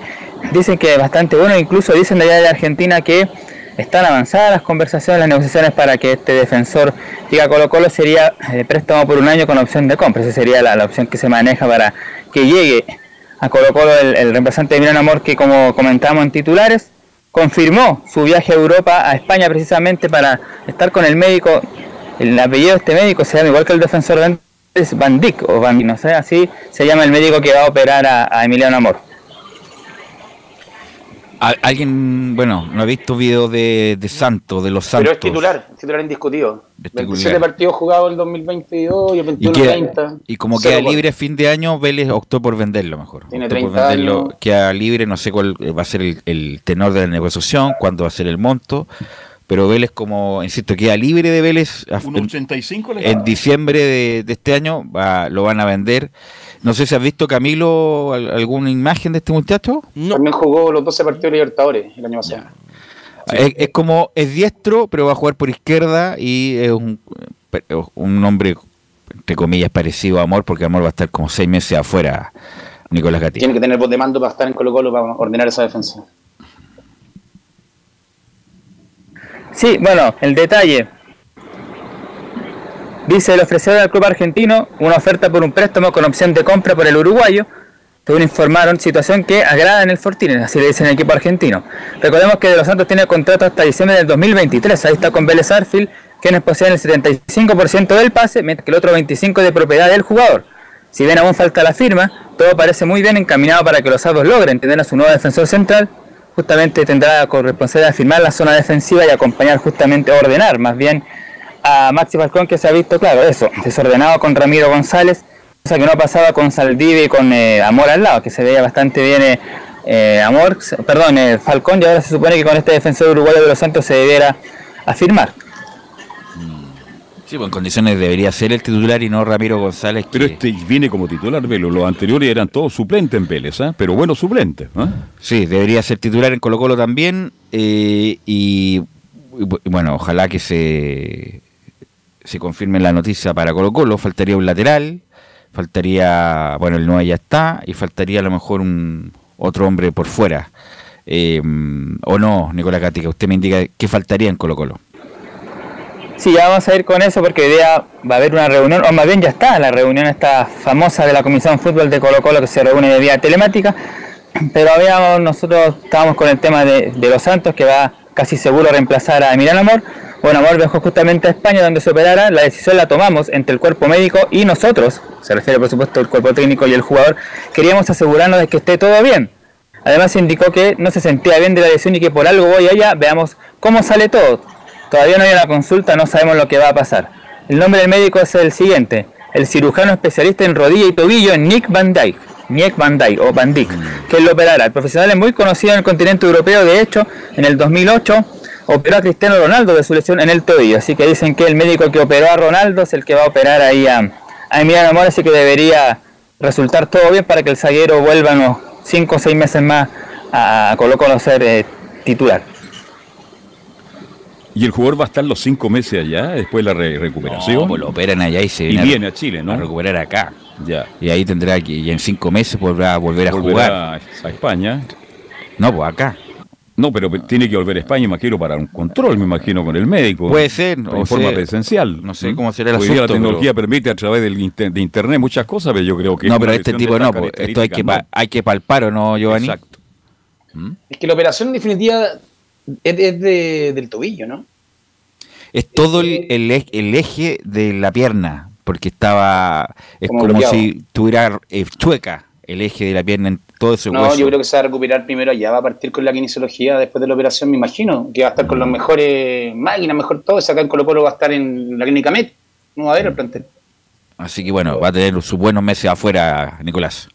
[SPEAKER 5] dicen que es bastante bueno, incluso dicen de allá de Argentina que están avanzadas las conversaciones, las negociaciones para que este defensor llegue a Colo Colo sería de préstamo por un año con opción de compra, esa sería la, la opción que se maneja para que llegue a Colo Colo el, el reemplazante de Milán Amor que como comentamos en titulares confirmó su viaje a Europa, a España precisamente para estar con el médico, el apellido de este médico se llama igual que el defensor de antes, Van Dijk o Van, no sé, así se llama el médico que va a operar a, a Emiliano Amor.
[SPEAKER 9] Alguien, bueno, no ha visto videos de, de Santos, de los
[SPEAKER 7] Pero
[SPEAKER 9] Santos.
[SPEAKER 7] es titular, es titular indiscutido.
[SPEAKER 9] Es
[SPEAKER 7] 27
[SPEAKER 9] titular.
[SPEAKER 7] partidos jugados el 2022 y el
[SPEAKER 9] Y,
[SPEAKER 7] 21
[SPEAKER 9] queda-
[SPEAKER 7] 30.
[SPEAKER 9] y como queda libre a fin de año, Vélez optó por venderlo mejor.
[SPEAKER 7] Tiene
[SPEAKER 9] Optó por
[SPEAKER 7] 30
[SPEAKER 9] venderlo,
[SPEAKER 7] años.
[SPEAKER 9] queda libre, no sé cuál va a ser el, el tenor de la negociación, cuándo va a ser el monto, pero Vélez como, insisto, queda libre de Vélez a-
[SPEAKER 2] Un 85 le
[SPEAKER 9] en
[SPEAKER 2] da.
[SPEAKER 9] diciembre de, de este año, va- lo van a vender. No sé si has visto, Camilo, al- alguna imagen de este muchacho.
[SPEAKER 7] También jugó los 12 partidos de Libertadores el año pasado.
[SPEAKER 9] Es, es como, es diestro, pero va a jugar por izquierda y es un, un hombre, entre comillas, parecido a Amor, porque Amor va a estar como seis meses afuera, Nicolás Gatillo.
[SPEAKER 7] Tiene que tener voz de mando para estar en Colo Colo para ordenar esa defensa.
[SPEAKER 5] Sí, bueno, el detalle. Dice el ofrecedor al club argentino una oferta por un préstamo con opción de compra por el uruguayo. Según informaron, situación que agrada en el Fortines, así le dicen el equipo argentino. Recordemos que De Los Santos tiene contrato hasta diciembre del 2023. Ahí está con Vélez Arfield, quienes poseen el 75% del pase, mientras que el otro 25% de propiedad del jugador. Si bien aún falta la firma, todo parece muy bien encaminado para que los Salvos logren tener a su nuevo defensor central. Justamente tendrá la corresponsabilidad de firmar la zona defensiva y acompañar justamente, ordenar más bien a Maxi Falcón que se ha visto, claro, eso, desordenado con Ramiro González, cosa que no pasaba con Saldivia y con eh, Amor al lado, que se veía bastante bien eh, eh, Amor, perdón, eh, Falcón, y ahora se supone que con este defensor uruguayo de los Santos se debiera afirmar.
[SPEAKER 9] Sí, pues en condiciones debería ser el titular y no Ramiro González. que-
[SPEAKER 2] Pero este viene como titular, Velo. Los anteriores eran todos suplentes en Vélez, ¿ah? pero buenos suplentes. ¿ah?
[SPEAKER 9] Sí, debería ser titular en Colo Colo también. eh, y bueno, ojalá que se, se confirme la noticia para Colo Colo. Faltaría un lateral, faltaría, bueno, el 9 ya está, y faltaría a lo mejor un otro hombre por fuera. Eh, o no, Nicolás Gatica, usted me indica qué faltaría en Colo Colo.
[SPEAKER 5] Sí, ya vamos a ir con eso porque hoy día va a haber una reunión, o más bien ya está, la reunión esta famosa de la Comisión Fútbol de Colo Colo que se reúne de vía telemática, pero habíamos, nosotros estábamos con el tema de, de los Santos que va casi seguro a reemplazar a Emiliano Amor. Bueno, Amor viajó justamente a España donde se operara, la decisión la tomamos entre el cuerpo médico y nosotros, se refiere por supuesto al cuerpo técnico y el jugador, queríamos asegurarnos de que esté todo bien. Además indicó que no se sentía bien de la lesión y que por algo voy allá, veamos cómo sale todo. Todavía no hay una consulta, no sabemos lo que va a pasar. El nombre del médico es el siguiente, el cirujano especialista en rodilla y tobillo Nick Van Dyke. Nick Van Dyke o Van Dyck, que lo operará. El profesional es muy conocido en el continente europeo, de hecho, en el 2008 operó a Cristiano Ronaldo de su lesión en el tobillo, así que dicen que el médico que operó a Ronaldo es el que va a operar ahí a, a Emiliano Amor, así que debería resultar todo bien para que el zaguero vuelva unos 5 o 6 meses más a Colo Colo ser eh, titular.
[SPEAKER 2] Y el jugador va a estar los cinco meses allá, después de la re- recuperación.
[SPEAKER 9] No, pues lo operan allá y se
[SPEAKER 2] Y
[SPEAKER 9] viene,
[SPEAKER 2] viene a Chile, ¿no?
[SPEAKER 9] a recuperar acá.
[SPEAKER 2] Ya.
[SPEAKER 9] Y ahí tendrá que, y en cinco meses podrá volver a
[SPEAKER 2] Volverá
[SPEAKER 9] jugar.
[SPEAKER 2] a España.
[SPEAKER 9] No, pues acá.
[SPEAKER 2] No, pero tiene que volver a España, imagino, para un control, me imagino, con el médico.
[SPEAKER 9] Puede ser,
[SPEAKER 2] En
[SPEAKER 9] o
[SPEAKER 2] forma
[SPEAKER 9] sea,
[SPEAKER 2] presencial.
[SPEAKER 9] no sé cómo será el
[SPEAKER 2] Hoy día la
[SPEAKER 9] asunto,
[SPEAKER 2] tecnología
[SPEAKER 9] pero-
[SPEAKER 2] permite a través del inter- de internet muchas cosas, pero yo creo que...
[SPEAKER 9] no,
[SPEAKER 2] es
[SPEAKER 9] pero este tipo no, pues, esto hay que, pa- hay que palpar o no, Giovanni.
[SPEAKER 2] Exacto.
[SPEAKER 7] Es que la operación definitiva es, es de- del tobillo, ¿no?
[SPEAKER 9] Es todo el, el ej- el eje de la pierna, porque estaba. Es
[SPEAKER 7] Como
[SPEAKER 9] si tuviera eh, chueca el eje de la pierna en todo ese
[SPEAKER 7] No,
[SPEAKER 9] hueso.
[SPEAKER 7] yo creo que se va a recuperar primero allá, va a partir con la kinesiología después de la operación, me imagino, que va a estar con las mejores máquinas, mejor todo, acá en Colo Colo va a estar en la clínica Met, no va a haber el plantel.
[SPEAKER 9] Así que bueno, va a tener sus buenos meses afuera, Nicolás.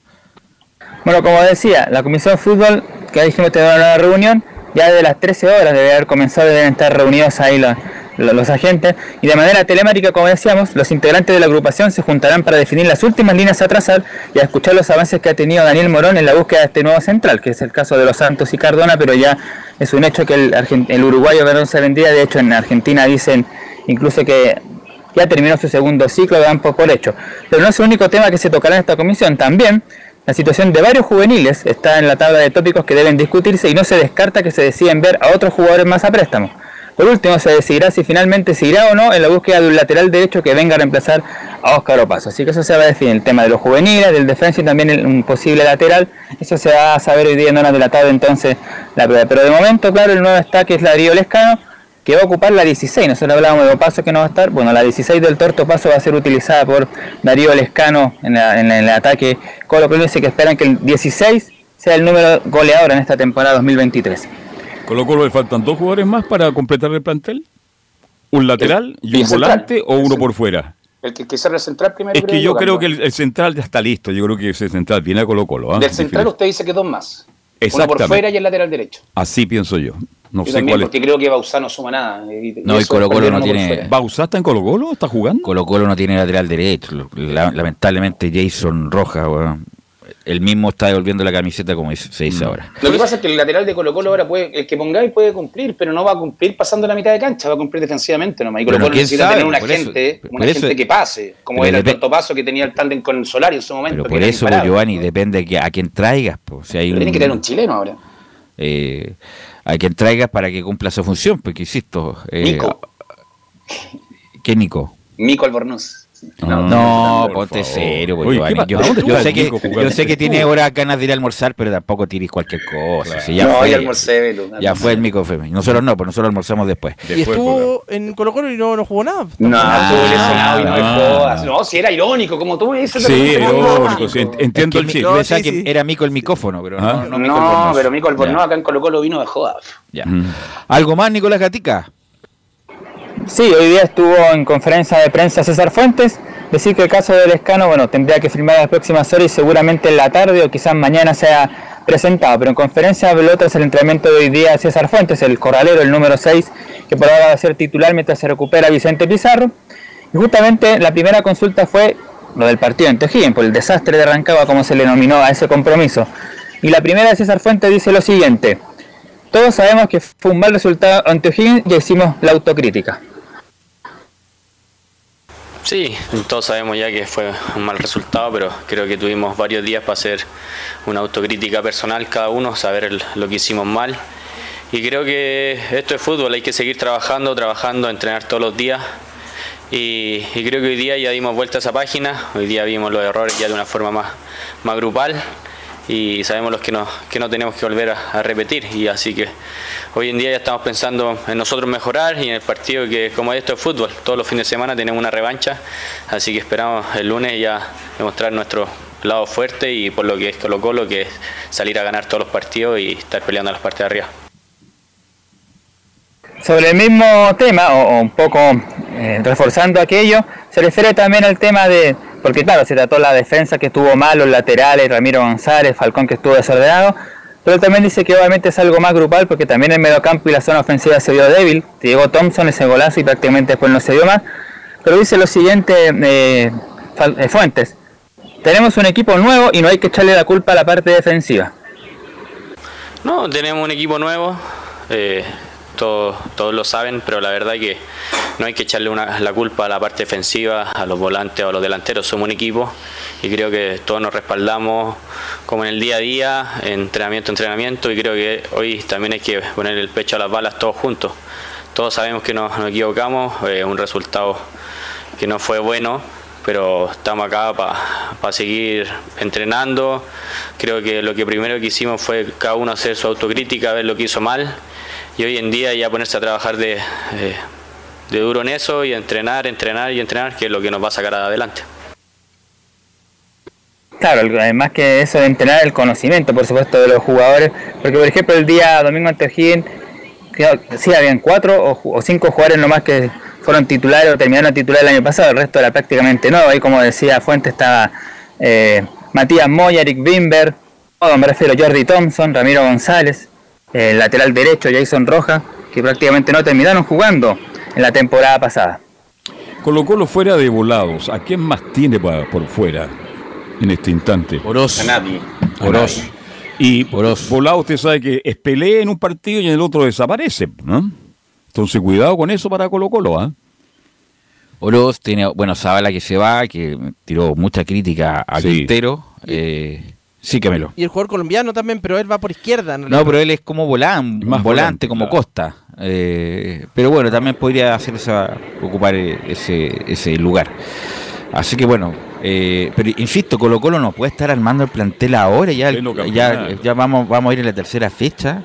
[SPEAKER 5] Bueno, como decía, la Comisión de Fútbol, que dijimos tener una reunión, ya de las 13 horas debe haber comenzado, deben estar reunidos ahí los, los- agentes, y de manera telemática, como decíamos, los integrantes de la agrupación se juntarán para definir las últimas líneas a trazar y a escuchar los avances que ha tenido Daniel Morón en la búsqueda de este nuevo central, que es el caso de los Santos y Cardona, pero ya es un hecho que el, uruguayo Verón se vendría, de hecho en Argentina dicen incluso que ya terminó su segundo ciclo, dan por hecho. Pero no es el único tema que se tocará en esta comisión, también la situación de varios juveniles está en la tabla de tópicos que deben discutirse y no se descarta que se deciden ver a otros jugadores más a préstamo. Por último, se decidirá si finalmente se irá o no en la búsqueda de un lateral derecho que venga a reemplazar a Óscar Opaso. Así que eso se va a definir, el tema de los juveniles, del defensa y también un posible lateral. Eso se va a saber hoy día en horas de la tarde entonces la prueba. Pero de momento, claro, el nuevo está que es Darío Lescano, que va a ocupar la 16. Nosotros hablábamos de Opaso que no va a estar. Bueno, la 16 del Torto Paso va a ser utilizada por Darío Lescano en, en el ataque Colo Colo. Dice que esperan que el 16 sea el número goleador en esta temporada 2023.
[SPEAKER 2] Colo Colo le faltan dos jugadores más para completar el plantel. Un lateral
[SPEAKER 7] El-
[SPEAKER 2] y un
[SPEAKER 7] central.
[SPEAKER 2] volante o uno por fuera.
[SPEAKER 7] El que, que será el central primero.
[SPEAKER 2] Es que yo creo que el, el central ya está listo. Yo creo que ese central viene a Colo Colo. ¿ah?
[SPEAKER 7] Del central usted dice que dos más. Uno por fuera y el lateral derecho.
[SPEAKER 2] Así pienso yo. No
[SPEAKER 7] Yo
[SPEAKER 2] sé
[SPEAKER 7] también,
[SPEAKER 2] cuál es.
[SPEAKER 7] porque creo que Bausá no suma nada.
[SPEAKER 9] No, y Colo Colo no tiene.
[SPEAKER 2] ¿Bausá está en Colo Colo? ¿Está jugando?
[SPEAKER 9] Colo Colo no tiene lateral derecho. La- lamentablemente Jason Rojas, weón, él mismo está devolviendo la camiseta como se
[SPEAKER 2] Mm.
[SPEAKER 9] dice ahora.
[SPEAKER 7] Lo que pasa es que el lateral de Colo Colo ahora puede, el que pongáis puede cumplir, pero no va a cumplir pasando la mitad de cancha, va a cumplir defensivamente nomás. Y Colo
[SPEAKER 9] Bueno,
[SPEAKER 7] Colo
[SPEAKER 9] quién
[SPEAKER 7] necesita
[SPEAKER 9] sabe,
[SPEAKER 7] tener una
[SPEAKER 9] por eso-
[SPEAKER 7] gente,
[SPEAKER 9] por
[SPEAKER 7] una
[SPEAKER 9] eso-
[SPEAKER 7] gente que pase, como era el tonto paso que tenía el tándem con el Solario en su momento.
[SPEAKER 9] Pero por eso. Giovanni, depende de que- a quién traigas. pues, si hay
[SPEAKER 7] Pero
[SPEAKER 9] un,
[SPEAKER 7] que tener un chileno ahora.
[SPEAKER 9] eh, a quien traigas para que cumpla su función, porque insisto. Eh,
[SPEAKER 7] Nico.
[SPEAKER 9] ¿Qué Nico?
[SPEAKER 7] Mico Albornoz.
[SPEAKER 9] No,
[SPEAKER 2] no,
[SPEAKER 9] ponte serio, pues,
[SPEAKER 2] Oye,
[SPEAKER 9] Giovanni.
[SPEAKER 2] ¿qué pa-
[SPEAKER 9] Yo,
[SPEAKER 2] ¿a dónde
[SPEAKER 9] yo
[SPEAKER 2] juega
[SPEAKER 9] sé
[SPEAKER 2] el
[SPEAKER 9] que, yo sé que tiene ahora ganas de ir a almorzar, pero tampoco tires cualquier cosa. si ya
[SPEAKER 7] no,
[SPEAKER 9] fue,
[SPEAKER 7] ya almorcé,
[SPEAKER 9] ya
[SPEAKER 7] almorcé.
[SPEAKER 9] fue el Mico Femi. Nosotros no, pues nosotros almorzamos después.
[SPEAKER 4] Y estuvo en Colo Colo y no, no jugó nada.
[SPEAKER 7] No,
[SPEAKER 9] Ah,
[SPEAKER 7] estuvo lesionado y no me
[SPEAKER 2] ah.
[SPEAKER 7] jodas. No, si era irónico, como tú me dices.
[SPEAKER 2] Sí, irónico, sí, entiendo
[SPEAKER 9] Es
[SPEAKER 2] el
[SPEAKER 9] que
[SPEAKER 2] chiste.
[SPEAKER 9] Yo pensaba
[SPEAKER 4] sí, sí.
[SPEAKER 9] que era Mico el micófono, pero
[SPEAKER 2] Ah.
[SPEAKER 9] no, Albornoz.
[SPEAKER 7] No, pero Mico Albornoz
[SPEAKER 9] Ya,
[SPEAKER 7] acá en Colo Colo vino de joda.
[SPEAKER 9] ya.
[SPEAKER 2] Mm.
[SPEAKER 9] ¿Algo más, Nicolás Gatica?
[SPEAKER 5] Sí, hoy día estuvo en conferencia de prensa César Fuentes. Decir que el caso del Escano, bueno, tendría que firmar las próximas horas y seguramente en la tarde o quizás mañana sea presentado. Pero en conferencia habló tras el entrenamiento de hoy día César Fuentes, el corralero, el número 6, que por ahora va a ser titular mientras se recupera Vicente Pizarro. Y justamente la primera consulta fue lo del partido en Tejín, por el desastre de Rancagua, como se le denominó a ese compromiso. Y la primera de César Fuentes dice lo siguiente. Todos sabemos que fue un mal resultado ante O'Higgins y hicimos la autocrítica.
[SPEAKER 14] Sí, todos sabemos ya que fue un mal resultado, pero creo que tuvimos varios días para hacer una autocrítica personal cada uno, saber lo que hicimos mal. Y creo que esto es fútbol, hay que seguir trabajando, trabajando, entrenar todos los días. Y, y creo que hoy día ya dimos vuelta a esa página, hoy día vimos los errores ya de una forma más, más grupal y sabemos los que no, que no tenemos que volver a, repetir. Y así que hoy en día ya estamos pensando en nosotros mejorar y en el partido que como esto es fútbol, todos los fines de semana tenemos una revancha, así que esperamos el lunes ya demostrar nuestro lado fuerte y por lo que es Colo Colo, que es salir a ganar todos los partidos y estar peleando en las partes de arriba.
[SPEAKER 5] Sobre el mismo tema, o, o un poco eh, reforzando aquello, se refiere también al tema de, porque claro, se trató la defensa que estuvo mal, los laterales, Ramiro González, Falcón que estuvo desordenado, pero también dice que obviamente es algo más grupal porque también el mediocampo y la zona ofensiva se vio débil, llegó Thompson ese golazo y prácticamente después no se dio más, pero dice lo siguiente eh, eh, Fuentes, tenemos un equipo nuevo y no hay que echarle la culpa a la parte defensiva.
[SPEAKER 14] No, tenemos un equipo nuevo, eh, todos, todos lo saben, pero la verdad que no hay que echarle una- la culpa a la parte defensiva, a los volantes o a los delanteros, somos un equipo y creo que todos nos respaldamos como en el día a día, entrenamiento, entrenamiento y creo que hoy también hay que poner el pecho a las balas todos juntos. Todos sabemos que nos, nos equivocamos, eh, un resultado que no fue bueno, pero estamos acá para seguir entrenando. Creo que lo que primero que hicimos fue cada uno hacer su autocrítica, ver lo que hizo mal y hoy en día ya ponerse a trabajar de, eh, de duro en eso y entrenar, entrenar y entrenar, que es lo que nos va a sacar adelante.
[SPEAKER 5] Claro, además que eso de entrenar el conocimiento, por supuesto, de los jugadores, porque por ejemplo el día domingo ante O'Higgins, sí habían cuatro o, cinco jugadores nomás que fueron titulares o terminaron titular el año pasado, el resto era prácticamente nuevo, ahí como decía Fuentes estaba eh, Matías Moya, Eric Bimber, todo, me refiero Jordi Thompson, Ramiro González, el lateral derecho Jason Rojas, que prácticamente no terminaron jugando en la temporada pasada.
[SPEAKER 2] Colo Colo fuera de volados. ¿A quién más tiene por fuera en este instante?
[SPEAKER 9] Oroz.
[SPEAKER 7] A nadie.
[SPEAKER 2] Oroz. Y volado usted sabe que es pelea en un partido y en el otro desaparece, ¿no? Entonces cuidado con eso para Colo Colo, ¿ah?
[SPEAKER 9] Oroz tiene, bueno, Zabala que se va, que tiró mucha crítica a
[SPEAKER 2] Sí.
[SPEAKER 9] Quintero. Eh, sí, Camilo.
[SPEAKER 4] Y el jugador colombiano también, pero él va por izquierda. en
[SPEAKER 9] No, pero él es como volán,
[SPEAKER 2] Más
[SPEAKER 9] volante,
[SPEAKER 2] volante,
[SPEAKER 9] como
[SPEAKER 2] claro.
[SPEAKER 9] Costa. Eh, pero bueno, también podría hacer esa, ocupar eh, ese, ese lugar. Así que bueno, eh, pero insisto, Colo Colo no puede estar armando el plantel ahora, ya, ya vamos, vamos a ir en la tercera fecha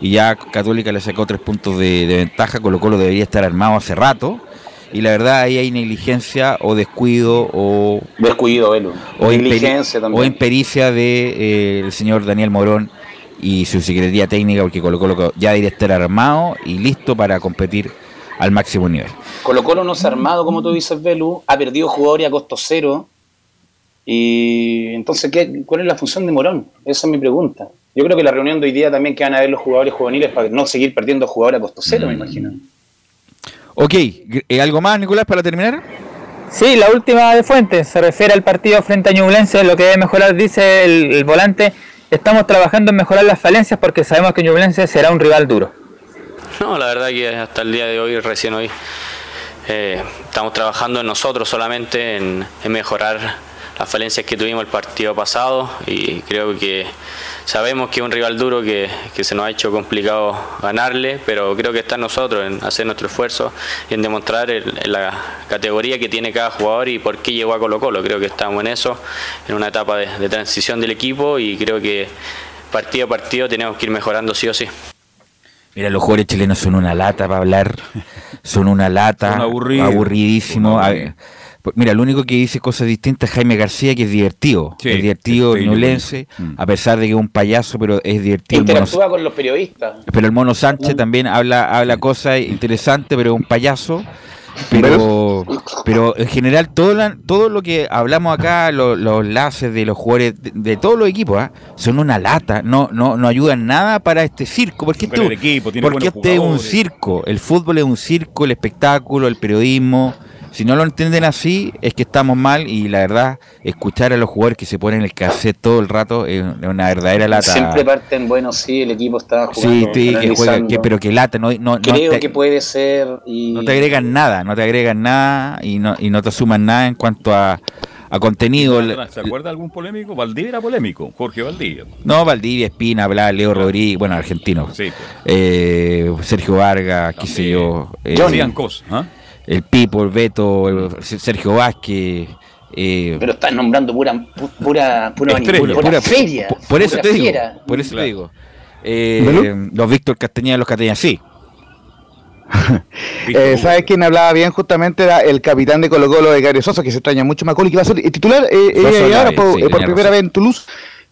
[SPEAKER 9] y ya Católica le sacó tres puntos de, de ventaja, Colo Colo debería estar armado hace rato y la verdad ahí hay negligencia o descuido o...
[SPEAKER 7] Descuido, Velo.
[SPEAKER 9] O,
[SPEAKER 7] Negligencia también.
[SPEAKER 9] o impericia de, eh, el señor Daniel Morón y su secretaría técnica porque Colo Colo ya debería estar armado y listo para competir al máximo nivel.
[SPEAKER 7] Colo Colo no se ha armado, como tú dices, Velu, ha perdido jugadores a costo cero. Y entonces, ¿qué, ¿cuál es la función de Morón? Esa es mi pregunta. Yo creo que la reunión de hoy día también que van a ver los jugadores juveniles para no seguir perdiendo jugadores a costo cero, me imagino.
[SPEAKER 9] Ok, eh, ¿algo más, Nicolás, para terminar?
[SPEAKER 5] Sí, la última de Fuentes se refiere al partido frente a Ñublense, lo que debe mejorar, dice el, el volante, estamos trabajando en mejorar las falencias porque sabemos que Ñublense será un rival duro.
[SPEAKER 14] No, la verdad que hasta el día de hoy, recién hoy, eh, estamos trabajando en nosotros solamente, en, en mejorar las falencias que tuvimos el partido pasado y creo que sabemos que es un rival duro que, que se nos ha hecho complicado ganarle, pero creo que está en nosotros en hacer nuestro esfuerzo y en demostrar el- la categoría que tiene cada jugador y por qué llegó a Colo Colo. Creo que estamos en eso, en una etapa de, de transición del equipo y creo que partido a partido tenemos que ir mejorando sí o sí.
[SPEAKER 9] Mira, los jugadores chilenos son una lata para hablar, son una lata,
[SPEAKER 2] Son
[SPEAKER 9] aburridísimo.
[SPEAKER 2] Son
[SPEAKER 9] Mira, el único que dice cosas distintas es Jaime García, que es divertido.
[SPEAKER 2] Sí,
[SPEAKER 9] es divertido,
[SPEAKER 2] sí,
[SPEAKER 9] ñublense,
[SPEAKER 2] mm.
[SPEAKER 9] a pesar de que es un payaso, pero es divertido. El mono-
[SPEAKER 7] Interactúa con los periodistas.
[SPEAKER 9] pero el mono Sánchez también habla, habla cosas interesantes, pero es un payaso. Pero, pero en general todo, la- todo lo que hablamos acá, lo- los enlaces de los jugadores de, de todos los equipos, ¿ah? son una lata, no, no, no ayudan nada para este circo, porque,
[SPEAKER 2] equipo
[SPEAKER 9] este es un circo, el fútbol es un circo, el espectáculo, el periodismo. Si no lo entienden así, es que estamos mal y la verdad, escuchar a los jugadores que se ponen el cassette todo el rato es una verdadera lata.
[SPEAKER 7] Siempre parten, bueno, sí, el equipo está
[SPEAKER 9] Sí,
[SPEAKER 7] jugando.
[SPEAKER 9] sí, que juega, que, pero que lata, no, no, no
[SPEAKER 7] Creo
[SPEAKER 9] te,
[SPEAKER 7] que puede ser. Y...
[SPEAKER 9] no te agregan nada, no te agregan nada y no, y no te suman nada en cuanto a, a contenido.
[SPEAKER 2] ¿Se acuerda de algún polémico? Valdivia era polémico, Jorge Valdivia.
[SPEAKER 9] No, Valdivia, Espina, Bla, Leo Rodríguez, bueno, argentinos.
[SPEAKER 2] Sí,
[SPEAKER 9] Eh, Sergio Vargas, qué sé yo. eh,
[SPEAKER 2] cosas, ¿ah?
[SPEAKER 9] El Pipo, el Beto, el Sergio Vázquez. eh,
[SPEAKER 7] Pero estás nombrando pura, pu- pura, pura,
[SPEAKER 9] Estrella,
[SPEAKER 7] pura,
[SPEAKER 9] pura-
[SPEAKER 7] feria.
[SPEAKER 9] por, por eso
[SPEAKER 7] pura
[SPEAKER 9] te digo, por eso
[SPEAKER 2] Claro.
[SPEAKER 9] te digo. Eh, los Víctor Castañeda, los Castañeda, sí.
[SPEAKER 3] Eh, ¿Sabes quién hablaba bien? Justamente era el capitán de Colo Colo de Gabriel Sosa, que se extraña mucho Macoli, que va a ser el titular eh, eh, ahora por,
[SPEAKER 9] sí,
[SPEAKER 3] eh, por
[SPEAKER 9] tenía
[SPEAKER 3] primera
[SPEAKER 9] razón.
[SPEAKER 3] vez en Toulouse,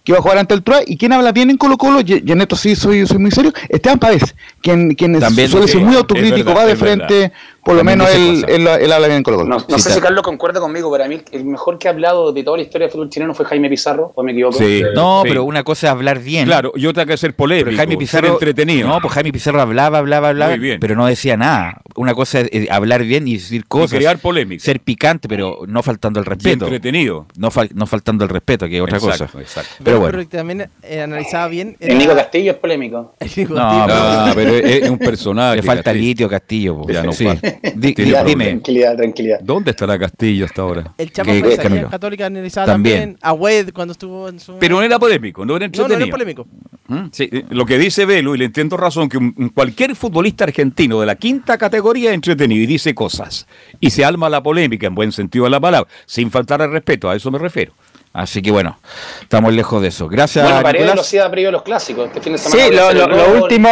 [SPEAKER 3] que va a jugar ante el Troyes. ¿Y quién habla bien en Colo Colo? Y, y en esto sí soy, soy muy serio. Esteban Pávez, quien, quien
[SPEAKER 9] También,
[SPEAKER 3] suele
[SPEAKER 9] sí,
[SPEAKER 3] ser muy autocrítico,
[SPEAKER 2] verdad,
[SPEAKER 3] va de
[SPEAKER 2] verdad.
[SPEAKER 3] Por lo menos él,
[SPEAKER 9] cosas.
[SPEAKER 3] él, él habla bien en Colo Colo.
[SPEAKER 7] No, no
[SPEAKER 9] Sí,
[SPEAKER 7] sé si Carlos concuerda conmigo, para mí el mejor que ha hablado de toda la historia del fútbol chileno fue Jaime Pizarro, o me equivoco.
[SPEAKER 2] Sí.
[SPEAKER 9] No,
[SPEAKER 2] Sí.
[SPEAKER 9] pero una cosa es hablar bien.
[SPEAKER 2] Claro, yo tengo que ser polémico,
[SPEAKER 9] Pero Jaime
[SPEAKER 2] ser
[SPEAKER 9] Pizarro
[SPEAKER 2] entretenido.
[SPEAKER 9] No, pues Jaime Pizarro hablaba, hablaba, hablaba,
[SPEAKER 2] Muy bien.
[SPEAKER 9] pero no decía nada. Una cosa es eh, hablar bien y decir cosas,
[SPEAKER 2] crear polémica.
[SPEAKER 9] ser picante, pero no faltando el
[SPEAKER 2] Y
[SPEAKER 9] respeto.
[SPEAKER 2] entretenido.
[SPEAKER 9] No, fal- no faltando el respeto, que es otra
[SPEAKER 2] Exacto,
[SPEAKER 9] cosa.
[SPEAKER 2] exacto.
[SPEAKER 9] Pero bueno.
[SPEAKER 4] también eh, analizaba bien.
[SPEAKER 7] El Nico Castillo es polémico.
[SPEAKER 4] El Nico
[SPEAKER 9] No,
[SPEAKER 4] Castillo.
[SPEAKER 2] Ah, pero es, es un personaje.
[SPEAKER 9] Le falta
[SPEAKER 2] Castillo.
[SPEAKER 9] litio Castillo. po.
[SPEAKER 2] Ya no
[SPEAKER 9] Sí.
[SPEAKER 2] falta.
[SPEAKER 9] Di- dime.
[SPEAKER 7] Tranquilidad, tranquilidad.
[SPEAKER 2] ¿Dónde estará Castillo hasta ahora?
[SPEAKER 4] El Chapa. Católica analizaba
[SPEAKER 9] También.
[SPEAKER 4] también. a Wade cuando estuvo en su.
[SPEAKER 2] Pero no era polémico, no era
[SPEAKER 4] No, no
[SPEAKER 2] entretenido.
[SPEAKER 4] era polémico.
[SPEAKER 2] ¿Mm? Sí, eh, lo que dice Velo, y le entiendo razón, que un- un cualquier futbolista argentino de la quinta categoría es entretenido y dice cosas. Y se alma la polémica en buen sentido de la palabra, sin faltar al respeto, a eso me refiero.
[SPEAKER 9] Así que bueno, estamos lejos de eso. Gracias,
[SPEAKER 7] Bueno, Paredes
[SPEAKER 9] Nicolás.
[SPEAKER 7] lo hacía previo a los clásicos. Este fin de semana
[SPEAKER 5] Sí, lo, último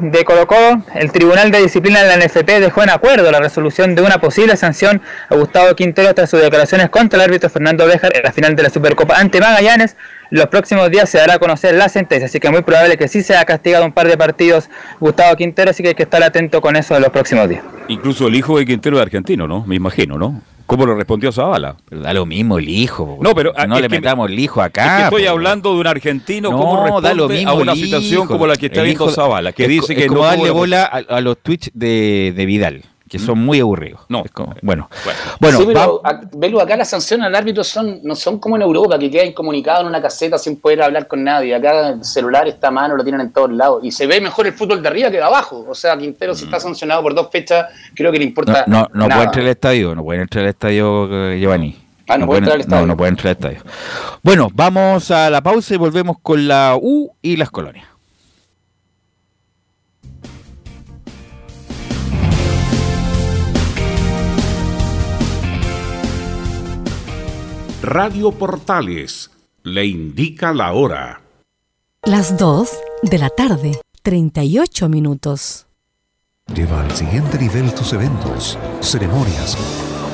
[SPEAKER 5] de Colo Colo, el Tribunal de Disciplina de la NFP dejó en acuerdo la resolución de una posible sanción a Gustavo Quintero tras sus declaraciones contra el árbitro Fernando Béjar en la final de la Supercopa ante Magallanes. Los próximos días se dará a conocer la sentencia, así que es muy probable que sí sea castigado un par de partidos Gustavo Quintero, así que hay que estar atento con eso en los próximos días.
[SPEAKER 2] Incluso el hijo de Quintero es argentino, ¿no? Me imagino, ¿no? ¿Cómo lo respondió Zavala?
[SPEAKER 9] Pero da lo mismo el hijo.
[SPEAKER 2] No, pero, ah,
[SPEAKER 9] no le
[SPEAKER 2] que-
[SPEAKER 9] metamos el hijo
[SPEAKER 2] Es
[SPEAKER 9] acá.
[SPEAKER 2] que estoy hablando de un argentino,
[SPEAKER 9] No,
[SPEAKER 2] cómo responde
[SPEAKER 9] da lo mismo
[SPEAKER 2] a una situación
[SPEAKER 9] hijo.
[SPEAKER 2] como la que está
[SPEAKER 9] El
[SPEAKER 2] viendo
[SPEAKER 9] hijo-
[SPEAKER 2] Zavala, que
[SPEAKER 9] es
[SPEAKER 2] dice que
[SPEAKER 9] como
[SPEAKER 2] no
[SPEAKER 9] darle bola a, a los tweets de, de Vidal, que son muy aburridos.
[SPEAKER 2] No.
[SPEAKER 9] Es como- bueno,
[SPEAKER 2] Bueno.
[SPEAKER 7] sí, pero
[SPEAKER 9] va-
[SPEAKER 7] a- Belu, acá las sanciones al árbitro son, no son como en Europa, que queda incomunicado en una caseta sin poder hablar con nadie. Acá el celular está a mano, lo tienen en todos lados. Y se ve mejor el fútbol de arriba que de abajo. O sea, Quintero, si está sancionado por dos fechas, creo que le importa.
[SPEAKER 9] no, no
[SPEAKER 7] nada.
[SPEAKER 9] puede entrar al estadio, no puede entrar al estadio eh, Giovanni.
[SPEAKER 7] Ah, no puede entrar al estadio.
[SPEAKER 9] No, no puede entrar al estadio. Bueno, vamos a la pausa y volvemos con la U y las colonias.
[SPEAKER 11] Radio Portales le indica la hora.
[SPEAKER 12] Las 2 de la tarde, 38 minutos.
[SPEAKER 15] Lleva al siguiente nivel tus eventos, ceremonias,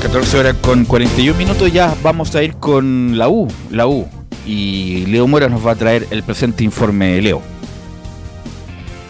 [SPEAKER 9] 14 horas con 41 minutos ya vamos a ir con la U, la U. Y Leo Mora nos va a traer el presente informe, Leo.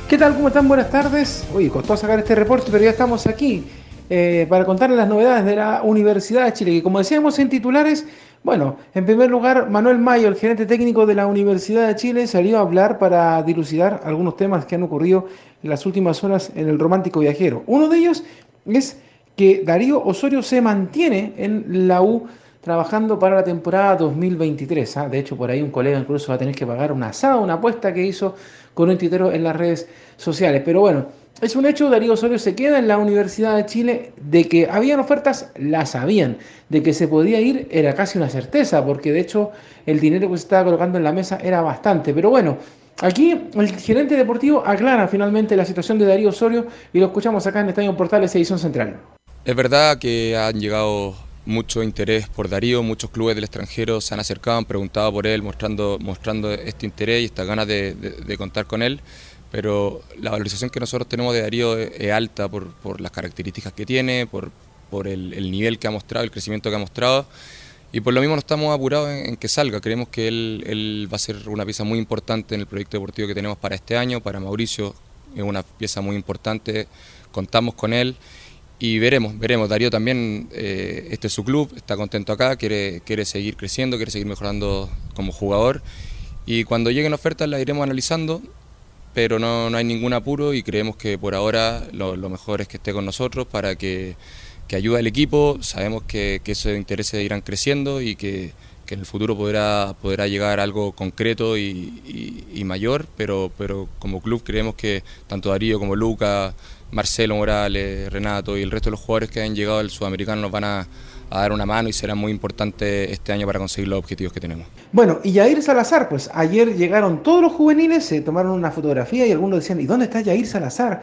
[SPEAKER 6] ¿Qué tal? ¿Cómo están? Buenas tardes. Oye, costó sacar este reporte, pero ya estamos aquí eh, para contarles las novedades de la Universidad de Chile, que como decíamos en titulares, bueno, en primer lugar, Manuel Mayo, el gerente técnico de la Universidad de Chile, salió a hablar para dilucidar algunos temas que han ocurrido en las últimas horas en el romántico viajero. Uno de ellos es que Darío Osorio se mantiene en la U trabajando para la temporada 2023. ¿ah? De hecho, por ahí un colega incluso va a tener que pagar una asado, una apuesta que hizo con un titero en las redes sociales. Pero bueno, es un hecho, Darío Osorio se queda en la Universidad de Chile, de que habían ofertas, las sabían, de que se podía ir era casi una certeza, porque de hecho el dinero que se estaba colocando en la mesa era bastante. Pero bueno, aquí el gerente deportivo aclara finalmente la situación de Darío Osorio y lo escuchamos acá en Estadio Portales, edición central.
[SPEAKER 10] Es verdad que han llegado mucho interés por Darío, muchos clubes del extranjero se han acercado, han preguntado por él, mostrando, mostrando este interés y estas ganas de, de, contar con él, pero la valorización que nosotros tenemos de Darío es, alta por, por, las características que tiene, por, por el, el, nivel que ha mostrado, el crecimiento que ha mostrado, y por lo mismo no estamos apurados en, en que salga, creemos que él, él va a ser una pieza muy importante en el proyecto deportivo que tenemos para este año, para Mauricio es una pieza muy importante, contamos con él y veremos, veremos. Darío también, eh, este es su club, está contento acá, quiere, quiere seguir creciendo, quiere seguir mejorando como jugador. Y cuando lleguen ofertas las iremos analizando, pero no, no hay ningún apuro y creemos que por ahora lo, lo mejor es que esté con nosotros para que, que ayude al equipo. Sabemos que, que esos intereses irán creciendo y que, que en el futuro podrá, podrá llegar algo concreto y, y, y mayor, pero, pero como club creemos que tanto Darío como Luca Marcelo Morales, Renato y el resto de los jugadores que han llegado al sudamericano nos van a, dar una mano y será muy importante este año para conseguir los objetivos que tenemos.
[SPEAKER 6] Bueno, y Jair Salazar, pues ayer llegaron todos los juveniles, se tomaron una fotografía y algunos decían, ¿y dónde está Jair Salazar?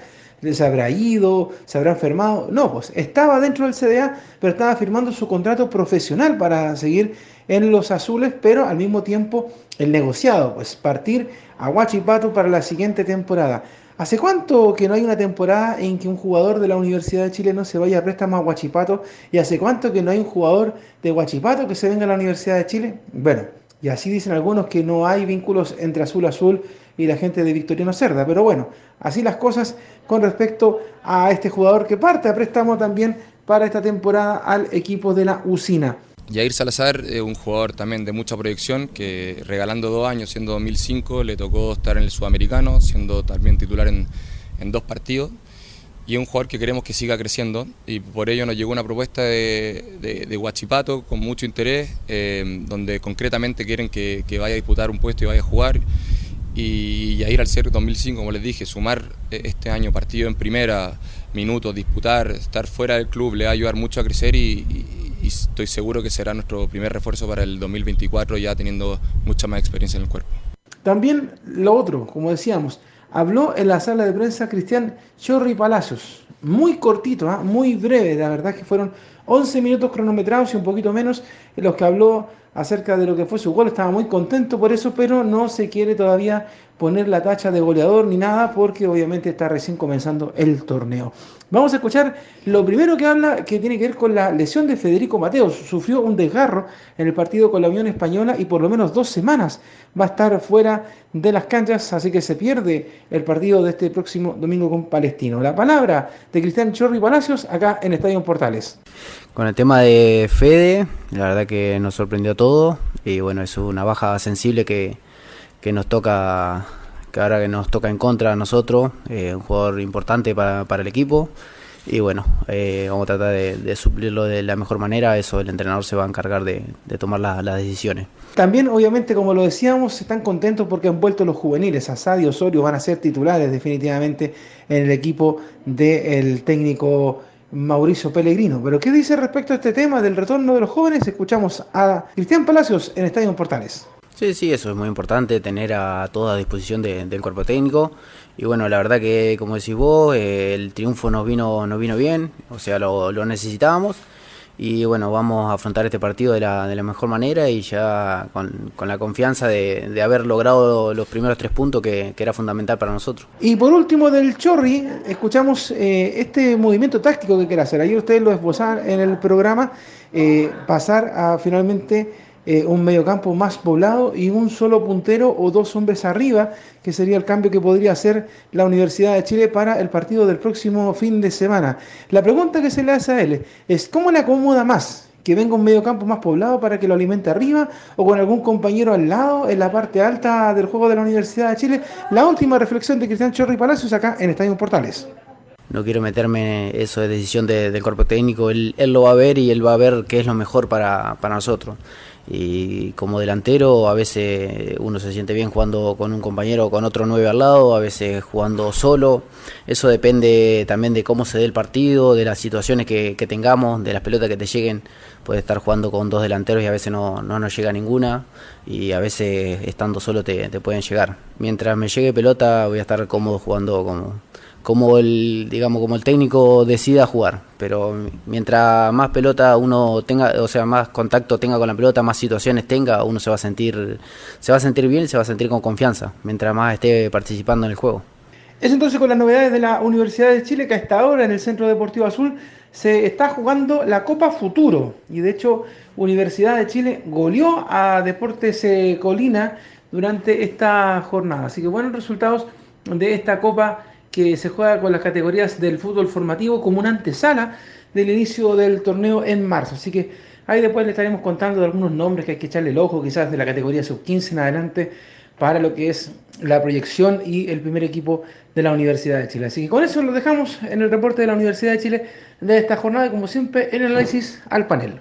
[SPEAKER 6] ¿Se habrá ido? ¿Se habrá enfermado? No, pues estaba dentro del CDA, pero estaba firmando su contrato profesional para seguir en los azules, pero al mismo tiempo el negociado, pues partir a Huachipato para la siguiente temporada. ¿Hace cuánto que no hay una temporada en que un jugador de la Universidad de Chile no se vaya a préstamo a Huachipato? ¿Y hace cuánto que no hay un jugador de Huachipato que se venga a la Universidad de Chile? Bueno, y así dicen algunos que no hay vínculos entre Azul Azul y la gente de Victoriano Cerda. Pero bueno, así las cosas con respecto a este jugador que parte a préstamo también para esta temporada al equipo de la Usina.
[SPEAKER 10] Jair Salazar es un jugador también de mucha proyección que regalando dos años, siendo 2005, le tocó estar en el Sudamericano, siendo también titular en, dos partidos. Y es un jugador que queremos que siga creciendo y por ello nos llegó una propuesta de, de, Huachipato con mucho interés, eh, donde concretamente quieren que, vaya a disputar un puesto y vaya a jugar. Y Jair al ser 2005, como les dije, sumar eh, este año partido en primera, minutos, disputar, estar fuera del club, le va a ayudar mucho a crecer y y estoy seguro que será nuestro primer refuerzo para el 2024 ya teniendo mucha más experiencia en el cuerpo.
[SPEAKER 6] También lo otro, como decíamos, habló en la sala de prensa Cristian Chorri Palacios. Muy cortito, ¿ah? muy breve, la verdad que fueron 11 minutos cronometrados y un poquito menos en los que habló acerca de lo que fue su gol. Estaba muy contento por eso, pero no se quiere todavía poner la tacha de goleador ni nada porque obviamente está recién comenzando el torneo. Vamos a escuchar lo primero que habla que tiene que ver con la lesión de Federico Mateos. Sufrió un desgarro en el partido con la Unión Española y por lo menos dos semanas va a estar fuera de las canchas, así que se pierde el partido de este próximo domingo con Palestino. La palabra de Cristian Chorri Palacios acá en Estadio Portales.
[SPEAKER 16] Con el tema de Fede, la verdad que nos sorprendió todo y bueno, es una baja sensible que, que nos toca que ahora que nos toca en contra a nosotros, eh, un jugador importante para, para, el equipo. Y bueno, eh, vamos a tratar de, suplirlo de la mejor manera, eso el entrenador se va a encargar de, tomar las decisiones.
[SPEAKER 6] También, obviamente, como lo decíamos, están contentos porque han vuelto los juveniles. Asad y Osorio van a ser titulares definitivamente en el equipo del técnico Mauricio Pellegrino. Pero, ¿qué dice respecto a este tema del retorno de los jóvenes? Escuchamos a Cristian Palacios en Estadio Portales.
[SPEAKER 16] Sí, sí, eso es muy importante, tener a toda disposición del cuerpo técnico. Y bueno, la verdad que, como decís vos, eh, el triunfo nos vino, nos vino bien, o sea, lo, necesitábamos. Y bueno, vamos a afrontar este partido de la, de la mejor manera y ya con, la confianza de, haber logrado los primeros tres puntos que, era fundamental para nosotros.
[SPEAKER 6] Y por último, del Chorri, escuchamos eh, este movimiento táctico que quiere hacer. Ayer ustedes lo esbozaron en el programa, eh, pasar a finalmente eh, un mediocampo más poblado y un solo puntero o dos hombres arriba, que sería el cambio que podría hacer la Universidad de Chile para el partido del próximo fin de semana. La pregunta que se le hace a él es, ¿cómo le acomoda más? que venga un mediocampo más poblado para que lo alimente arriba o con algún compañero al lado en la parte alta del juego de la Universidad de Chile. La última reflexión de Cristian Chorri Palacios acá en Estadio Portales
[SPEAKER 16] no quiero meterme eso de decisión del cuerpo técnico, él, él, lo va a ver y él va a ver qué es lo mejor para, para nosotros y como delantero a veces uno se siente bien jugando con un compañero o con otro nueve al lado, a veces jugando solo. Eso depende también de cómo se dé el partido, de las situaciones que, tengamos, de las pelotas que te lleguen. Puedes estar jugando con dos delanteros y a veces no, no nos llega ninguna y a veces estando solo te, te pueden llegar. Mientras me llegue pelota voy a estar cómodo jugando como, como el digamos como el técnico decida jugar. Pero mientras más pelota uno tenga o sea más contacto tenga con la pelota más situaciones tenga uno se va a sentir se va a sentir bien se va a sentir con confianza mientras más esté participando en el juego.
[SPEAKER 6] Es entonces con las novedades de la Universidad de Chile que a esta hora en el Centro Deportivo Azul se está jugando la Copa Futuro. Y de hecho Universidad de Chile goleó a Deportes eh, Colina durante esta jornada. Así que buenos resultados de esta Copa que se juega con las categorías del fútbol formativo como una antesala del inicio del torneo en marzo. Así que ahí después le estaremos contando de algunos nombres que hay que echarle el ojo, quizás de la categoría sub-15 en adelante, para lo que es la proyección y el primer equipo de la Universidad de Chile. Así que con eso lo dejamos en el reporte de la Universidad de Chile de esta jornada, como siempre, en análisis al panel.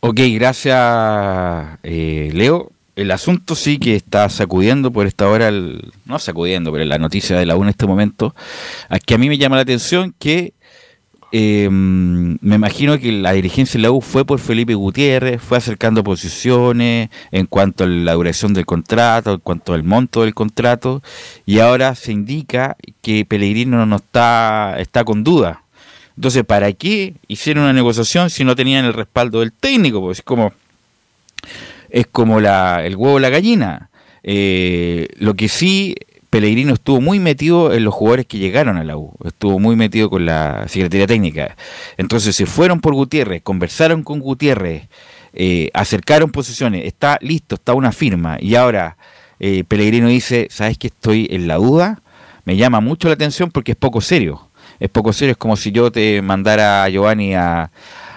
[SPEAKER 9] Ok, gracias eh, Leo el asunto sí que está sacudiendo por esta hora, no sacudiendo, pero la noticia de la U en este momento, es que a mí me llama la atención que em, me imagino que la dirigencia de la U fue por Felipe Gutiérrez, fue acercando posiciones en cuanto a la duración del contrato, en cuanto al monto del contrato, y ahora se indica que Pellegrino no está, está con duda. Entonces, ¿para qué hicieron una negociación si no tenían el respaldo del técnico? Pues es como es como la, el huevo o la gallina. Eh, lo que sí Pellegrino estuvo muy metido en los jugadores que llegaron a la U, estuvo muy metido con la Secretaría Técnica. Entonces se fueron por Gutiérrez, conversaron con Gutiérrez, eh, acercaron posiciones, está listo, está una firma y ahora eh, Pellegrino dice, ¿sabes que estoy en la duda? Me llama mucho la atención porque es poco serio. Es poco serio, es como si yo te mandara a Giovanni a,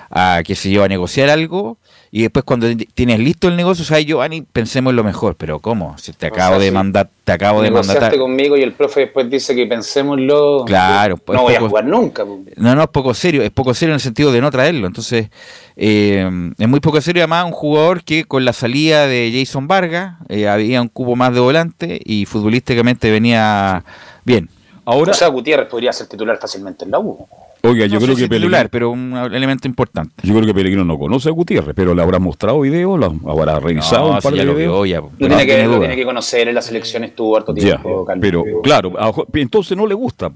[SPEAKER 9] a que se yo, a negociar algo y después cuando tienes listo el negocio, sabes, Giovanni, pensemos en lo mejor, pero ¿cómo? Si te acabo de mandar, te acabo de mandar.
[SPEAKER 7] conmigo y el profe después dice que pensémoslo.
[SPEAKER 9] Claro,
[SPEAKER 7] pues, no voy a jugar nunca.
[SPEAKER 9] Pues. No, no, es poco serio, es poco serio en el sentido de no traerlo. Entonces, eh, es muy poco serio además un jugador que con la salida de Jason Vargas eh, había un cubo más de volante y futbolísticamente venía bien.
[SPEAKER 7] Ahora, o sea, Gutiérrez podría ser titular fácilmente en la U.
[SPEAKER 2] Oiga, yo creo que
[SPEAKER 9] Pellegrino, pero un elemento importante.
[SPEAKER 2] Yo creo que Pellegrino no conoce a Gutiérrez, pero le habrá mostrado video, lo habrá revisado un par de videos.
[SPEAKER 7] Ya, tiene, que, tiene que conocer, en la selección estuvo harto tiempo.
[SPEAKER 2] pero claro, entonces no le gusta.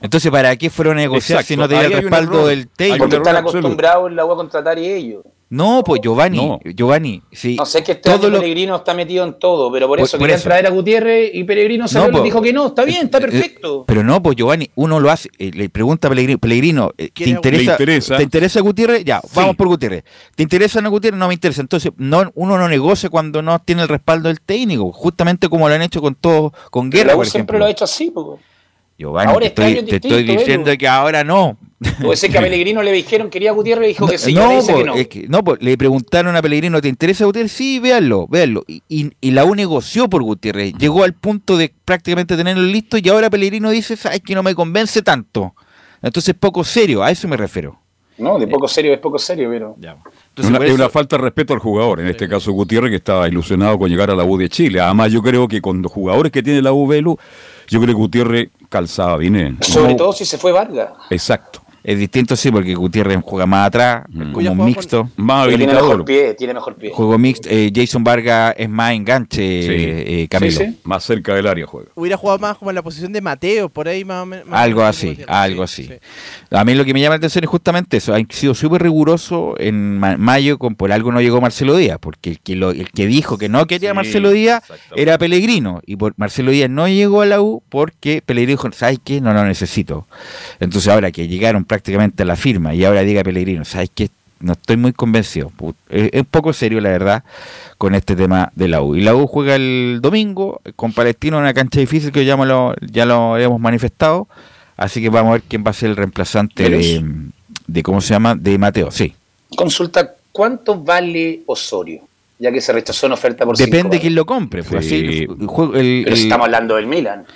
[SPEAKER 9] Entonces, ¿para qué fueron a negociar si no tenía el respaldo del técnico?
[SPEAKER 7] Porque están acostumbrados en la U a contratar y ellos.
[SPEAKER 9] No, pues Giovanni, Giovanni, sí.
[SPEAKER 7] No sé que este todo Peregrino está metido en todo, pero por eso por, querían traer a Gutiérrez y Peregrino se pues, dijo que no, está bien, está eh, perfecto.
[SPEAKER 9] pero no, pues Giovanni, uno lo hace, eh, le pregunta a Pellegrino, eh, ¿te interesa, ¿te interesa Gutiérrez? Ya, vamos por Gutiérrez. ¿Te interesa no Gutiérrez? No me interesa. Entonces, no, uno no negocia cuando no tiene el respaldo del técnico, justamente como lo han hecho con todo, con Guerra, por
[SPEAKER 7] siempre lo ha hecho así.
[SPEAKER 9] Giovanni, te estoy, te estoy diciendo que ahora no.
[SPEAKER 7] Puede ser que a Pellegrino le dijeron quería Gutiérrez y dijo que sí. No,
[SPEAKER 9] le
[SPEAKER 7] que no.
[SPEAKER 9] Es que, no le preguntaron a Pellegrino, ¿te interesa Gutiérrez? Sí, véanlo, véanlo. Y, y, la U negoció por Gutiérrez. Llegó al punto de prácticamente tenerlo listo y ahora Pellegrino dice, sabes que no me convence tanto. Entonces poco serio, a eso me refiero.
[SPEAKER 7] No, de poco serio es poco serio, pero...
[SPEAKER 2] Entonces, es una falta de respeto al jugador, en este caso Gutiérrez, que estaba ilusionado con llegar a la U de Chile. Además, yo creo que con los jugadores que tiene la U Velu, yo creo que Gutiérrez calzaba bien.
[SPEAKER 7] Sobre todo si se fue Vargas.
[SPEAKER 2] Exacto.
[SPEAKER 9] Es distinto, sí, porque Gutiérrez juega más atrás, mm. como mixto.
[SPEAKER 7] Más Tiene mejor pie, tiene mejor pie.
[SPEAKER 9] Juego mixto. Eh, Jason Vargas es más enganche, eh, Camilo.
[SPEAKER 2] Más cerca del área juega.
[SPEAKER 4] Hubiera jugado más como en la posición de Mateo, por ahí más o menos.
[SPEAKER 9] Algo así, algo así. A mí lo que me llama la atención es justamente eso. Han sido súper riguroso en mayo, con por algo no llegó Marcelo Díaz, porque el que, lo, el que dijo que no quería Marcelo Díaz era Pellegrino. Y por Marcelo Díaz no llegó a la U porque Pellegrino dijo, ¿sabes qué? No lo necesito. Entonces ahora que llegaron prácticamente a la firma y ahora diga Pellegrino, ¿sabes qué? No estoy muy convencido. Es un poco serio, la verdad, con este tema de la U. Y la U juega el domingo con Palestino en una cancha difícil que ya lo, ya lo hemos manifestado. Así que vamos a ver quién va a ser el reemplazante de, ¿cómo se llama? De Mateo, sí.
[SPEAKER 7] Consulta, ¿cuánto vale Osorio? Ya que se rechazó una oferta por
[SPEAKER 9] Depende de quién lo compre. Pues, así,
[SPEAKER 7] estamos hablando del Milan.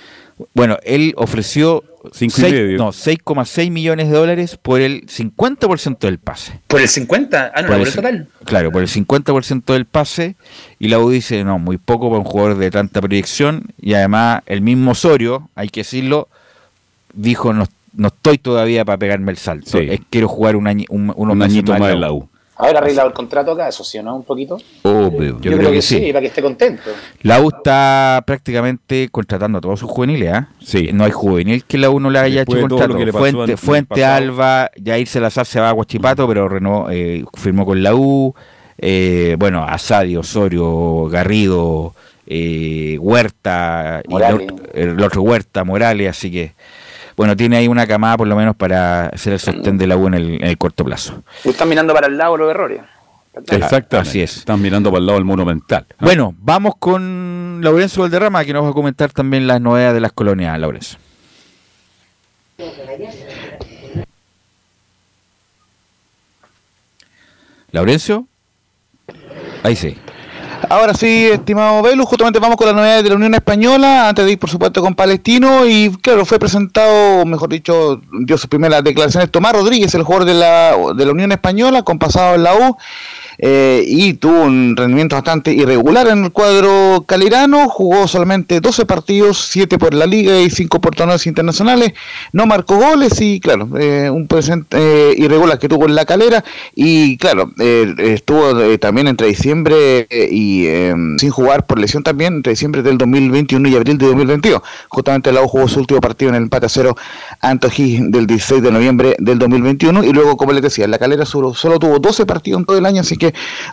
[SPEAKER 9] Bueno, él ofreció 6,6 millones de dólares por el 50% del pase.
[SPEAKER 7] ¿Por el 50? Ah, no, por, el, total.
[SPEAKER 9] Claro, por el 50% del pase. Y la U dice, no, muy poco para un jugador de tanta proyección. Y además, el mismo Osorio, hay que decirlo, dijo, no, no estoy todavía para pegarme el salto. Es, quiero jugar un año, un, unos
[SPEAKER 2] un añito más en la U.
[SPEAKER 7] Haber arreglado el contrato acá, eso sí, ¿no? Un poquito.
[SPEAKER 9] Obvio,
[SPEAKER 7] yo, creo, que, sí. para que esté contento.
[SPEAKER 9] La U está prácticamente contratando a todos sus juveniles, ¿ah? Sí. No hay juvenil que la U no le haya hecho contrato. Fuente, Fuente Alba, Jair Salazar se va a Guachipato, pero renovó, eh, firmó con la U. Eh, bueno, Asadio, Osorio, Garrido, eh, Huerta, y el, otro Huerta, Morales, así que bueno, tiene ahí una camada por lo menos para hacer el sostén de la U en el, corto plazo.
[SPEAKER 7] Están mirando para el lado los errores.
[SPEAKER 2] Exacto, así es. Están mirando para el lado del monumental.
[SPEAKER 9] Bueno, vamos con Laurencio Valderrama, que nos va a comentar también las novedades de las colonias, Laurencio. Laurencio, ahí sí.
[SPEAKER 3] Ahora sí, estimado Velu, justamente vamos con las novedades de la Unión Española, antes de ir por supuesto con Palestino, y claro, fue presentado, mejor dicho, dio sus primeras declaraciones Tomás Rodríguez, el jugador de la, de la Unión Española, con pasado en la U, eh, y tuvo un rendimiento bastante irregular en el cuadro calirano, jugó solamente 12 partidos, 7 por la liga y 5 por torneos internacionales, no marcó goles y claro, eh, un presente eh, irregular que tuvo en la calera. Y claro, estuvo también entre diciembre y eh, sin jugar por lesión también entre diciembre del 2021 y abril de 2022. Justamente la U jugó su último partido en el empate a cero ante del 16 de noviembre del 2021 y luego, como les decía, la calera solo, solo tuvo 12 partidos en todo el año, así que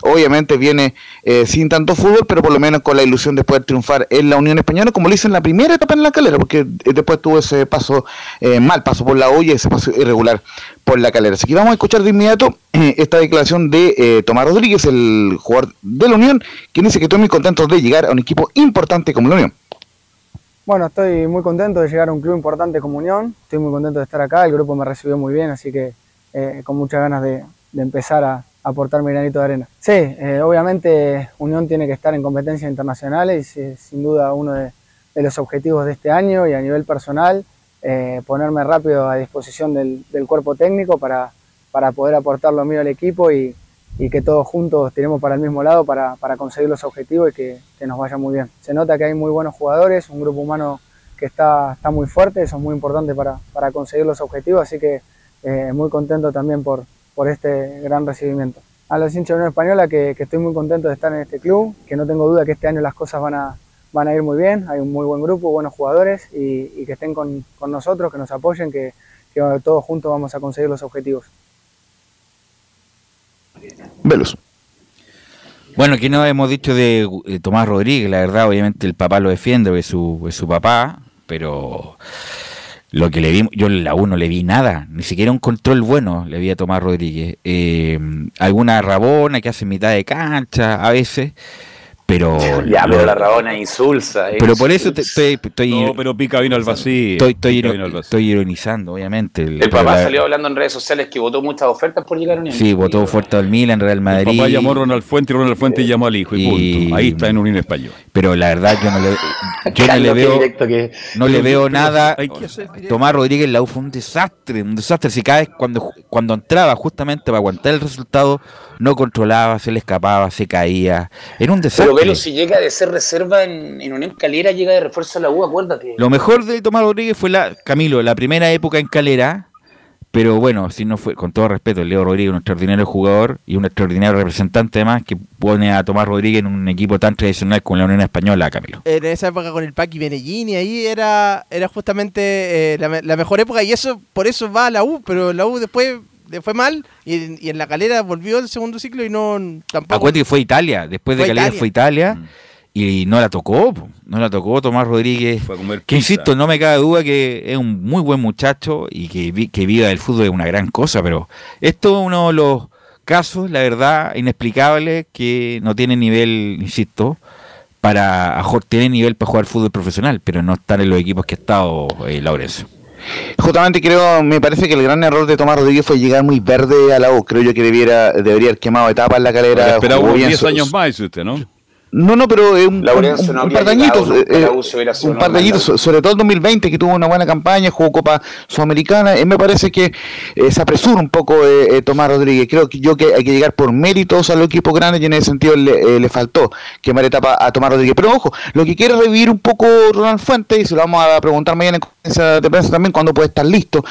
[SPEAKER 3] obviamente viene eh, sin tanto fútbol, pero por lo menos con la ilusión de poder triunfar en la Unión Española, como lo hizo en la primera etapa en la calera, porque eh, después tuvo ese paso, eh, mal paso por la y ese paso irregular por la calera. Así que vamos a escuchar de inmediato esta declaración de Tomás Rodríguez, el jugador de la Unión, quien dice que estoy muy contento de llegar a un equipo importante como la Unión.
[SPEAKER 17] Bueno, estoy muy contento de llegar a un club importante como Unión, estoy muy contento de estar acá, el grupo me recibió muy bien, así que con muchas ganas de, de empezar a aportar mi granito de arena. Sí, eh, obviamente Unión tiene que estar en competencias internacionales y sin duda uno de, de los objetivos de este año y a nivel personal, eh, ponerme rápido a disposición del, del cuerpo técnico para, para poder aportar lo mío al equipo y, y que todos juntos tiremos para el mismo lado para, para conseguir los objetivos y que, que, nos vaya muy bien. Se nota que hay muy buenos jugadores, un grupo humano que está, está muy fuerte, eso es muy importante para, para conseguir los objetivos, así que eh, muy contento también por, por este gran recibimiento. A los hinchas de Unión Española que, que estoy muy contento de estar en este club, que no tengo duda que este año las cosas van a, van a ir muy bien, hay un muy buen grupo, buenos jugadores y, y que estén con, con, nosotros, que nos apoyen, que, que, todos juntos vamos a conseguir los objetivos.
[SPEAKER 3] Velos.
[SPEAKER 9] Bueno, aquí no hemos dicho de, de, Tomás Rodríguez, la verdad, obviamente el papá lo defiende, es su, es su papá, pero lo que le vi, yo en la 1 le vi nada, ni siquiera un control bueno le vi a Tomás Rodríguez. Eh, alguna rabona que hace mitad de cancha a veces pero
[SPEAKER 7] ya lo, pero la rabona insulsa
[SPEAKER 9] eh. pero por eso te, estoy, estoy
[SPEAKER 2] no pero pica vino al vacío
[SPEAKER 9] estoy, estoy, vacío. estoy ironizando obviamente.
[SPEAKER 7] El, el papá la, salió hablando en redes sociales que votó muchas ofertas por llegar a Unión
[SPEAKER 9] sí votó fuerte al Milan Real Madrid.
[SPEAKER 2] el papá llamó a Ronald Fuente y Ronald Fuente llamó al hijo y, y punto ahí está en Unión Español
[SPEAKER 9] pero la verdad yo no le yo no le veo que, no le veo nada Tomás Rodríguez la U fue un desastre un desastre. Si cada vez cuando cuando entraba justamente para aguantar el resultado no controlaba se le escapaba se caía. Era un desastre
[SPEAKER 7] pero Velo si llega de ser reserva en, en Unión Calera, llega de refuerzo a la U, acuérdate.
[SPEAKER 9] Lo mejor de Tomás Rodríguez fue la, Camilo, la primera época en Calera, pero bueno, si no fue, con todo respeto, Leo Rodríguez un extraordinario jugador y un extraordinario representante además que pone a Tomás Rodríguez en un equipo tan tradicional como la Unión Española, Camilo.
[SPEAKER 4] En esa época con el Paqui Benellini, ahí era, era justamente eh, la, la, mejor época y eso por eso va a la U, pero la U después le fue mal y, y, en la calera volvió el segundo ciclo y no tampoco.
[SPEAKER 9] Acuérdate que fue Italia, después de calera Italia. fue Italia. Mm. Y no la tocó, no la tocó Tomás Rodríguez.
[SPEAKER 2] Fue a comer
[SPEAKER 9] que insisto, no me cabe duda que es un muy buen muchacho y que, vi, que viva del fútbol es una gran cosa, pero esto es uno de los casos, la verdad, inexplicables que no tiene nivel, insisto, para tiene nivel para jugar fútbol profesional, pero no están en los equipos que ha estado eh, Laurencio.
[SPEAKER 3] Justamente creo, me parece que el gran error de Tomás Rodríguez fue llegar muy verde a la U. Creo yo que debiera, debería haber quemado etapas en la calera.
[SPEAKER 2] Esperaba unos 10 años más usted, ¿no?
[SPEAKER 3] No, no, pero eh, un, un, un,
[SPEAKER 7] no
[SPEAKER 3] un, par de añitos, eh, un par de añitos, sobre todo el 2020 que tuvo una buena campaña, jugó Copa Sudamericana, eh, me parece que eh, se apresura un poco eh, Tomás Rodríguez, creo que yo que hay que llegar por méritos a los equipos grandes y en ese sentido le, le faltó quemar etapa a Tomás Rodríguez, pero ojo, lo que quiere revivir un poco Ronald Fuentes, y se lo vamos a preguntar mañana en de prensa también, cuando puede estar listo.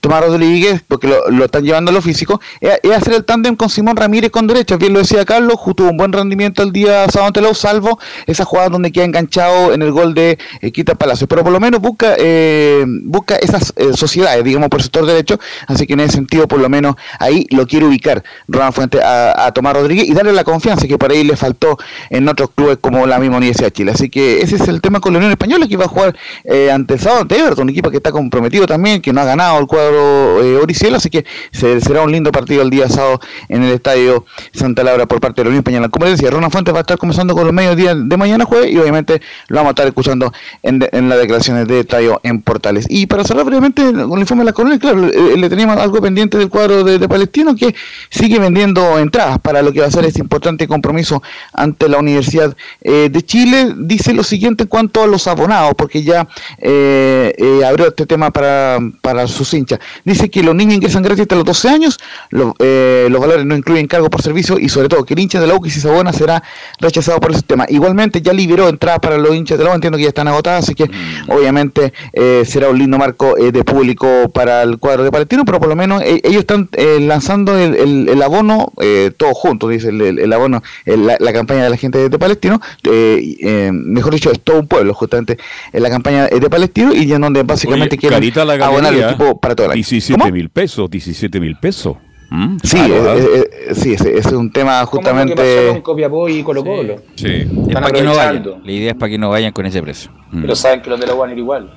[SPEAKER 3] Tomás Rodríguez, porque lo, están llevando a lo físico, es, hacer el tándem con Simón Ramírez con derecha, bien lo decía Carlos, tuvo un buen rendimiento el día sábado ante la salvo esa jugada donde queda enganchado en el gol de eh, Quita Palacio, pero por lo menos busca eh, busca esas eh, sociedades, digamos, por sector derecho, así que en ese sentido, por lo menos ahí lo quiere ubicar Ronald Fuente a, a, Tomás Rodríguez y darle la confianza que por ahí le faltó en otros clubes como la misma Universidad de Chile. Así que ese es el tema con la Unión Española que va a jugar eh, ante el sábado ante Everton, un equipo que está comprometido también, que no ha ganado el cuadro eh, así que se, será un lindo partido el día sábado en el estadio Santa Laura por parte de la Unión Española. Como decía, Ronald Fuente va a estar comenzando con los medios días de mañana jueves y obviamente lo vamos a estar escuchando en, las declaraciones de Tayo en Portales. Y para cerrar brevemente con el informe de la colonia, claro, le, le, teníamos algo pendiente del cuadro de, Palestino que sigue vendiendo entradas para lo que va a ser este importante compromiso ante la Universidad eh, de Chile. Dice lo siguiente en cuanto a los abonados, porque ya eh, eh, abrió este tema para, para sus hinchas. Dice que los niños ingresan gratis hasta los 12 años, lo- eh, los valores no incluyen cargo por servicio y sobre todo que el hincha de la U que si se abona será rechazado por el sistema. Igualmente ya liberó entradas para los hinchas de la U, entiendo que ya están agotadas, así que
[SPEAKER 2] Mm.
[SPEAKER 3] obviamente eh, será un lindo marco eh, de público para el cuadro de Palestino, pero por lo menos ellos están eh, lanzando el, el- el abono eh, todos juntos, dice el, el- abono, la, la campaña de la gente de, Palestino, eh, y, eh, mejor dicho, es todo un pueblo justamente en la campaña de Palestino y en donde básicamente
[SPEAKER 2] Oye,
[SPEAKER 3] quieren
[SPEAKER 2] carita la
[SPEAKER 3] abonar el equipo para todo el año.
[SPEAKER 2] 17 mil pesos, 17 mil pesos. Mm,
[SPEAKER 3] Sí,
[SPEAKER 2] caro,
[SPEAKER 3] eh,
[SPEAKER 2] ¿ah?
[SPEAKER 3] eh, eh, sí, ese, ese es un tema
[SPEAKER 7] que
[SPEAKER 3] justamente...
[SPEAKER 7] con Copiapó y Colo Colo.
[SPEAKER 2] Sí.
[SPEAKER 9] Es
[SPEAKER 7] Están
[SPEAKER 9] para que no vayan.
[SPEAKER 7] aprovechando.
[SPEAKER 9] La idea es para que no vayan con ese precio.
[SPEAKER 2] Mm.
[SPEAKER 7] Pero saben que los de la van a ir igual.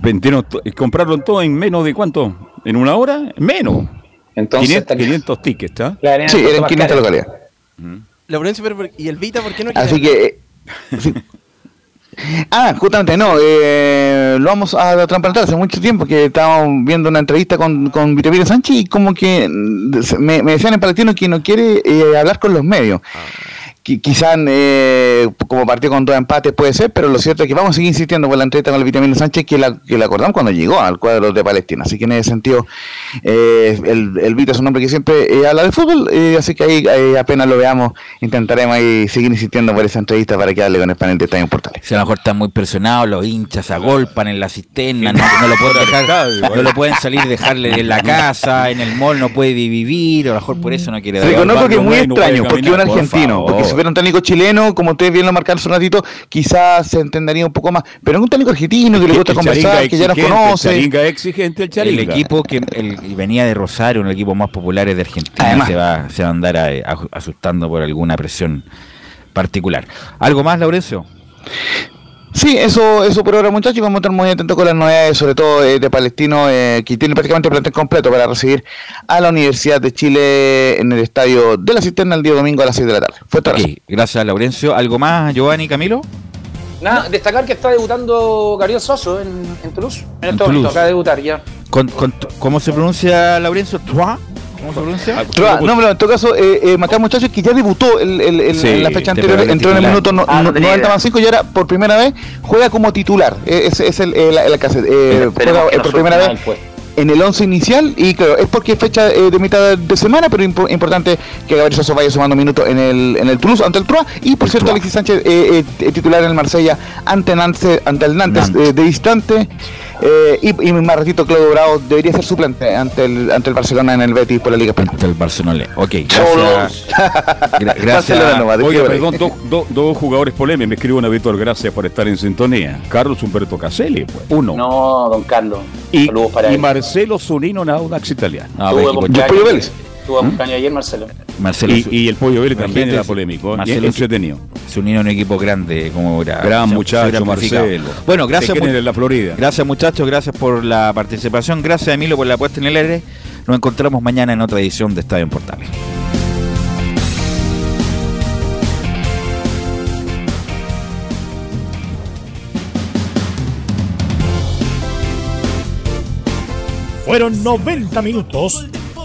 [SPEAKER 2] Vendieron compraron todo en menos de cuánto? ¿En una hora? Menos.
[SPEAKER 7] Entonces,
[SPEAKER 2] 500, 500 tickets, ¿ah?
[SPEAKER 7] La arena
[SPEAKER 3] Sí, eran
[SPEAKER 7] más
[SPEAKER 3] 500
[SPEAKER 7] cara.
[SPEAKER 3] localidades.
[SPEAKER 4] Laurencio, pero, ¿y el Vita por qué no?
[SPEAKER 3] Así que... Ah, justamente no, eh, lo vamos a trasplantar hace mucho tiempo que estábamos viendo una entrevista con, con Sánchez y como que mm, me, me decían en Palestino que no quiere eh, hablar con los medios. Qui- Quizás eh, como partió con dos empates puede ser, pero lo cierto es que vamos a seguir insistiendo por la entrevista con el Vitamina Sánchez que la, que la acordamos cuando llegó al cuadro de Palestina. Así que en ese sentido, eh, el, el Vita es un hombre que siempre eh, habla de fútbol, eh, así que ahí eh, apenas lo veamos, intentaremos ahí seguir insistiendo por esa entrevista para quedarle con el panel de Estadio Portales.
[SPEAKER 9] Si a lo mejor están muy presionados, los hinchas se agolpan en la cisterna, no, no lo pueden dejar, no lo pueden salir, dejarle en la casa, en el mall, no puede vivir, a lo mejor por eso no quiere dar.
[SPEAKER 3] Reconozco que es muy extraño, porque un argentino, porque si fuera un técnico chileno, como ustedes bien lo marcaron hace un ratito, quizás se entendería un poco más, pero es un técnico argentino que le gusta conversar, que ya nos conoce.
[SPEAKER 2] El exigente, el
[SPEAKER 9] El equipo que el- venía de Rosario, uno de los equipos más populares de Argentina,
[SPEAKER 3] Además.
[SPEAKER 9] se va, se va a andar a- a- asustando por alguna presión particular. ¿Algo más, Laurencio?
[SPEAKER 3] Sí, eso, eso por ahora muchachos, vamos a estar muy atentos con las novedades, sobre todo eh, de Palestino, eh, que tiene prácticamente el plantel completo para recibir a la Universidad de Chile en el estadio de la Cisterna el día domingo a las 6 de la tarde. Fuerte
[SPEAKER 9] Ok,
[SPEAKER 3] abrazo.
[SPEAKER 9] gracias, Laurencio. ¿Algo más, Giovanni Camilo?
[SPEAKER 7] Nada, destacar que está debutando Gabriel Soso en, en Toulouse. En
[SPEAKER 9] En
[SPEAKER 7] este momento,
[SPEAKER 9] Toulouse.
[SPEAKER 7] acaba de debutar ya.
[SPEAKER 9] Con- con- ¿Cómo se pronuncia, Laurencio? ¿Trois? ¿Cómo se pronuncia?
[SPEAKER 3] Trua, no, pero en todo caso, eh, eh, muchachos que ya debutó el, el- el-
[SPEAKER 9] Sí,
[SPEAKER 3] en la fecha
[SPEAKER 9] te
[SPEAKER 3] anterior,
[SPEAKER 9] el
[SPEAKER 3] entró en el minuto no-
[SPEAKER 9] Ah, no
[SPEAKER 3] no-
[SPEAKER 9] tenía
[SPEAKER 3] 90
[SPEAKER 9] idea.
[SPEAKER 3] más 5 y ahora por primera vez juega como titular. Eh, Ese es el, el, el caso, eh, juega
[SPEAKER 7] que
[SPEAKER 3] eh, por primera vez
[SPEAKER 7] puesto.
[SPEAKER 3] en el 11 inicial y claro, es porque es fecha eh, de mitad de semana, pero impo- importante que Gabriel Soso vaya sumando minutos en el, en el Toulouse ante el Troyes y por cierto Alexis Sánchez eh, eh, titular en el Marsella ante, Nantes, ante el Nantes eh, de distante eh, y, y más ratito Claudio Bravo debería ser suplente ante el, ante el Barcelona en el Betis por la Liga Española.
[SPEAKER 9] Ante el Barcelona. Ok, gracias. Gra-
[SPEAKER 3] Barcelona nomás,
[SPEAKER 2] Oiga,
[SPEAKER 3] déjeme.
[SPEAKER 2] perdón, dos dos- dos jugadores polémicos. Me escriben a Víctor, gracias por estar en sintonía. Carlos Humberto Caselli, pues, uno.
[SPEAKER 7] No, don Carlos.
[SPEAKER 2] y,
[SPEAKER 7] Saludos para
[SPEAKER 2] y
[SPEAKER 7] él.
[SPEAKER 2] Marcelo Zunino, Audax italiano.
[SPEAKER 9] Ah, pues,
[SPEAKER 3] Pollo Vélez.
[SPEAKER 7] Tuvo cumpleaños ayer, Marcelo.
[SPEAKER 9] Marcelo
[SPEAKER 2] Y, el Pollo Vélez también era polémico. ¿eh?
[SPEAKER 9] Marcelo
[SPEAKER 2] entretenido.
[SPEAKER 9] se unieron a un equipo grande como era.
[SPEAKER 2] Gran muchacho. Marcelo.
[SPEAKER 9] Bueno, gracias.
[SPEAKER 2] En la Florida.
[SPEAKER 9] Gracias muchachos, gracias por la participación, gracias Emilio por la puesta en el aire. Nos encontramos mañana en otra edición de Estadio en Portales.
[SPEAKER 1] Fueron 90 minutos